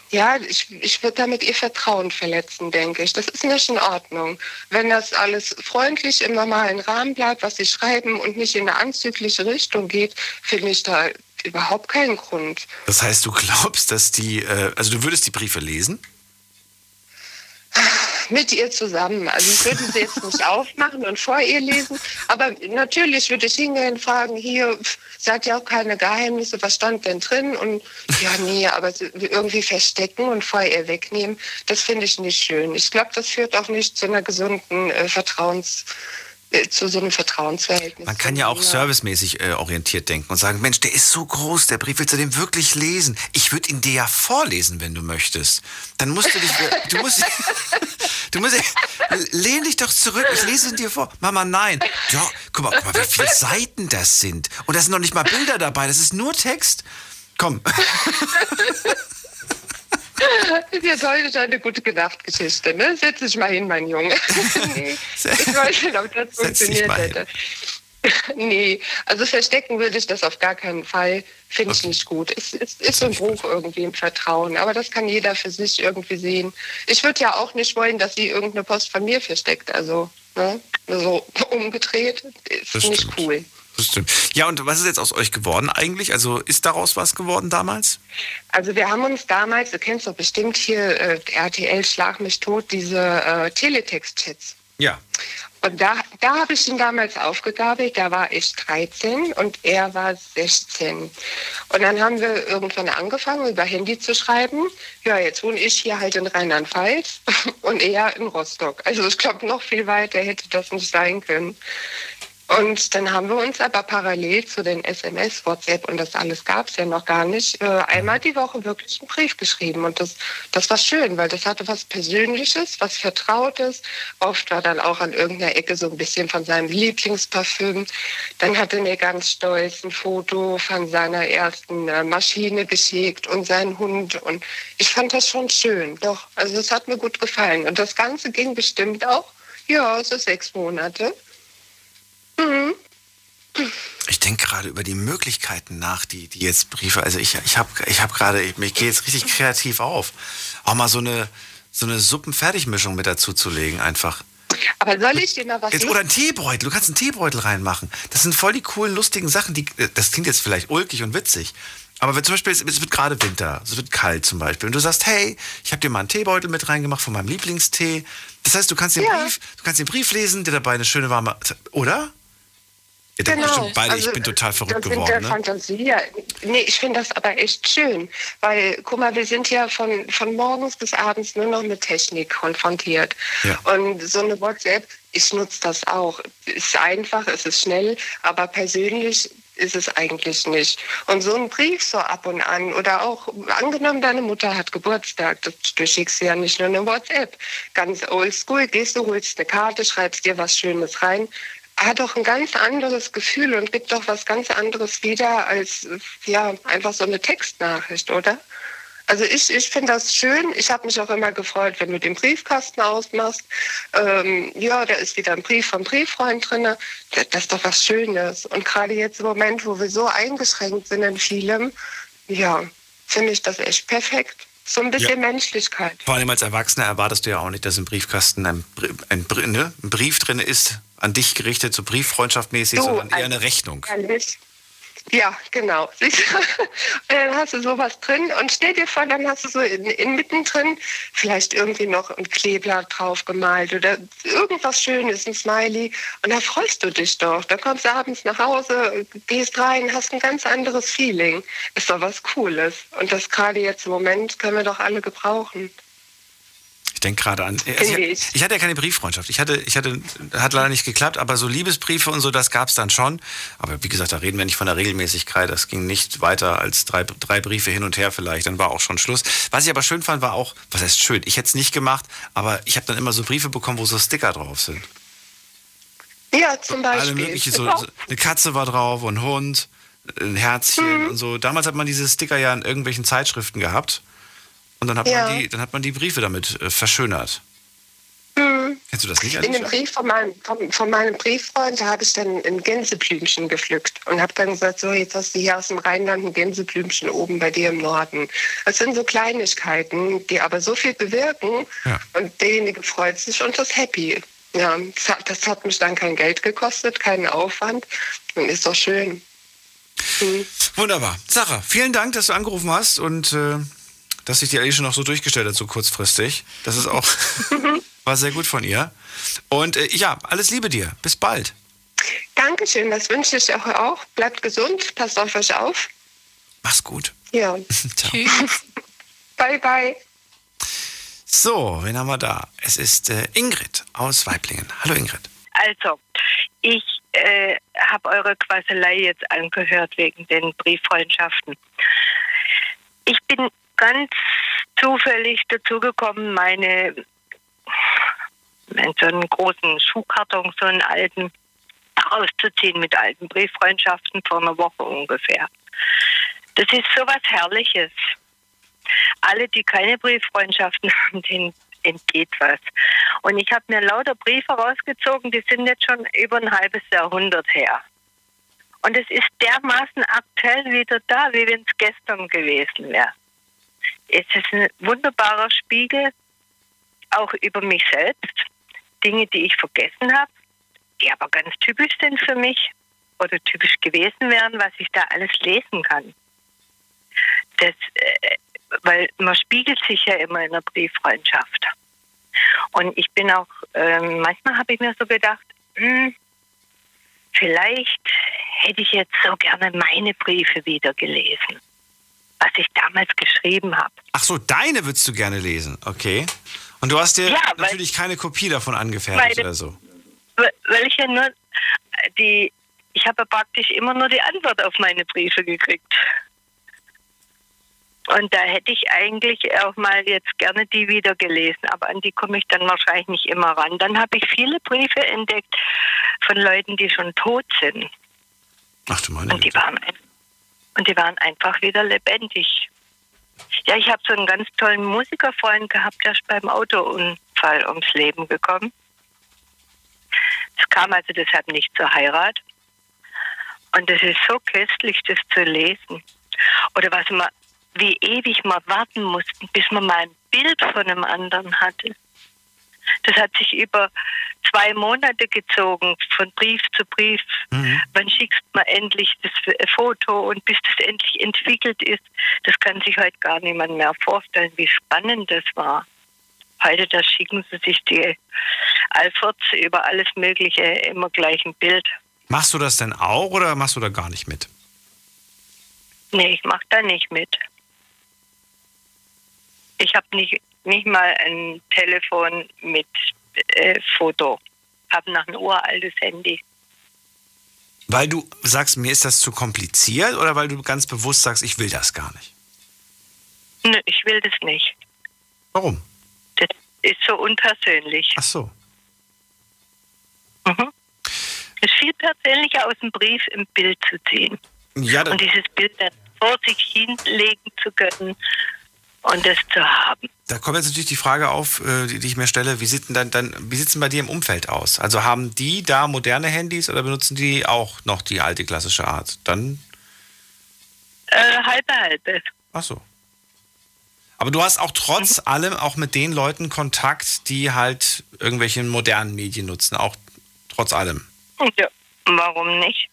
ja, ich, ich würde damit ihr Vertrauen verletzen, denke ich. Das ist nicht in Ordnung. Wenn das alles freundlich im normalen Rahmen bleibt, was sie schreiben und nicht in eine anzügliche Richtung geht, finde ich da überhaupt keinen Grund. Das heißt, du glaubst, dass die, äh, also du würdest die Briefe lesen? <laughs> mit ihr zusammen. Also ich würde sie jetzt nicht aufmachen und vor ihr lesen, aber natürlich würde ich hingehen und fragen, hier, sie hat ja auch keine Geheimnisse, was stand denn drin? Und ja, nee, aber irgendwie verstecken und vor ihr wegnehmen, das finde ich nicht schön. Ich glaube, das führt auch nicht zu einer gesunden äh, Vertrauens, zu so einem Vertrauensverhältnis. Man kann ja auch servicemäßig äh, orientiert denken und sagen, Mensch, der ist so groß, der Brief, willst du den wirklich lesen? Ich würde ihn dir ja vorlesen, wenn du möchtest. Dann musst du dich, du musst, <laughs> du musst, lehn dich doch zurück, ich lese ihn dir vor. Mama, nein. Ja, guck mal, guck mal, wie viele Seiten das sind. Und da sind noch nicht mal Bilder dabei, das ist nur Text. Komm. <laughs> Ja, toll, ist eine gute Nachtgeschichte, ne? Setz dich mal hin, mein Junge. <laughs> nee, ich weiß nicht, ob das <laughs> funktioniert hätte. <laughs> Nee, also verstecken würde ich das auf gar keinen Fall. Finde ich nicht gut. Es ist, ist so ein Bruch irgendwie im Vertrauen. Aber das kann jeder für sich irgendwie sehen. Ich würde ja auch nicht wollen, dass sie irgendeine Post von mir versteckt. Also, ne? So umgedreht ist Das nicht stimmt. cool. Das stimmt. Ja, und was ist jetzt aus euch geworden eigentlich? Also ist daraus was geworden damals? Also wir haben uns damals, du kennst doch bestimmt hier äh, RTL Schlag mich tot, diese äh, Teletext-Chats. Ja. Und da, da habe ich ihn damals aufgegabelt, da war ich 13 und er war 16. Und dann haben wir irgendwann angefangen, über Handy zu schreiben. Ja, jetzt wohne ich hier halt in Rheinland-Pfalz <laughs> und er in Rostock. Also ich glaube, noch viel weiter hätte das nicht sein können. Und dann haben wir uns aber parallel zu den SMS, WhatsApp und das alles gab es ja noch gar nicht, äh, einmal die Woche wirklich einen Brief geschrieben. Und das, das war schön, weil das hatte was Persönliches, was Vertrautes. Oft war dann auch an irgendeiner Ecke so ein bisschen von seinem Lieblingsparfüm. Dann hat er mir ganz stolz ein Foto von seiner ersten äh, Maschine geschickt und seinen Hund. Und ich fand das schon schön. Doch, also es hat mir gut gefallen. Und das Ganze ging bestimmt auch, ja, so sechs Monate. Mhm. Ich denke gerade über die Möglichkeiten nach, die, die jetzt Briefe, also ich, ich habe ich hab gerade, ich, ich gehe jetzt richtig kreativ auf. Auch mal so eine, so eine Suppenfertigmischung mit dazu zu legen einfach. Aber soll ich dir mal was Jetzt, oder ein Teebeutel, du kannst einen Teebeutel reinmachen. Das sind voll die coolen, lustigen Sachen, die, das klingt jetzt vielleicht ulkig und witzig. Aber wenn zum Beispiel, es, es wird gerade Winter, es wird kalt zum Beispiel, und du sagst, hey, ich habe dir mal einen Teebeutel mit reingemacht von meinem Lieblingstee. Das heißt, du kannst den Ja. Brief, du kannst den Brief lesen, dir dabei eine schöne warme, oder? Ihr denkt Genau. bestimmt beide, Also, ich bin total verrückt das sind geworden. der Ne? Fantasie. Ja. Nee, ich finde das aber echt schön. Weil, guck mal, wir sind ja von, von morgens bis abends nur noch mit Technik konfrontiert. Ja. Und so eine WhatsApp, ich nutze das auch. Ist einfach, es ist schnell, aber persönlich ist es eigentlich nicht. Und so ein Brief so ab und an oder auch, angenommen, deine Mutter hat Geburtstag, das, du schickst ja nicht nur eine WhatsApp. Ganz oldschool, gehst du, holst eine Karte, schreibst dir was Schönes rein, hat doch ein ganz anderes Gefühl und gibt doch was ganz anderes wieder als ja einfach so eine Textnachricht, oder? Also ich, ich finde das schön. Ich habe mich auch immer gefreut, wenn du den Briefkasten ausmachst. Ähm, ja, da ist wieder ein Brief vom Brieffreund drin. Das, das ist doch was Schönes. Und gerade jetzt im Moment, wo wir so eingeschränkt sind in vielem, ja, finde ich das echt perfekt. So ein bisschen Menschlichkeit. Vor allem als Erwachsener erwartest du ja auch nicht, dass im Briefkasten ein, ein, Br- ne, ein Brief drin ist, an dich gerichtet, so brieffreundschaftmäßig, Du, sondern eher eine Rechnung. Ehrlich? Ja, genau. <laughs> Dann hast du sowas drin und stell dir vor, dann hast du so in, in mittendrin vielleicht irgendwie noch ein Kleeblatt drauf gemalt oder irgendwas Schönes, ein Smiley. Und da freust du dich doch. Da kommst du abends nach Hause, gehst rein, hast ein ganz anderes Feeling. Ist doch was Cooles. Und das gerade jetzt im Moment können wir doch alle gebrauchen. Ich denke gerade an. Also ich, ich, hatte ja keine Brieffreundschaft. Ich hatte, ich hatte, hat leider nicht geklappt, aber so Liebesbriefe und so, das gab es dann schon. Aber wie gesagt, da reden wir nicht von der Regelmäßigkeit. Das ging nicht weiter als drei, drei Briefe hin und her vielleicht. Dann war auch schon Schluss. Was ich aber schön fand, war auch, was heißt schön? Ich hätte es nicht gemacht, aber ich habe dann immer so Briefe bekommen, wo so Sticker drauf sind. Ja, zum Beispiel. So, so eine Katze war drauf und ein Hund, ein Herzchen mhm. und so. Damals hat man diese Sticker ja in irgendwelchen Zeitschriften gehabt. Und dann hat, ja. man, die, dann hat man die Briefe damit äh, verschönert. Hm. Kennst du das nicht? In dem Brief von meinem, von, von meinem Brieffreund habe ich dann ein Gänseblümchen gepflückt und habe dann gesagt, so jetzt hast du hier aus dem Rheinland ein Gänseblümchen oben bei dir im Norden. Das sind so Kleinigkeiten, die aber so viel bewirken ja. und derjenige freut sich und ist happy. Ja, das hat, das hat mich dann kein Geld gekostet, keinen Aufwand und ist doch schön. Hm. Wunderbar. Sarah, vielen Dank, dass du angerufen hast und äh, dass sich die Alicia noch so durchgestellt hat, so kurzfristig. Das ist auch, <laughs> war sehr gut von ihr. Und äh, ja, alles Liebe dir. Bis bald. Dankeschön, das wünsche ich euch auch. Bleibt gesund, passt auf euch auf. Mach's gut. Ja. <laughs> Tschüss. bye, bye. So, wen haben wir da? Es ist äh, Ingrid aus Weiblingen. Hallo Ingrid. Also, ich äh, habe eure Quasselei jetzt angehört wegen den Brieffreundschaften. Ich bin ganz zufällig dazugekommen, meine in so einen großen Schuhkarton, so einen alten, rauszuziehen mit alten Brieffreundschaften vor einer Woche ungefähr. Das ist so was Herrliches. Alle, die keine Brieffreundschaften <laughs> haben, denen entgeht was. Und ich habe mir lauter Briefe rausgezogen, die sind jetzt schon über ein halbes Jahrhundert her. Und es ist dermaßen aktuell wieder da, wie wenn es gestern gewesen wäre es ist ein wunderbarer Spiegel, auch über mich selbst. Dinge, die ich vergessen habe, die aber ganz typisch sind für mich oder typisch gewesen wären, was ich da alles lesen kann. Das, äh, weil man spiegelt sich ja immer in einer Brieffreundschaft. Und ich bin auch, äh, manchmal habe ich mir so gedacht, hm, vielleicht hätte ich jetzt so gerne meine Briefe wieder gelesen was ich damals geschrieben habe. Ach so, deine würdest du gerne lesen, okay. Und du hast dir ja, natürlich keine Kopie davon angefertigt oder so. Weil ich ja nur die, ich habe praktisch immer nur die Antwort auf meine Briefe gekriegt. Und da hätte ich eigentlich auch mal jetzt gerne die wieder gelesen, aber an die komme ich dann wahrscheinlich nicht immer ran. Dann habe ich viele Briefe entdeckt von Leuten, die schon tot sind. Ach du meine Und die waren einfach und die waren einfach wieder lebendig. Ja, ich habe so einen ganz tollen Musikerfreund gehabt, der ist beim Autounfall ums Leben gekommen. Es kam also deshalb nicht zur Heirat. Und es ist so köstlich, das zu lesen. Oder was man, wie ewig man warten mussten, bis man mal ein Bild von einem anderen hatte. Das hat sich über zwei Monate gezogen, von Brief zu Brief. Mhm. Wann schickst man endlich das Foto und bis das endlich entwickelt ist, das kann sich heute gar niemand mehr vorstellen, wie spannend das war. Heute, da schicken sie sich die Alfords über alles Mögliche immer gleich ein Bild. Machst du das denn auch oder machst du da gar nicht mit? Nee, ich mach da nicht mit. Ich habe nicht, nicht mal ein Telefon mit äh, Foto. Habe noch ein uraltes Handy. Weil du sagst, mir ist das zu kompliziert oder weil du ganz bewusst sagst, ich will das gar nicht? Nö, ich will das nicht. Warum? Das ist so unpersönlich. Ach so. Mhm. Es ist viel persönlicher, aus dem Brief ein Bild zu ziehen. Ja, und dieses Bild dann vor sich hinlegen zu können und das zu haben. Da kommt jetzt natürlich die Frage auf, äh, die ich mir stelle, wie sieht denn dann, dann wie sieht denn bei dir im Umfeld aus? Also haben die da moderne Handys oder benutzen die auch noch die alte klassische Art? Dann äh, halbe halbe. Ach so. Aber du hast auch trotz mhm. allem auch mit den Leuten Kontakt, die halt irgendwelche modernen Medien nutzen, auch trotz allem. Ja, warum nicht?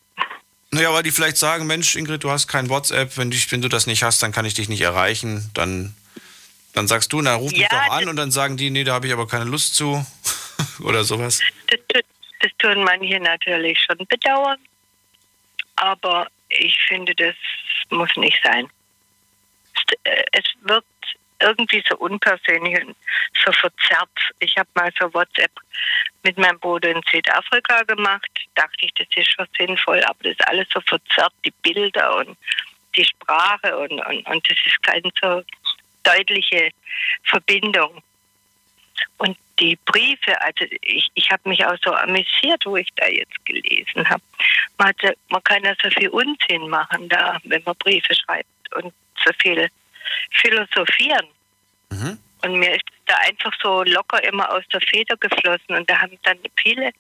Naja, weil die vielleicht sagen, Mensch, Ingrid, du hast kein WhatsApp, wenn, dich, wenn du das nicht hast, dann kann ich dich nicht erreichen. Dann, dann sagst du, na, ruf mich Ja, doch an und dann sagen die, nee, da habe ich aber keine Lust zu. <laughs> Oder sowas. Das, tut- das tun manche natürlich schon bedauern. Aber ich finde, das muss nicht sein. Es, äh, wird irgendwie so unpersönlich und so verzerrt. Ich habe mal so WhatsApp mit meinem Bruder in Südafrika gemacht. Dachte ich, das ist schon sinnvoll, aber das ist alles so verzerrt, die Bilder und die Sprache und, und, und das ist keine so deutliche Verbindung. Und die Briefe, also ich, ich habe mich auch so amüsiert, wo ich da jetzt gelesen habe. Man, hatte- man kann ja so viel Unsinn machen da, wenn man Briefe schreibt und so viel philosophieren. Und mir ist da einfach so locker immer aus der Feder geflossen und da haben dann viele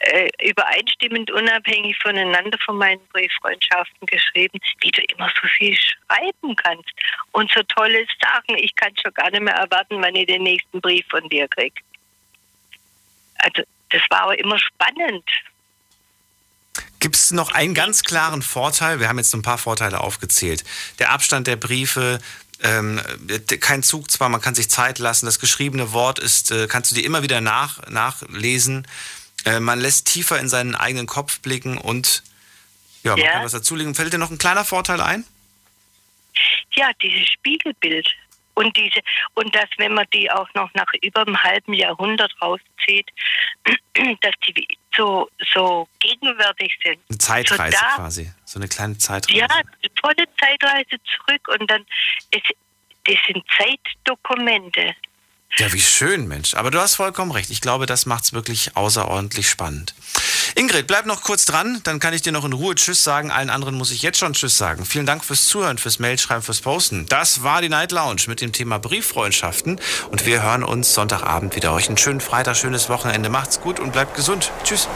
äh, übereinstimmend unabhängig voneinander von meinen Brieffreundschaften geschrieben, wie du immer so viel schreiben kannst und so tolle Sachen. Ich kann schon gar nicht mehr erwarten, wann ich den nächsten Brief von dir krieg. Also das war aber immer spannend. Gibt es noch einen ganz klaren Vorteil? Wir haben jetzt ein paar Vorteile aufgezählt. Der Abstand der Briefe, ähm, kein Zug zwar, man kann sich Zeit lassen. Das geschriebene Wort ist, äh, kannst du dir immer wieder nach, nachlesen. Äh, man lässt tiefer in seinen eigenen Kopf blicken und ja, man Ja. kann was dazulegen. Fällt dir noch ein kleiner Vorteil ein? Ja, dieses Spiegelbild. Und diese, und dass, wenn man die auch noch nach über einem halben Jahrhundert rauszieht, <clears throat> dass die so, so gegenwärtig sind. Eine Zeitreise so da, quasi. So eine kleine Zeitreise. Ja, volle Zeitreise zurück und dann, es, das sind Zeitdokumente. Ja, wie schön, Mensch. Aber du hast vollkommen recht. Ich glaube, das macht es wirklich außerordentlich spannend. Ingrid, bleib noch kurz dran, dann kann ich dir noch in Ruhe Tschüss sagen. Allen anderen muss ich jetzt schon Tschüss sagen. Vielen Dank fürs Zuhören, fürs Mailschreiben, fürs Posten. Das war die Night Lounge mit dem Thema Brieffreundschaften. Und wir hören uns Sonntagabend wieder. Euch einen schönen Freitag, schönes Wochenende. Macht's gut und bleibt gesund. Tschüss.